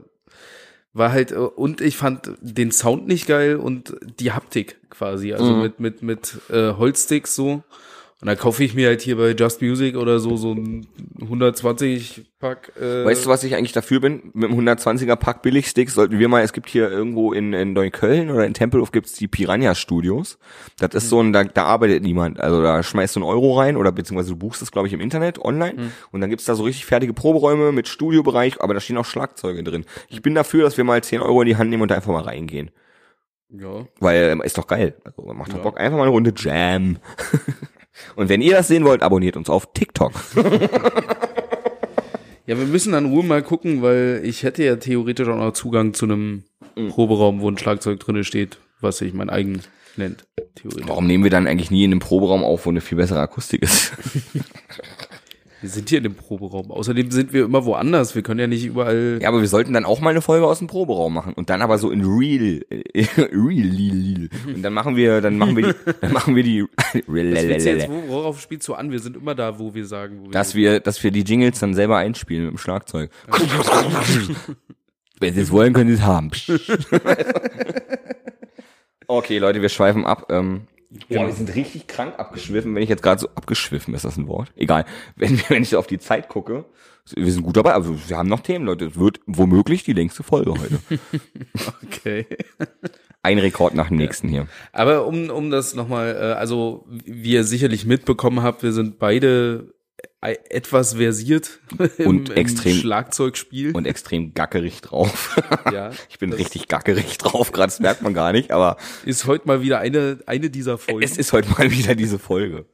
S2: war halt, äh, und ich fand den Sound nicht geil und die Haptik quasi. Also
S3: Mhm.
S2: mit, mit, mit äh, Holzsticks so. Und da kaufe ich mir halt hier bei Just Music oder so so ein 120 Pack. Äh,
S3: Weißt du, was ich eigentlich dafür bin? Mit dem 120er Pack Billigsticks sollten wir mal, es gibt hier irgendwo in, in Neukölln oder in Tempelhof gibt's die Piranha Studios. Das ist so ein, da, da arbeitet niemand. Also da schmeißt du einen Euro rein oder beziehungsweise du buchst es, glaube ich, im Internet online und dann gibt's da so richtig fertige Proberäume mit Studiobereich, aber da stehen auch Schlagzeuge drin. Ich bin dafür, dass wir mal 10 Euro in die Hand nehmen und da einfach mal reingehen.
S2: Ja.
S3: Weil ähm, ist doch geil. Also macht doch
S2: Ja.
S3: Bock. Einfach mal eine Runde Jam. und wenn ihr das sehen wollt, abonniert uns auf TikTok.
S2: Ja, wir müssen dann Ruhe mal gucken, weil ich hätte ja theoretisch auch noch Zugang zu einem
S3: Mhm.
S2: Proberaum, wo ein Schlagzeug drinne steht, was sich mein eigen nennt. Theoretisch.
S3: Warum nehmen wir dann eigentlich nie in einem Proberaum auf, wo eine viel bessere Akustik ist?
S2: Wir sind hier in dem Proberaum. Außerdem sind wir immer woanders. Wir können ja nicht überall.
S3: Ja, aber wir sollten dann auch mal eine Folge aus dem Proberaum machen und dann aber so in real, äh, real, real. und dann machen wir, dann machen wir die, dann machen wir die,
S2: jetzt, wo- worauf spielst du an? Wir sind immer da, wo wir sagen, wo wir
S3: dass wir, dass wir die Jingles dann selber einspielen mit dem Schlagzeug. Wenn Sie es wollen, können Sie es haben. okay, Leute, wir schweifen ab. Ähm, Boah, wir sind richtig krank abgeschwiffen, wenn ich jetzt gerade so abgeschwiffen, ist das ein Wort? Egal. Wenn, wenn ich so auf die Zeit gucke, wir sind gut dabei, aber wir haben noch Themen, Leute. Es wird womöglich die längste Folge heute.
S2: Okay.
S3: Ein Rekord nach dem nächsten hier.
S2: Aber um, um das nochmal, äh, also wie ihr sicherlich mitbekommen habt, wir sind beide etwas versiert im,
S3: Und
S2: im
S3: extrem-
S2: Schlagzeugspiel.
S3: Und extrem gackerig drauf.
S2: ja,
S3: Ich bin richtig gackerig drauf, gerade das merkt man gar nicht, aber
S2: ist heute mal wieder eine, eine dieser Folgen.
S3: es ist heute mal wieder diese Folge.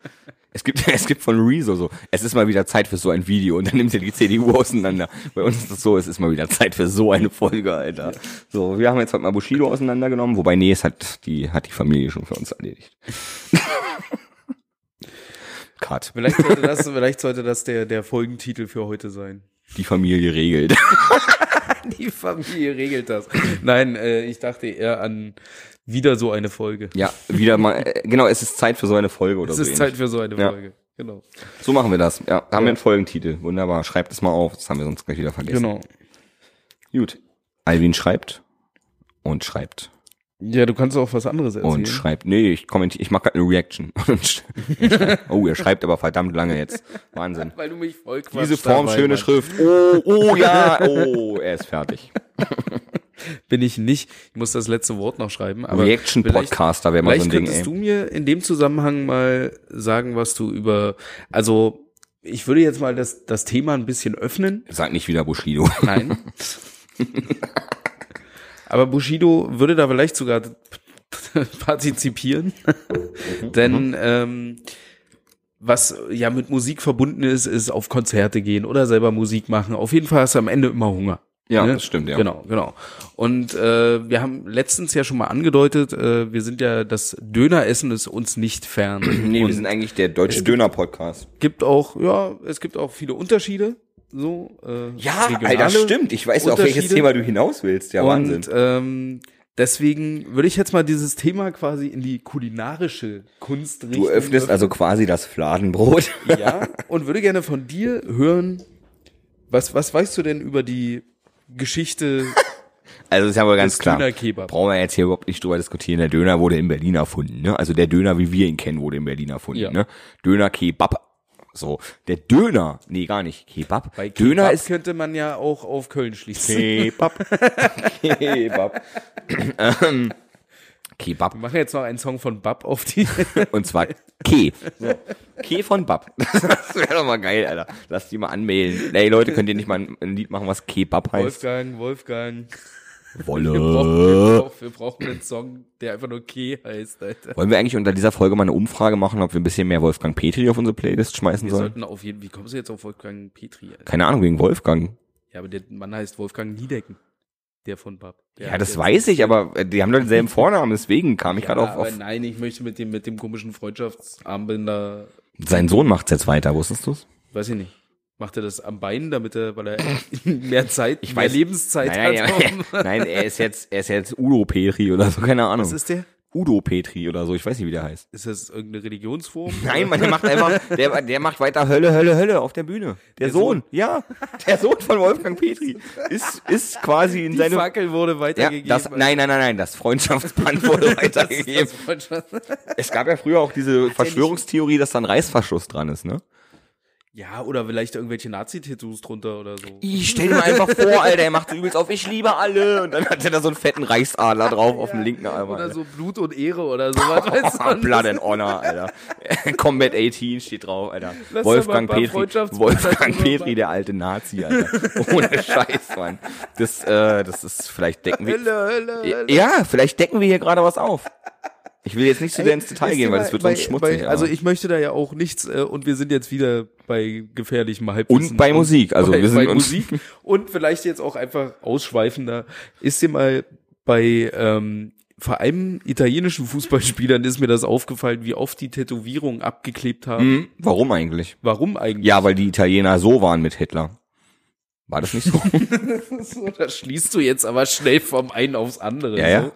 S3: Es gibt, es gibt von Rezo so, es ist mal wieder Zeit für so ein Video und dann nimmt er die CDU auseinander. Bei uns ist das so, es ist mal wieder Zeit für so eine Folge, Alter. So, wir haben jetzt heute mal Bushido auseinandergenommen, wobei, nee, es hat die, hat die Familie schon für uns erledigt. Cut.
S2: vielleicht sollte das, vielleicht sollte das der, der Folgentitel für heute sein.
S3: Die Familie regelt.
S2: Die Familie regelt das. Nein, äh, ich dachte eher an wieder so eine Folge.
S3: Ja, wieder mal, äh, genau, es ist Zeit für so eine Folge oder
S2: Es
S3: so.
S2: ist
S3: ähnlich.
S2: Zeit für so eine
S3: Ja.
S2: Folge. Genau.
S3: So machen wir das. Ja, haben wir einen Folgentitel. Wunderbar. Schreibt es mal auf. Das haben wir sonst gleich wieder vergessen.
S2: Genau.
S3: Gut. Alvin schreibt und schreibt
S2: Ja, du kannst auch was anderes erzählen.
S3: und schreibt. Nee, ich kommentiere, ich mache gerade eine Reaction. Und sch- oh, er schreibt aber verdammt lange jetzt. Wahnsinn.
S2: Weil du mich voll
S3: Diese Form, schöne Schrift. Oh, oh ja, oh, er ist fertig.
S2: Bin ich nicht. Ich muss das letzte Wort noch schreiben. Aber
S3: Reaction
S2: vielleicht-
S3: Podcaster wäre mal so ein Ding,
S2: könntest
S3: ey.
S2: du mir in dem Zusammenhang mal sagen, was du über, also ich würde jetzt mal das, das Thema ein bisschen öffnen.
S3: Sag nicht wieder Bushido.
S2: Nein. Aber Bushido würde da vielleicht sogar partizipieren. Denn ähm, was ja mit Musik verbunden ist, ist auf Konzerte gehen oder selber Musik machen. Auf jeden Fall hast du am Ende immer Hunger.
S3: Ja,
S2: Ne?
S3: das stimmt, ja.
S2: Genau, genau. Und äh, wir haben letztens ja schon mal angedeutet, äh, wir sind ja, das Döneressen ist uns nicht fern.
S3: Nee,
S2: Und
S3: wir sind eigentlich der deutsche Döner-Podcast.
S2: gibt auch, ja, es gibt auch viele Unterschiede. So, äh,
S3: Ja, Alter, stimmt. Ich weiß, auf welches. Thema du hinaus willst. Ja, Wahnsinn.
S2: Und ähm, deswegen würde ich jetzt mal dieses Thema quasi in die kulinarische Kunst richten.
S3: Du öffnest also quasi das Fladenbrot.
S2: ja und würde gerne von dir hören, was was weißt du denn über die Geschichte
S3: Also ist ja wohl ganz klar. Brauchen wir jetzt hier überhaupt nicht drüber diskutieren. Der Döner wurde in Berlin erfunden. Ne? Also der Döner, wie wir ihn kennen, wurde in Berlin erfunden.
S2: Ja.
S3: Ne? Döner Kebab. So, der Döner, nee, gar nicht. Kebab.
S2: Bei
S3: Döner
S2: Kebab
S3: ist
S2: könnte man ja auch auf Köln schließen.
S3: Kebab. Kebab. ähm, Kebab.
S2: Wir machen jetzt noch einen Song von Bab auf die.
S3: Und zwar Ke. So. Ke von Bab. Das wäre doch mal geil, Alter. Lass die mal anmelden. Ey, Leute, könnt ihr nicht mal ein, ein Lied machen, was Kebab heißt?
S2: Wolfgang, Wolfgang.
S3: Wolle.
S2: Wir brauchen, wir, brauchen, wir brauchen einen Song, der einfach nur Ke heißt, Alter.
S3: Wollen wir eigentlich unter dieser Folge mal eine Umfrage machen, ob wir ein bisschen mehr Wolfgang Petri auf unsere Playlist schmeißen
S2: Wir
S3: sollen?
S2: sollten auf jeden Wie kommst du jetzt auf Wolfgang Petri? Alter?
S3: Keine Ahnung, wegen Wolfgang.
S2: Ja, aber der Mann heißt Wolfgang Niedecken. Der von Bab. Der
S3: Ja, das weiß ich, aber die haben doch denselben Vornamen, deswegen kam ich
S2: Ja,
S3: gerade auf, auf.
S2: nein, ich möchte mit dem, mit dem komischen Freundschaftsarmbinder,
S3: Sein Sohn macht's jetzt weiter, wusstest du's?
S2: weiß ich nicht. Macht er das am Bein, damit er, weil er mehr Zeit,
S3: Ich
S2: mehr
S3: weiß-
S2: Lebenszeit
S3: Nein,
S2: hat?
S3: nein,
S2: um-
S3: nein, er ist jetzt, er ist jetzt Udo Petri oder so, keine Ahnung.
S2: Was ist der?
S3: Udo Petri oder so, ich weiß nicht, wie der heißt.
S2: Ist das irgendeine Religionsform?
S3: Nein, man, der macht einfach, der, der macht weiter Hölle, Hölle, Hölle auf der Bühne. Der,
S2: Der
S3: Sohn,
S2: Sohn.
S3: ja, der Sohn von Wolfgang Petri ist, ist quasi in
S2: Die
S3: seine,
S2: Fackel wurde
S3: ja,
S2: weitergegeben.
S3: das, nein, nein, nein, nein, das Freundschaftsband wurde weitergegeben.
S2: Das
S3: Es gab ja früher auch diese Verschwörungstheorie, dass da ein Reißverschluss dran ist, ne?
S2: Ja, oder vielleicht irgendwelche Nazi-Tattoos drunter oder so.
S3: Ich stell dir mal einfach vor, Alter, er macht so übelst auf, ich liebe alle. Und dann hat er da so einen fetten Reichsadler drauf auf dem linken Arm.
S2: Oder
S3: Alter.
S2: so Blut und Ehre oder sowas. weißt du?
S3: Blood and Honor, Alter. Combat 18 steht drauf, Alter.
S2: Lass
S3: Wolfgang Petri, Wolfgang Petri, der alte Nazi, Alter. Ohne Scheiß, Mann. Das, äh, das ist, vielleicht decken wir,
S2: Hölle, Hölle, Hölle.
S3: ja, vielleicht decken wir hier gerade was auf. Ich will jetzt nicht zu sehr ins Detail gehen, weil das wird
S2: bei-
S3: sonst schmutzig.
S2: Bei, also ich möchte da ja auch nichts äh, und wir sind jetzt wieder bei gefährlichem Halbwissen.
S3: Und bei Musik, also
S2: bei,
S3: wir sind
S2: bei
S3: uns-
S2: Musik und vielleicht jetzt auch einfach ausschweifender. Ist dir mal bei ähm, vor allem italienischen Fußballspielern ist mir das aufgefallen, wie oft die Tätowierungen abgeklebt haben.
S3: Hm, warum eigentlich?
S2: Warum eigentlich?
S3: Ja, weil die Italiener so waren mit Hitler. War das nicht so?
S2: So, da schließt du jetzt aber schnell vom einen aufs andere.
S3: Ja, ja.
S2: So.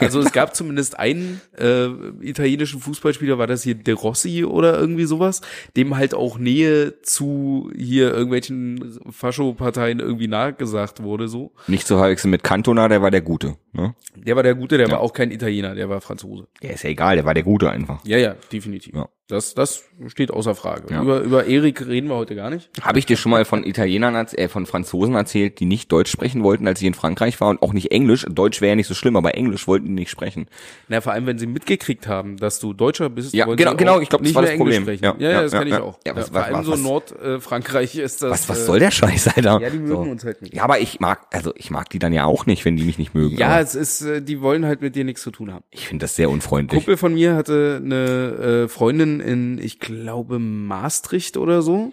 S2: Also es gab zumindest einen äh, italienischen Fußballspieler, war das hier De Rossi oder irgendwie sowas, dem halt auch Nähe zu hier irgendwelchen Fascho-Parteien irgendwie nachgesagt wurde. So,
S3: nicht zu verwechseln mit Cantona, der war der Gute. Ne?
S2: der war der Gute, der
S3: Ja.
S2: war auch kein Italiener, der war Franzose.
S3: Ja, ist ja egal, der war der Gute einfach.
S2: Ja, ja, definitiv.
S3: Ja.
S2: Das, das steht außer Frage.
S3: Ja.
S2: Über über Erik reden wir heute gar nicht.
S3: Habe ich dir schon mal von Italienern, äh, von Franzosen erzählt, die nicht Deutsch sprechen wollten, als ich in Frankreich war und auch nicht Englisch. Deutsch wäre ja nicht so schlimm, aber Englisch wollten die nicht sprechen.
S2: Na, vor allem, wenn sie mitgekriegt haben, dass du Deutscher bist,
S3: Ja, genau, genau, ich glaub, das
S2: nicht
S3: war das
S2: Englisch
S3: Problem.
S2: sprechen.
S3: Ja,
S2: Ja, ja, das
S3: ja,
S2: kenne ich auch.
S3: Ja, was-
S2: vor allem
S3: was-
S2: so Nordfrankreich ist das.
S3: Was, was
S2: äh,
S3: soll der Scheiß, Alter?
S2: Ja, die mögen
S3: so.
S2: uns halt nicht.
S3: Ja, aber ich mag, also ich mag die dann ja auch nicht, wenn die mich nicht mögen.
S2: Ja, es ist, äh, die wollen halt mit dir nichts zu tun haben.
S3: ich finde das sehr unfreundlich.
S2: Kumpel von mir hatte eine äh, Freundin in, ich glaube, Maastricht oder so.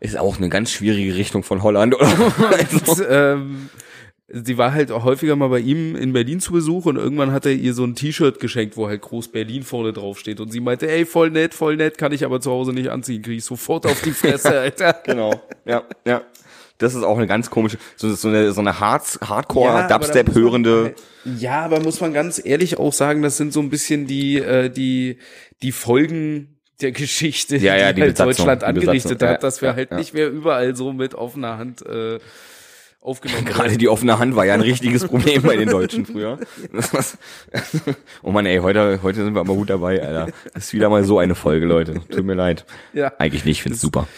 S3: Ist auch eine ganz schwierige Richtung von Holland, oder? Also,
S2: Und, ähm, sie war halt auch häufiger mal bei ihm in Berlin zu Besuch und irgendwann hat er ihr so ein T-Shirt geschenkt, wo halt groß Berlin vorne drauf steht. Und sie meinte, ey, voll nett, voll nett, kann ich aber zu Hause nicht anziehen, krieg ich sofort auf die Fresse, Alter.
S3: genau. Ja, ja. Das ist auch eine ganz komische, so, so eine, so eine Hard,
S2: Ja,
S3: Hardcore,
S2: aber da
S3: Dubstep
S2: muss man-
S3: hörende.
S2: Ja, aber muss man ganz ehrlich auch sagen, das sind so ein bisschen die, äh, die, die Folgen der Geschichte,
S3: Ja, ja, die
S2: halt
S3: Besatzung,
S2: Deutschland
S3: die
S2: angerichtet hat, dass wir halt
S3: ja.
S2: nicht mehr überall so mit offener Hand äh, aufgenommen
S3: Gerade die offene Hand war ja ein richtiges Problem bei den Deutschen früher. Das. Oh Mann, ey, heute, heute sind wir aber gut dabei, Alter. Das ist wieder mal so eine Folge, Leute. Tut mir leid.
S2: Ja,
S3: Eigentlich nicht, ich find's super.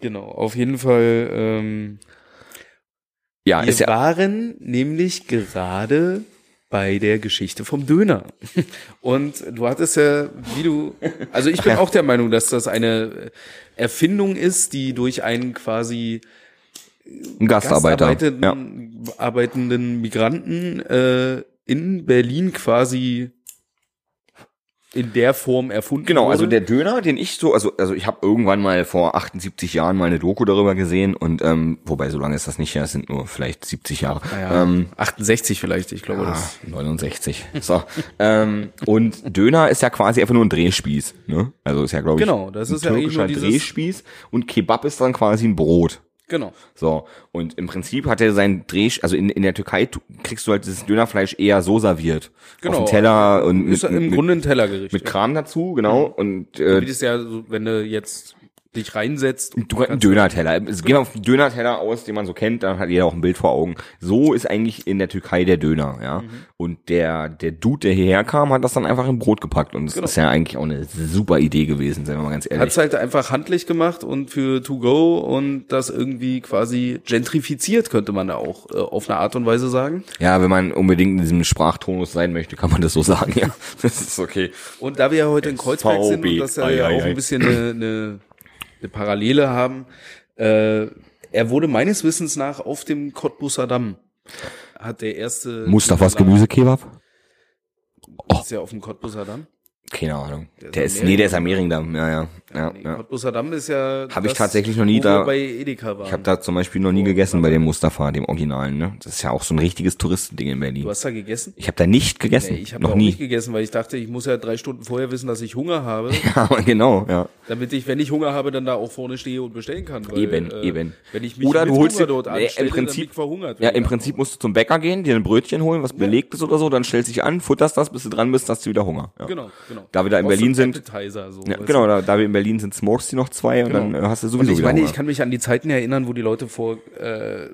S2: Genau. Auf jeden Fall. Ähm,
S3: Ja,
S2: wir
S3: ja,
S2: waren nämlich gerade bei der Geschichte vom Döner. Und du hattest ja, wie du, also ich bin auch der Meinung, dass das eine Erfindung ist, die durch einen quasi
S3: ein Gastarbeiter.
S2: gastarbeitenden
S3: Ja.
S2: arbeitenden Migranten äh, in Berlin quasi in der Form erfunden
S3: Genau,
S2: wurde.
S3: also der Döner, den ich so, also also ich habe irgendwann mal vor 78 Jahren mal eine Doku darüber gesehen und ähm, wobei so lange ist das nicht, ja, es sind nur vielleicht 70 Jahre.
S2: ja,
S3: Ähm,
S2: 68 vielleicht, ich glaube
S3: ah,
S2: das.
S3: 69. So. ähm, und Döner ist ja quasi einfach nur ein Drehspieß, ne? Also ist ja glaube ich
S2: Genau, das
S3: ein
S2: ist ja eigentlich
S3: türkischer
S2: nur dieses-
S3: Drehspieß und Kebab ist dann quasi ein Brot.
S2: Genau.
S3: So, und im Prinzip hat er sein Dreh, also in, in der Türkei kriegst du halt dieses Dönerfleisch eher so serviert.
S2: Genau.
S3: Auf dem Teller und mit,
S2: Ist im
S3: mit,
S2: Grunde ein Tellergericht.
S3: mit. Kram dazu, genau. Und äh,
S2: Wie das ja, so, wenn du jetzt dich reinsetzt. und
S3: Du, ein Döner-Teller. Es geht auf einen Döner-Teller aus, den man so kennt, dann hat jeder auch ein Bild vor Augen. So ist eigentlich in der Türkei der Döner, ja.
S2: Mhm.
S3: Und der, der Dude, der hierher kam, hat das dann einfach in Brot gepackt. Und das
S2: Genau.
S3: ist ja eigentlich auch eine super Idee gewesen, sagen wir mal ganz ehrlich.
S2: Hat's halt einfach handlich gemacht und für To Go und das irgendwie quasi gentrifiziert, könnte man da auch äh, auf eine Art und Weise sagen.
S3: ja, wenn man unbedingt in diesem Sprachtonus sein möchte, kann man das so sagen, ja. Das ist okay.
S2: Und da wir ja heute in Kreuzberg sind und das ja, ja auch
S3: ei.
S2: ein bisschen eine, eine, eine Parallele haben, äh, er wurde meines Wissens nach auf dem Cottbusser Damm hat der erste
S3: Mustafas Gemüsekebab?
S2: Ist ja auf dem Cottbusser Damm.
S3: Keine Ahnung.
S2: Der ist
S3: Der ist, nee, der ist am
S2: Mehringdamm.
S3: Mehringdamm, ja, ja. Ja, ja.
S2: Cottbusser Damm ist ja
S3: Hab ich tatsächlich noch nie da-
S2: bei Edeka waren.
S3: Ich habe da zum Beispiel noch nie gegessen bei dem Mustafa, dem Originalen, ne? Das ist ja auch so ein richtiges Touristending in Berlin.
S2: du hast da gegessen?
S3: Ich habe da nicht gegessen,
S2: Nee, ich habe
S3: noch
S2: auch
S3: nie.
S2: nicht gegessen, weil ich dachte, ich muss ja drei Stunden vorher wissen, dass ich Hunger habe,
S3: Ja, genau, ja.
S2: damit ich, wenn ich Hunger habe, dann da auch vorne stehe und bestellen kann. Weil,
S3: Eben,
S2: äh,
S3: eben.
S2: Wenn ich mich
S3: Oder du holst dir,
S2: dort
S3: nee,
S2: anstelle,
S3: im Prinzip,
S2: verhungert.
S3: ja, im Prinzip musst du zum Bäcker gehen, dir ein Brötchen holen, was belegt ist oder so, dann stellst dich an, futterst das, bis du dran bist, hast du wieder Hunger. Ja.
S2: Genau, genau.
S3: Da wir da in Berlin
S2: so
S3: sind-
S2: so,
S3: Ja, genau, da, da wir in Berlin sind, smokest du noch zwei und dann äh, hast du
S2: Und
S3: sowieso
S2: ich
S3: wieder
S2: meine, ich kann mich an die Zeiten erinnern, wo die Leute vor äh,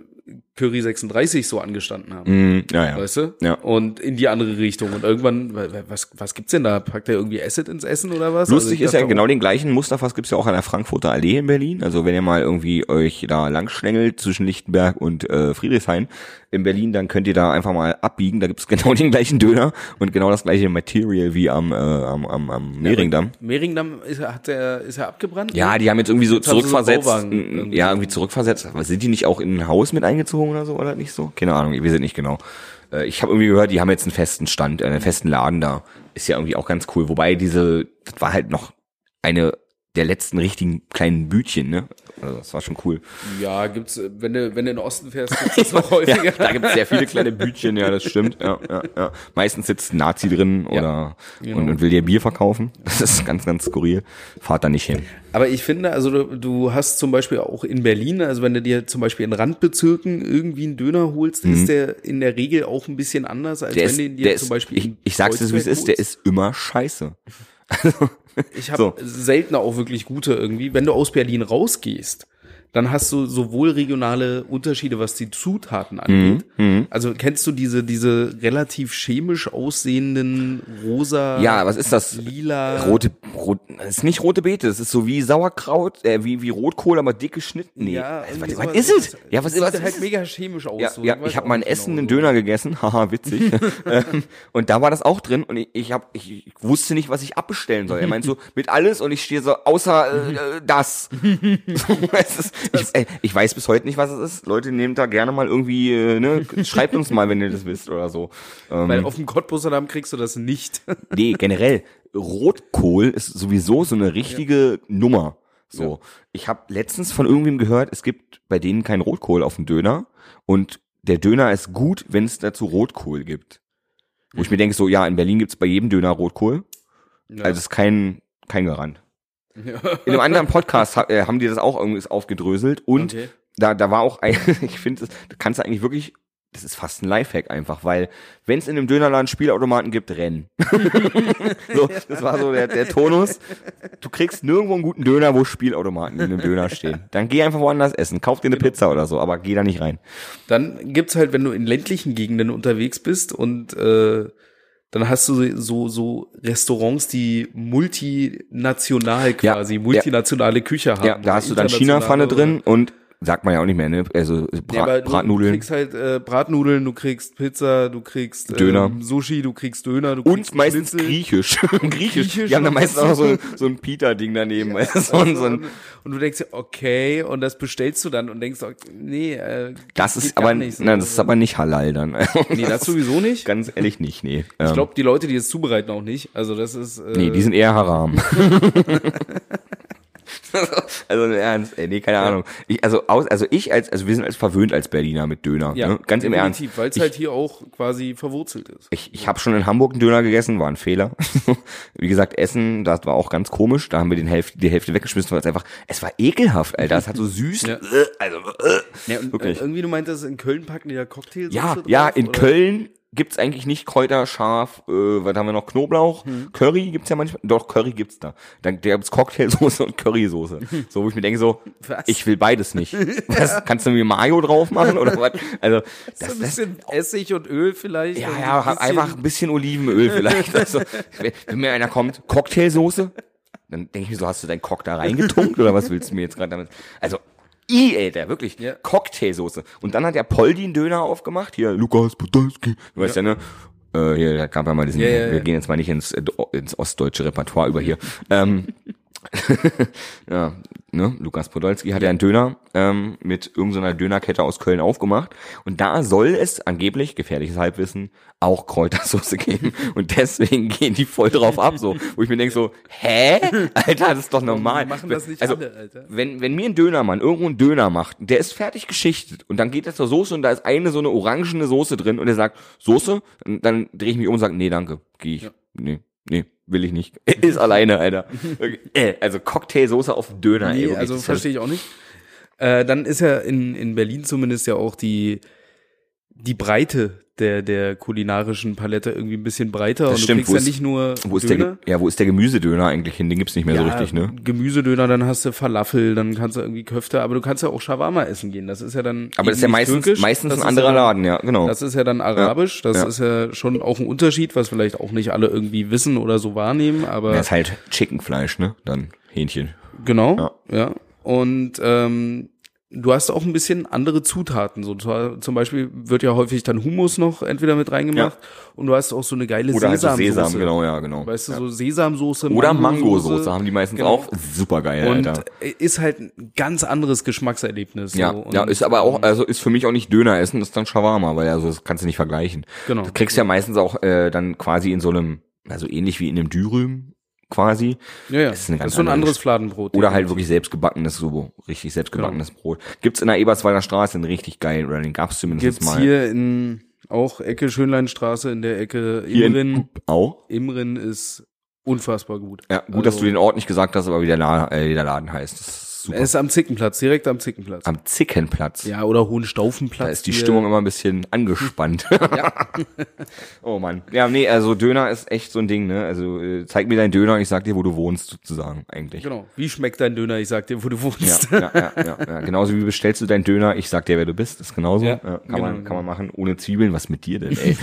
S2: Curry 36 so angestanden haben.
S3: Mm, ja, ja.
S2: Weißt du?
S3: Ja.
S2: Und in die andere Richtung. Und irgendwann, wa- wa- was, was gibt's denn da? Packt der irgendwie Acid ins Essen oder was? Also
S3: Lustig
S2: ich
S3: ist ja genau den gleichen Mustafas gibt's ja auch an der Frankfurter Allee in Berlin. Also wenn ihr mal irgendwie euch da langschlängelt zwischen Lichtenberg und äh, Friedrichshain in Berlin, dann könnt ihr da einfach mal abbiegen. Da gibt's genau den gleichen Döner und genau das gleiche Material wie am, äh, am, am, am Mehringdamm.
S2: Mehringdamm ist, er- hat der, ist er abgebrannt?
S3: Ja, die haben jetzt irgendwie so
S2: Jetzt so
S3: zurückversetzt.
S2: Irgendwie.
S3: ja, irgendwie zurückversetzt. Aber sind die nicht auch in ein Haus mit eingezogen oder so oder nicht so? Keine Ahnung, wir sind nicht genau. Äh, Ich habe irgendwie gehört, die haben jetzt einen festen Stand, äh, einen festen Laden da. Ist ja irgendwie auch ganz cool. Wobei diese, das war halt noch eine der letzten richtigen kleinen Bütchen, ne? Also das war schon cool.
S2: Ja, gibt's, äh, wenn du, wenn du in den Osten fährst, gibt's das noch häufiger.
S3: Ja, da gibt's sehr viele kleine Bütchen, ja, das stimmt. Ja, ja, ja. Meistens sitzt ein Nazi drin oder
S2: genau.
S3: und, und will dir Bier verkaufen. Das ist ganz, ganz skurril. Fahrt da nicht hin.
S2: Aber ich finde, also du, du hast zum Beispiel auch in Berlin, also wenn du dir zum Beispiel in Randbezirken irgendwie einen Döner holst, ist der in der Regel auch ein bisschen anders, als
S3: Mhm. Der
S2: wenn
S3: ist,
S2: du ihn dir zum
S3: ist,
S2: Beispiel
S3: ich, ich sag's dir, so, wie es ist, der ist immer scheiße.
S2: Ich habe
S3: So.
S2: seltener auch wirklich gute irgendwie. Wenn du aus Berlin rausgehst, dann hast du sowohl regionale Unterschiede, was die Zutaten angeht.
S3: Mhm,
S2: Also kennst du diese diese relativ chemisch aussehenden rosa,
S3: Ja, was ist das?
S2: lila,
S3: Rote, rot, das ist nicht rote Beete, das ist so wie Sauerkraut, äh, wie, wie Rotkohl, aber dick geschnitten. Nee.
S2: Ja,
S3: was,
S2: irgendwie
S3: was
S2: sowas.
S3: ist es? Ja, was,
S2: sieht
S3: was
S2: halt
S3: ist
S2: mega chemisch aus.
S3: Ja,
S2: so.
S3: ja ich habe
S2: auch
S3: mal ein
S2: nicht
S3: Essen,
S2: genau
S3: einen
S2: so.
S3: Döner gegessen, haha, witzig. ähm, und da war das auch drin und ich, ich, hab, ich, ich wusste nicht, was ich abbestellen soll. Er meint so, mit alles und ich stehe so, außer äh, das. So, es ist, ich, äh, ich weiß bis heute nicht, was es ist. Leute, nehmt da gerne mal irgendwie, äh, ne, schreibt uns mal, wenn ihr das wisst oder so. Ähm,
S2: Weil auf dem Cottbusser Damm kriegst du das nicht.
S3: Nee, generell, Rotkohl ist sowieso so eine richtige Nummer. So, ich habe letztens von irgendwem gehört, es gibt bei denen kein Rotkohl auf dem Döner und der Döner ist gut, wenn es dazu Rotkohl gibt. Wo ich mir denke, so, ja, in Berlin gibt's bei jedem Döner Rotkohl.
S2: Ja.
S3: Also ist kein, kein Garant.
S2: Ja.
S3: In einem anderen Podcast äh, haben die das auch irgendwie aufgedröselt und
S2: Okay.
S3: da, da war auch ein, ich finde, das da kannst du eigentlich wirklich, das ist fast ein Lifehack einfach, weil wenn es in einem Dönerladen Spielautomaten gibt, rennen. so, das war so der, der Tonus. Du kriegst nirgendwo einen guten Döner, wo Spielautomaten in einem Döner stehen. Dann geh einfach woanders essen, kauf dir eine Pizza oder so, aber geh da nicht rein.
S2: Dann gibt's halt, wenn du in ländlichen Gegenden unterwegs bist und äh, dann hast du so so Restaurants, die multinational
S3: Ja,
S2: quasi,
S3: ja.
S2: multinationale Küche haben.
S3: Ja, da hast du dann China-Pfanne drin und sagt man ja auch nicht mehr, ne? Also Bra
S2: Ja, aber du,
S3: Bratnudeln.
S2: kriegst halt äh, Bratnudeln, du kriegst Pizza, du kriegst
S3: Döner.
S2: Ähm, Sushi, du kriegst Döner, du kriegst
S3: Und meistens
S2: Schnitzel.
S3: griechisch. griechisch.
S2: Griechisch
S3: Die haben da
S2: und
S3: meistens auch so, ein- so ein Peter-Ding daneben. weißt du, so, ein- so ein,
S2: und du denkst dir, okay, und das bestellst du dann und denkst, nee, äh,
S3: das ist aber,
S2: nicht so.
S3: nein, das ist aber nicht halal dann.
S2: nee, das sowieso nicht.
S3: Ganz ehrlich nicht, nee.
S2: Ich
S3: Ähm,
S2: glaube, die Leute, die es zubereiten, auch nicht. Also das ist. Äh,
S3: Nee, die sind eher haram. also im Ernst, ey, nee, keine Ahnung. Ich, also aus, also ich als, also wir sind als verwöhnt als Berliner mit Döner.
S2: ja,
S3: ne? Ganz im Ernst.
S2: Weil es halt hier auch quasi verwurzelt ist.
S3: Ich, ich habe schon in Hamburg einen Döner gegessen, war ein Fehler. Wie gesagt, Essen, das war auch ganz komisch. Da haben wir den Hälfte, die Hälfte weggeschmissen, weil es einfach, es war ekelhaft, Alter. Es hat so süß,
S2: Ja.
S3: äh, also äh.
S2: Ja, und, äh,
S3: Wirklich.
S2: irgendwie, du meintest, in Köln packen die da Cocktails
S3: ja,
S2: drauf,
S3: ja, in
S2: oder?
S3: Köln gibt's eigentlich nicht Kräuter, scharf, äh, was haben wir noch, Knoblauch,
S2: Hm.
S3: Curry gibt's ja manchmal, doch, Curry gibt's da. Dann da gibt's Cocktailsoße und Currysoße. So, wo ich mir denke so,
S2: Was?
S3: ich will beides nicht. Was, kannst du mir Mayo drauf machen oder was? Also,
S2: So
S3: das,
S2: ein
S3: das,
S2: bisschen Essig und Öl vielleicht.
S3: Ja, ja,
S2: ein
S3: einfach ein bisschen Olivenöl vielleicht. Also, wenn, wenn mir einer kommt, Cocktailsoße, dann denke ich mir so, hast du deinen Cock da reingetunkt oder was willst du mir jetzt gerade damit? Also, i, Alter, wirklich,
S2: Ja.
S3: Cocktailsoße. Und dann hat der Poldi einen Döner aufgemacht, hier, Lukas Podolski, du weißt ja, ne? Äh, hier, da gab ja mal diesen,
S2: Ja, ja,
S3: wir
S2: ja.
S3: gehen jetzt mal nicht ins, äh, ins ostdeutsche Repertoire über hier. ähm, ja, ne, Lukas Podolski hat ja einen Döner ähm, mit irgendeiner Dönerkette aus Köln aufgemacht und da soll es angeblich, gefährliches Halbwissen, auch Kräutersoße geben und deswegen gehen die voll drauf ab, so, wo ich mir denke so, hä? Alter, das ist doch normal.
S2: Die machen das nicht
S3: also,
S2: alle, Alter.
S3: Wenn, wenn mir ein Dönermann irgendwo einen Döner macht, der ist fertig geschichtet und dann geht er zur Soße und da ist eine so eine orangene Soße drin und er sagt, Soße? Und dann drehe ich mich um und sage, nee, danke, gehe ich. Nee, nee, will ich nicht. Ist alleine, Alter. Okay. Äh, Also Cocktailsoße auf Döner, ey.
S2: Nee,
S3: wirklich,
S2: also verstehe ich auch nicht. Äh, dann ist ja in, in Berlin zumindest ja auch die, die Breite der, der kulinarischen Palette irgendwie ein bisschen breiter.
S3: Das
S2: und
S3: stimmt,
S2: du kriegst
S3: wo
S2: ja
S3: ist-
S2: nicht nur
S3: Wo ist der,
S2: Döner.
S3: Ge- ja, wo ist der Gemüsedöner eigentlich hin? Den gibt's nicht mehr so richtig, ne?
S2: Gemüsedöner, dann hast du Falafel, dann kannst du irgendwie Köfte, aber du kannst ja auch Shawarma essen gehen. Das ist ja dann.
S3: Aber das ist ja meistens,
S2: türkisch,
S3: meistens
S2: das
S3: ein anderer
S2: ja
S3: Laden, ja, genau.
S2: Das ist ja dann arabisch, das
S3: Ja.
S2: ist ja schon auch ein Unterschied, was vielleicht auch nicht alle irgendwie wissen oder so wahrnehmen, aber
S3: Ja, ist halt Chickenfleisch, ne? Dann Hähnchen.
S2: Genau, ja. Und ähm, du hast auch ein bisschen andere Zutaten. So zwar- zum Beispiel wird ja häufig dann Hummus noch entweder mit reingemacht und du hast auch so eine geile
S3: Oder halt so
S2: Sesamsoße.
S3: Sesam, genau, ja, genau.
S2: Weißt du,
S3: ja.
S2: so Sesamsoße,
S3: Oder
S2: Mangosoße.
S3: Haben die meistens
S2: Genau.
S3: auch. Super geil,
S2: Und
S3: Alter.
S2: ist halt ein ganz anderes Geschmackserlebnis.
S3: Ja,
S2: so. Und,
S3: ja, ist aber auch, also ist für mich auch nicht Döner essen, ist dann Shawarma, weil also das kannst du nicht vergleichen.
S2: Genau.
S3: Du kriegst ja meistens auch äh, dann quasi in so einem, also ähnlich wie in einem Dürüm quasi.
S2: ja, ja.
S3: das ist eine ganz
S2: so ein
S3: andere
S2: anderes Fladenbrot.
S3: Oder halt wirklich selbstgebackenes, so richtig selbstgebackenes
S2: Genau.
S3: Brot. Gibt's in der Eberswalder Straße einen richtig geilen, oder den gab's zumindest
S2: Gibt's
S3: mal.
S2: hier in auch Ecke Schönleinstraße in der Ecke
S3: Hier
S2: Imrin.
S3: Auch?
S2: Imrin ist unfassbar gut.
S3: Ja, gut, dass
S2: Also-
S3: du den Ort nicht gesagt hast, aber wie der, La äh, wie der Laden heißt. Das ist super.
S2: Er ist am Zickenplatz, direkt am Zickenplatz.
S3: Am Zickenplatz.
S2: Ja, oder Hohenstaufenplatz.
S3: Da ist die
S2: hier.
S3: Stimmung immer ein bisschen angespannt. oh Mann. Ja, nee, also Döner ist echt so ein Ding, ne? Also äh, zeig mir deinen Döner ich sag dir, wo du wohnst, sozusagen, eigentlich.
S2: Genau. Wie schmeckt dein Döner? Ich sag dir, wo du
S3: Ja,
S2: wohnst.
S3: ja, ja, ja, ja. Genauso wie bestellst du deinen Döner, ich sag dir, wer du bist, ist genauso.
S2: Ja,
S3: Ja, kann,
S2: genau,
S3: man,
S2: genau.
S3: kann man machen, ohne Zwiebeln. Was mit dir denn, ey?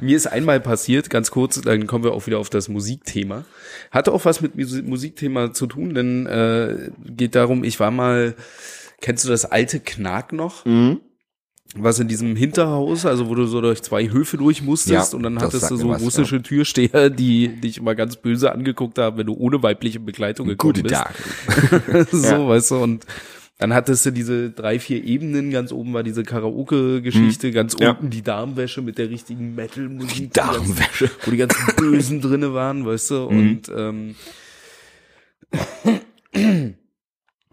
S2: Mir ist einmal passiert, ganz kurz, dann kommen wir auch wieder auf das Musikthema. Hatte auch was mit Musi- Musikthema zu tun, denn äh, geht darum, ich war mal, kennst du das alte Knack noch?
S3: Mhm.
S2: Was in diesem Hinterhaus, also wo du so durch zwei Höfe durch musstest
S3: Ja,
S2: und dann hattest du so
S3: was,
S2: russische Türsteher, die dich immer ganz böse angeguckt haben, wenn du ohne weibliche Begleitung gekommen
S3: Gute
S2: bist.
S3: Tag.
S2: so,
S3: Ja.
S2: weißt du, und dann hattest du diese drei, vier Ebenen, ganz oben war diese Karaoke-Geschichte, ganz
S3: Ja.
S2: unten die Darmwäsche mit der richtigen Metal-Musik. die
S3: Darmwäsche.
S2: Wo die ganzen Bösen drinne waren, weißt du, und ähm,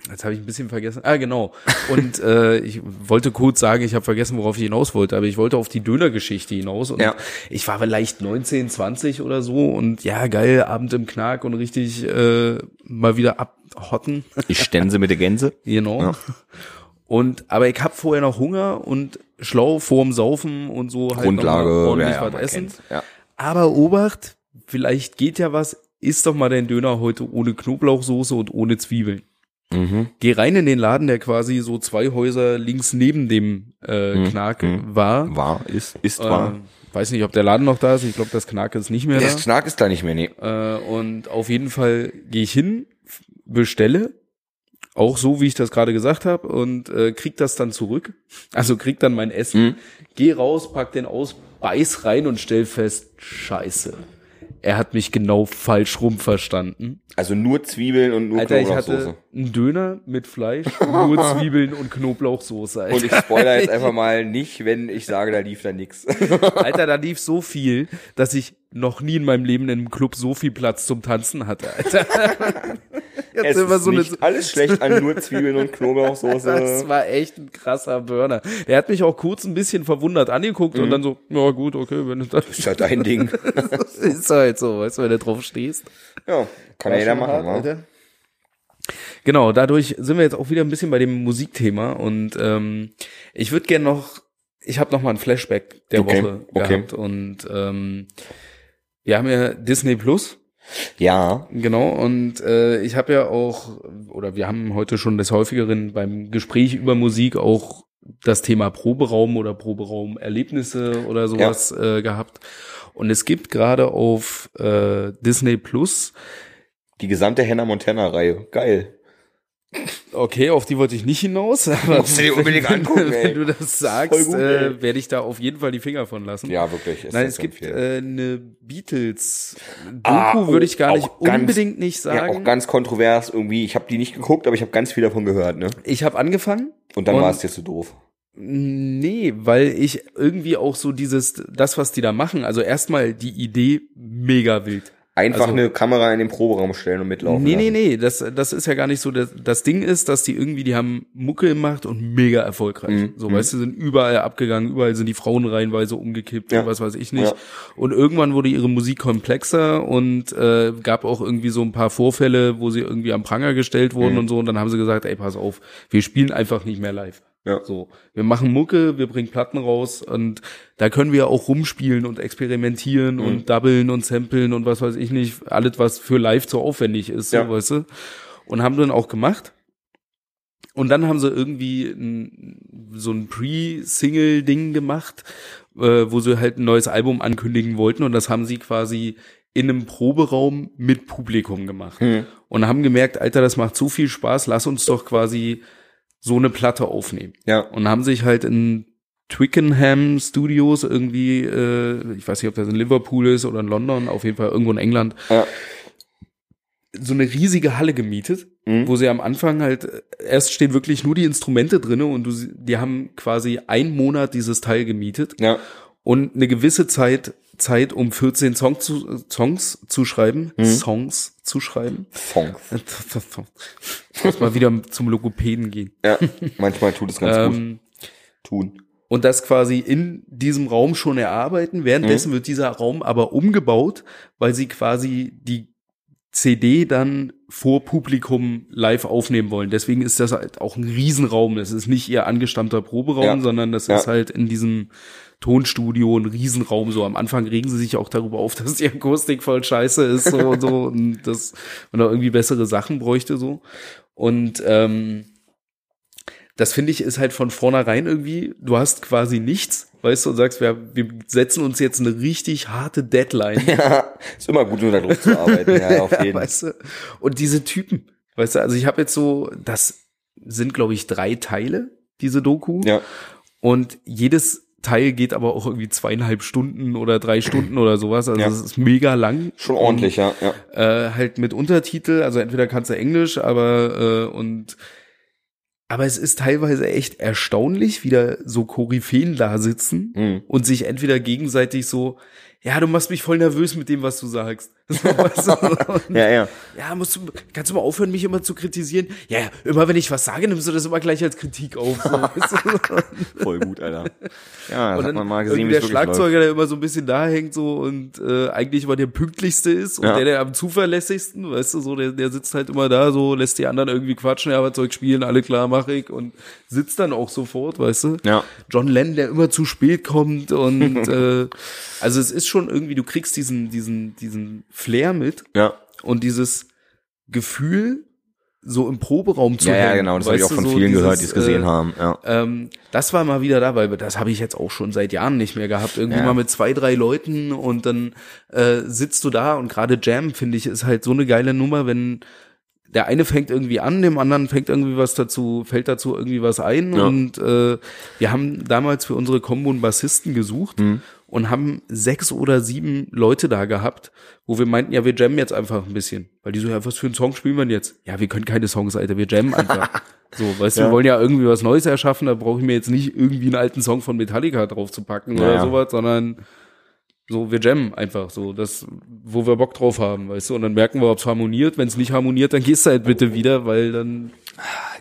S2: Jetzt habe ich ein bisschen vergessen. Ah, genau. Und äh, ich wollte kurz sagen, ich habe vergessen, worauf ich hinaus wollte, aber ich wollte auf die Dönergeschichte hinaus. Und
S3: Ja.
S2: ich war vielleicht 19, 20 oder so und ja, geil, Abend im Knack und richtig äh, mal wieder abhotten.
S3: Ich stänse mit der Gänse.
S2: Genau.
S3: Ja.
S2: Und aber ich hab vorher noch Hunger und schlau vorm Saufen und so halt
S3: Grundlage,
S2: ordentlich
S3: ja, ja,
S2: was
S3: man
S2: essen.
S3: Ja.
S2: Aber Obacht, vielleicht geht ja was. Iss doch mal dein Döner heute ohne Knoblauchsoße und ohne Zwiebeln.
S3: Mhm.
S2: Geh rein in den Laden, der quasi so zwei Häuser links neben dem äh,
S3: Mhm.
S2: Knack
S3: Mhm.
S2: war.
S3: War, ist, ist
S2: Äh,
S3: wahr.
S2: weiß nicht, ob der Laden noch da ist. Ich glaube, das Knack ist nicht mehr
S3: Der
S2: da.
S3: Knack ist da nicht mehr, nee.
S2: Äh, und auf jeden Fall gehe ich hin, bestelle auch so, wie ich das gerade gesagt habe, und äh, krieg das dann zurück. Also krieg dann mein Essen,
S3: Mhm.
S2: geh raus, pack den aus, beiß rein und stell fest, scheiße. Er hat mich genau falsch rum verstanden.
S3: Also nur Zwiebeln und nur
S2: Alter, ich
S3: Knoblauchsoße.
S2: Einen Döner mit Fleisch, nur Zwiebeln und Knoblauchsoße. Alter.
S3: Und ich spoiler jetzt einfach mal nicht, wenn ich sage, da lief da nix.
S2: Alter, da lief so viel, dass ich noch nie in meinem Leben in einem Club so viel Platz zum Tanzen hatte, Alter. Jetzt
S3: Es
S2: immer
S3: ist
S2: so eine,
S3: nicht alles schlecht an nur Zwiebeln und
S2: das
S3: Knoblauchsoße.
S2: war echt ein krasser Burner. Der hat mich auch kurz ein bisschen verwundert angeguckt
S3: Mhm.
S2: und dann so, ja gut, okay, wenn es das
S3: Ist ja dein Ding.
S2: ist halt so, weißt du, wenn du drauf stehst.
S3: Ja, kann ja jeder machen, wa?
S2: Genau, dadurch sind wir jetzt auch wieder ein bisschen bei dem Musikthema und ähm, ich würde gerne noch, ich habe noch mal ein Flashback der
S3: Okay,
S2: Woche
S3: okay.
S2: gehabt und ähm, wir haben ja Disney Plus
S3: Ja,
S2: Genau, und äh, ich habe ja auch, oder wir haben heute schon des Häufigeren beim Gespräch über Musik auch das Thema Proberaum oder Proberaumerlebnisse oder sowas äh, gehabt. Und es gibt gerade auf äh, Disney Plus,
S3: die gesamte Hannah Montana-Reihe. Geil.
S2: okay, auf die wollte ich nicht hinaus, aber
S3: Musst du dir unbedingt
S2: wenn,
S3: angucken, ey.
S2: wenn du das sagst,
S3: gut,
S2: äh, werde ich da auf jeden Fall die Finger von lassen.
S3: Ja, wirklich. ist
S2: Nein, es gibt äh, eine Beatles-Doku,
S3: Ah,
S2: würde ich gar nicht
S3: ganz-
S2: unbedingt nicht
S3: ja,
S2: sagen.
S3: auch ganz kontrovers irgendwie. Ich habe die nicht geguckt, aber ich habe ganz viel davon gehört, ne?
S2: ich habe angefangen
S3: Und dann war es dir zu doof.
S2: Nee, weil ich irgendwie auch so dieses, das, was die da machen, also erstmal die Idee mega wild.
S3: Einfach
S2: Also-
S3: eine Kamera in den Proberaum stellen und mitlaufen
S2: Nee, nee,
S3: lassen.
S2: nee, das, das ist ja gar nicht so. Das, das Ding ist, dass die irgendwie, die haben Mucke gemacht und mega erfolgreich.
S3: Mhm,
S2: So,
S3: mhm.
S2: weißt du, sind überall abgegangen, überall sind die Frauen reihenweise umgekippt
S3: Ja.
S2: und was weiß ich nicht.
S3: Ja.
S2: Und irgendwann wurde ihre Musik komplexer und äh, gab auch irgendwie so ein paar Vorfälle, wo sie irgendwie am Pranger gestellt wurden
S3: Mhm.
S2: und so. Und dann haben sie gesagt, ey, pass auf, wir spielen einfach nicht mehr live.
S3: Ja.
S2: So, wir machen Mucke, wir bringen Platten raus und da können wir auch rumspielen und experimentieren
S3: Mhm.
S2: und doublen und samplen und was weiß ich nicht, alles was für live zu aufwendig ist, so,
S3: Ja.
S2: weißt du? Und haben dann auch gemacht. Und dann haben sie irgendwie ein, so ein Pre-Single-Ding gemacht, äh, wo sie halt ein neues Album ankündigen wollten und das haben sie quasi in einem Proberaum mit Publikum gemacht.
S3: Hm.
S2: Und haben gemerkt, Alter, das macht so viel Spaß, lass uns doch quasi so eine Platte aufnehmen.
S3: Ja.
S2: Und haben sich halt in Twickenham Studios irgendwie, äh, ich weiß nicht, ob das in Liverpool ist oder in London, auf jeden Fall irgendwo in England,
S3: Ja.
S2: so eine riesige Halle gemietet,
S3: Mhm.
S2: wo sie am Anfang halt, äh, erst stehen wirklich nur die Instrumente drinne und du, die haben quasi einen Monat dieses Teil gemietet
S3: Ja.
S2: und eine gewisse Zeit, Zeit um 14 Songs zu, Songs zu schreiben,
S3: Mhm.
S2: Songs zu schreiben.
S3: Songs.
S2: Muss mal wieder zum Logopäden gehen.
S3: Ja. Manchmal tut es ganz gut.
S2: Ähm,
S3: Tun.
S2: und das quasi in diesem Raum schon erarbeiten. Währenddessen wird dieser Raum aber umgebaut, weil sie quasi die CD dann vor Publikum live aufnehmen wollen. Deswegen ist das halt auch ein Riesenraum. Das ist nicht ihr angestammter Proberaum,
S3: Ja.
S2: sondern das
S3: Ja.
S2: ist halt in diesem Tonstudio ein Riesenraum. So am Anfang regen sie sich auch darüber auf, dass die Akustik voll scheiße ist so und so und dass man da irgendwie bessere Sachen bräuchte so. Und ähm, das finde ich ist halt von vornherein irgendwie, du hast quasi nichts, weißt du, und sagst, wir, wir setzen uns jetzt eine richtig harte Deadline.
S3: Ja. Ist immer gut, unter Druck zu arbeiten. Ja, auf jeden Fall.
S2: weißt du? Und diese Typen, weißt du, also ich habe jetzt so, das sind, glaube ich, drei Teile, diese Doku.
S3: Ja.
S2: Und jedes Teil geht aber auch irgendwie zweieinhalb Stunden oder drei Stunden oder sowas. Also
S3: Ja.
S2: es ist mega lang.
S3: Schon ordentlich, ja. ja.
S2: äh, halt mit Untertitel, also entweder kannst du Englisch, aber äh, und aber es ist teilweise echt erstaunlich, wie da so Koryphäen da sitzen
S3: Mhm.
S2: und sich entweder gegenseitig so, ja, du machst mich voll nervös mit dem, was du sagst. So,
S3: Ja, ja.
S2: ja, musst du, kannst du mal aufhören, mich immer zu kritisieren? Ja, ja, immer wenn ich was sage, nimmst du das immer gleich als Kritik auf. So, weißt du?
S3: Voll gut, Alter. Ja, das hat man mal gesehen, wie
S2: der
S3: wirklich läuft.
S2: Schlagzeuger, der immer so ein bisschen da hängt so und äh, eigentlich immer der pünktlichste ist und
S3: Ja.
S2: der, der am zuverlässigsten, weißt du, so, der, der sitzt halt immer da, so lässt die anderen irgendwie quatschen, ja, was Zeug spielen, alle klar, mach ich und sitzt dann auch sofort, weißt du.
S3: Ja.
S2: John Lennon, der immer zu spät kommt und äh, also es ist schon irgendwie, du kriegst diesen, diesen, diesen Flair mit
S3: Ja.
S2: und dieses Gefühl, so im Proberaum zu
S3: Ja, ja, genau. Das habe ich auch von
S2: so
S3: vielen
S2: dieses,
S3: gehört, die es gesehen
S2: äh,
S3: haben. Ja.
S2: ähm, das war mal wieder da, weil das habe ich jetzt auch schon seit Jahren nicht mehr gehabt. Irgendwie
S3: Ja.
S2: mal mit zwei, drei Leuten und dann äh, sitzt du da und gerade Jam, finde ich, ist halt so eine geile Nummer, wenn der eine fängt irgendwie an, dem anderen fängt irgendwie was dazu, fällt dazu irgendwie was ein.
S3: Ja.
S2: Und äh, wir haben damals für unsere Combo einen Bassisten gesucht
S3: Mhm.
S2: Und haben sechs oder sieben Leute da gehabt, wo wir meinten, ja, wir jammen jetzt einfach ein bisschen. Weil die so, ja, was für einen Song spielen wir denn jetzt? Ja, wir können keine Songs, Alter, wir jammen einfach. so, weißt du,
S3: Ja.
S2: wir wollen ja irgendwie was Neues erschaffen, da brauche ich mir jetzt nicht irgendwie einen alten Song von Metallica drauf zu packen
S3: Ja,
S2: oder sowas, sondern so, wir jammen einfach so, das, wo wir Bock drauf haben, weißt du, und dann merken wir, ob es harmoniert. Wenn es nicht harmoniert, dann gehst du halt bitte wieder, weil dann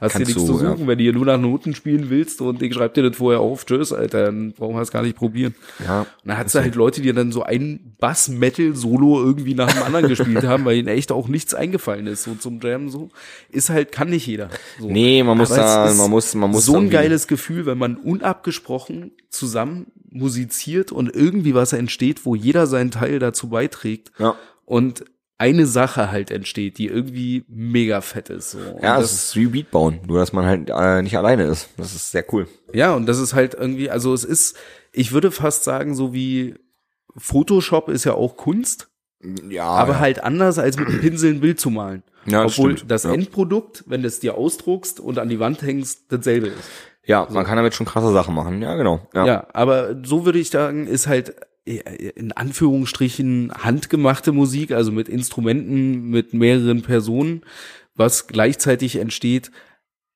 S2: hast du
S3: Kannst
S2: nichts
S3: du,
S2: zu suchen. Wenn du hier nur nach Noten spielen willst und ich schreib dir das vorher auf, tschüss, Alter, dann brauchen wir es gar nicht probieren.
S3: Ja.
S2: Und dann hat's da halt Leute, die dann so ein Bass-Metal-Solo irgendwie nach dem anderen gespielt haben, weil ihnen echt auch nichts eingefallen ist, so zum Jam so. Ist halt, kann nicht jeder. So.
S3: Nee, man muss da, man muss, man muss
S2: so ein geiles Gefühl, wenn man unabgesprochen zusammen musiziert und irgendwie was entsteht, wo jeder seinen Teil dazu beiträgt
S3: Ja.
S2: und eine Sache halt entsteht, die irgendwie mega fett ist. So. Und
S3: Ja, es ist wie Beat bauen, nur dass man halt äh, nicht alleine ist. Das ist sehr cool.
S2: ja, und das ist halt irgendwie, also es ist, ich würde fast sagen, so wie Photoshop ist ja auch Kunst,
S3: Ja,
S2: aber
S3: ja.
S2: halt anders als mit einem Pinsel ein Bild zu malen.
S3: Ja, das
S2: Obwohl
S3: stimmt.
S2: das
S3: Ja.
S2: Endprodukt, wenn du es dir ausdruckst und an die Wand hängst, dasselbe ist.
S3: ja, man kann damit schon krasse Sachen machen. Ja, genau. Ja.
S2: Ja, aber so würde ich sagen, ist halt in Anführungsstrichen handgemachte Musik, also mit Instrumenten, mit mehreren Personen, was gleichzeitig entsteht,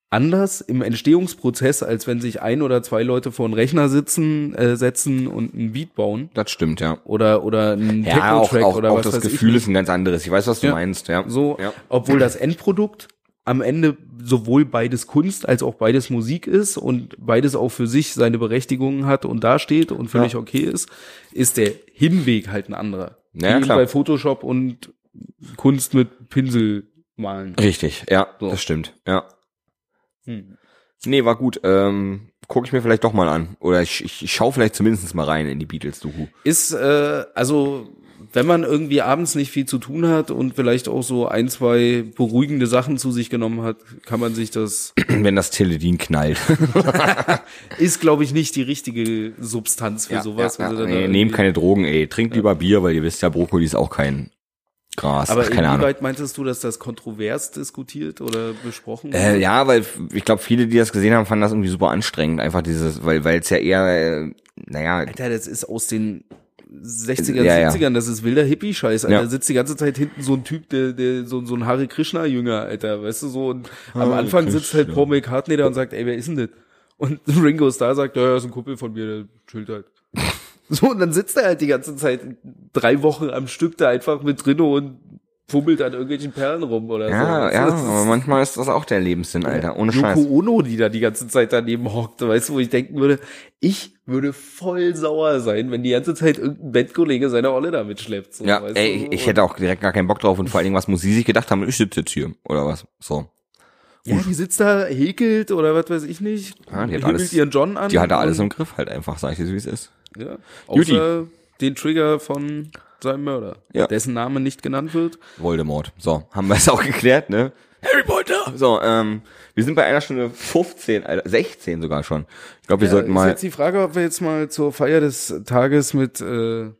S2: anders im Entstehungsprozess, als wenn sich ein oder zwei Leute vor einen Rechner sitzen, äh, setzen und einen Beat bauen
S3: Das stimmt, ja.
S2: oder oder einen
S3: Ja, auch,
S2: Techno-Track
S3: auch,
S2: oder
S3: auch
S2: was
S3: das Gefühl ist ein ganz anderes. Ich weiß, was du
S2: Ja.
S3: meinst, ja.
S2: so,
S3: Ja.
S2: obwohl das Endprodukt am Ende sowohl beides Kunst als auch beides Musik ist und beides auch für sich seine Berechtigungen hat und dasteht und völlig
S3: Ja.
S2: okay ist, ist der Hinweg halt ein anderer.
S3: Ja,
S2: Wie
S3: klar.
S2: bei Photoshop und Kunst mit Pinsel malen.
S3: Richtig, ja,
S2: So.
S3: das stimmt, ja.
S2: Hm.
S3: Nee, war gut. Ähm, guck ich mir vielleicht doch mal an. Oder ich, ich, ich schau vielleicht zumindest mal rein in die Beatles-Doku.
S2: Ist, äh, also, wenn man irgendwie abends nicht viel zu tun hat und vielleicht auch so ein, zwei beruhigende Sachen zu sich genommen hat, kann man sich das,
S3: Wenn das Teledin knallt.
S2: ist glaube ich nicht die richtige Substanz für sowas.
S3: ja,
S2: wenn
S3: ja.
S2: dann
S3: Nee, nehmt keine Drogen, ey. Trinkt lieber Bier, weil ihr wisst ja, Brokkoli ist auch kein Gras.
S2: Aber
S3: Ach, keine Ahnung.
S2: inwieweit meintest du, dass das kontrovers diskutiert oder besprochen
S3: Äh,
S2: wurde?
S3: ja, weil ich glaube, viele, die das gesehen haben, fanden das irgendwie super anstrengend. Einfach dieses, weil weil es ja eher, äh, naja,
S2: Alter, das ist aus den 60er,
S3: Ja, ja.
S2: 70ern, das ist wilder Hippie-Scheiß, Alter.
S3: Ja.
S2: Da sitzt die ganze Zeit hinten so ein Typ, der, der so, so ein Hare Krishna-Jünger, Alter, weißt du, so. Und am Anfang sitzt halt
S3: Krishna.
S2: Paul McCartney da und sagt, ey, wer ist denn das? Und Ringo Starr sagt, ja, ja, ist ein Kumpel von mir, der chillt halt. So, und dann sitzt er halt die ganze Zeit drei Wochen am Stück da einfach mit drin und fummelt an irgendwelchen Perlen rum oder so.
S3: ja,
S2: du,
S3: ja,
S2: ist-
S3: aber manchmal ist das auch der Lebenssinn, Alter. Ohne Scheiß.
S2: Yoko Ono, die da die ganze Zeit daneben hockt, weißt du, wo ich denken würde, ich würde voll sauer sein, wenn die ganze Zeit irgendein Bandkollege seine Olle da mitschleppt. So,
S3: Ja,
S2: weißt
S3: ey,
S2: du?
S3: ich hätte auch direkt gar keinen Bock drauf und vor allen Dingen, was muss sie sich gedacht haben, ich sitze jetzt hier, oder was? So.
S2: Ja, die sitzt da, häkelt oder was weiß ich nicht.
S3: Ja, die hat alles-
S2: ihren John an.
S3: Die hat da alles im Griff halt einfach, sag ich dir, so, wie es ist.
S2: ja, außer den Trigger von seinem Mörder,
S3: Ja.
S2: dessen Name nicht genannt wird.
S3: Voldemort. So, haben wir es auch geklärt, ne? Harry Potter! So, ähm, wir sind bei einer Stunde 15, Alter, 16 sogar schon. Ich glaube, wir sollten
S2: ist
S3: mal.
S2: jetzt die Frage, ob wir jetzt mal zur Feier des Tages mit äh,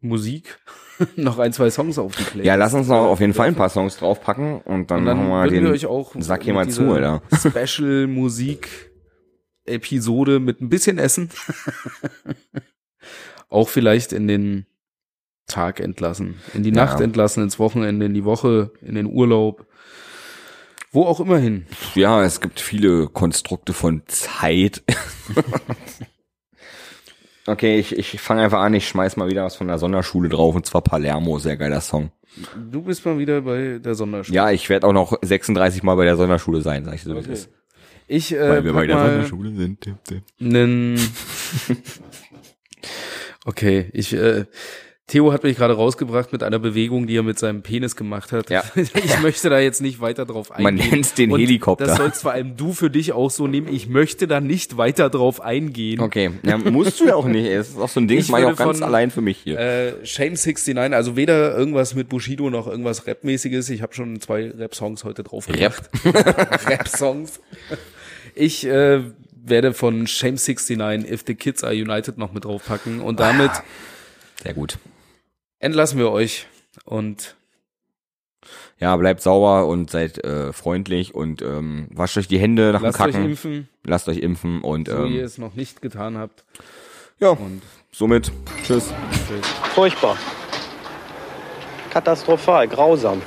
S2: Musik noch ein, zwei Songs auf die Playlist.
S3: Ja, lass uns noch auf jeden Fall ein paar Songs draufpacken und dann,
S2: Und dann
S3: machen wir den
S2: wir euch auch
S3: Sack hier mal zu, Alter.
S2: Special Musik Episode mit ein bisschen Essen auch vielleicht in den Tag entlassen, in die
S3: Ja.
S2: Nacht entlassen, ins Wochenende, in die Woche, in den Urlaub, wo auch immer hin.
S3: Ja, es gibt viele Konstrukte von Zeit. okay, ich, ich fange einfach an, ich schmeiß mal wieder was von der Sonderschule drauf und zwar Palermo, sehr geiler Song.
S2: Du bist mal wieder bei der Sonderschule.
S3: Ja, ich werde auch noch 36 Mal bei der Sonderschule sein, sag ich so, wie
S2: Okay.
S3: ist.
S2: Ich äh,
S3: Weil wir bei der Sonderschule sind.
S2: Einen Okay, ich äh, Theo hat mich gerade rausgebracht mit einer Bewegung, die er mit seinem Penis gemacht hat.
S3: Ja.
S2: Ich möchte da jetzt nicht weiter drauf eingehen.
S3: Man nennt's den
S2: Und
S3: Helikopter.
S2: Das sollst vor allem du für dich auch so nehmen. Ich möchte da nicht weiter drauf eingehen.
S3: Okay, ja, musst du ja auch nicht. Es ist auch so ein Ding,
S2: Ich
S3: mache ich auch ganz
S2: von-
S3: allein für mich hier.
S2: Äh, Shame 69, also weder irgendwas mit Bushido noch irgendwas Rap-mäßiges. Ich habe schon zwei Rap-Songs heute drauf gemacht. Rap-Songs. Ich äh, werde von Shame 69 If the Kids Are United noch mit draufpacken und damit
S3: Sehr gut.
S2: Entlassen wir euch und
S3: Ja, bleibt sauber und seid äh, freundlich und ähm, wascht euch die Hände nach
S2: Lasst
S3: dem
S2: euch
S3: Kacken.
S2: impfen,
S3: Lasst euch impfen und
S2: so wie ihr
S3: ähm,
S2: es noch nicht getan habt.
S3: ja,
S2: Und
S3: somit tschüss.
S5: Furchtbar. Katastrophal, grausam.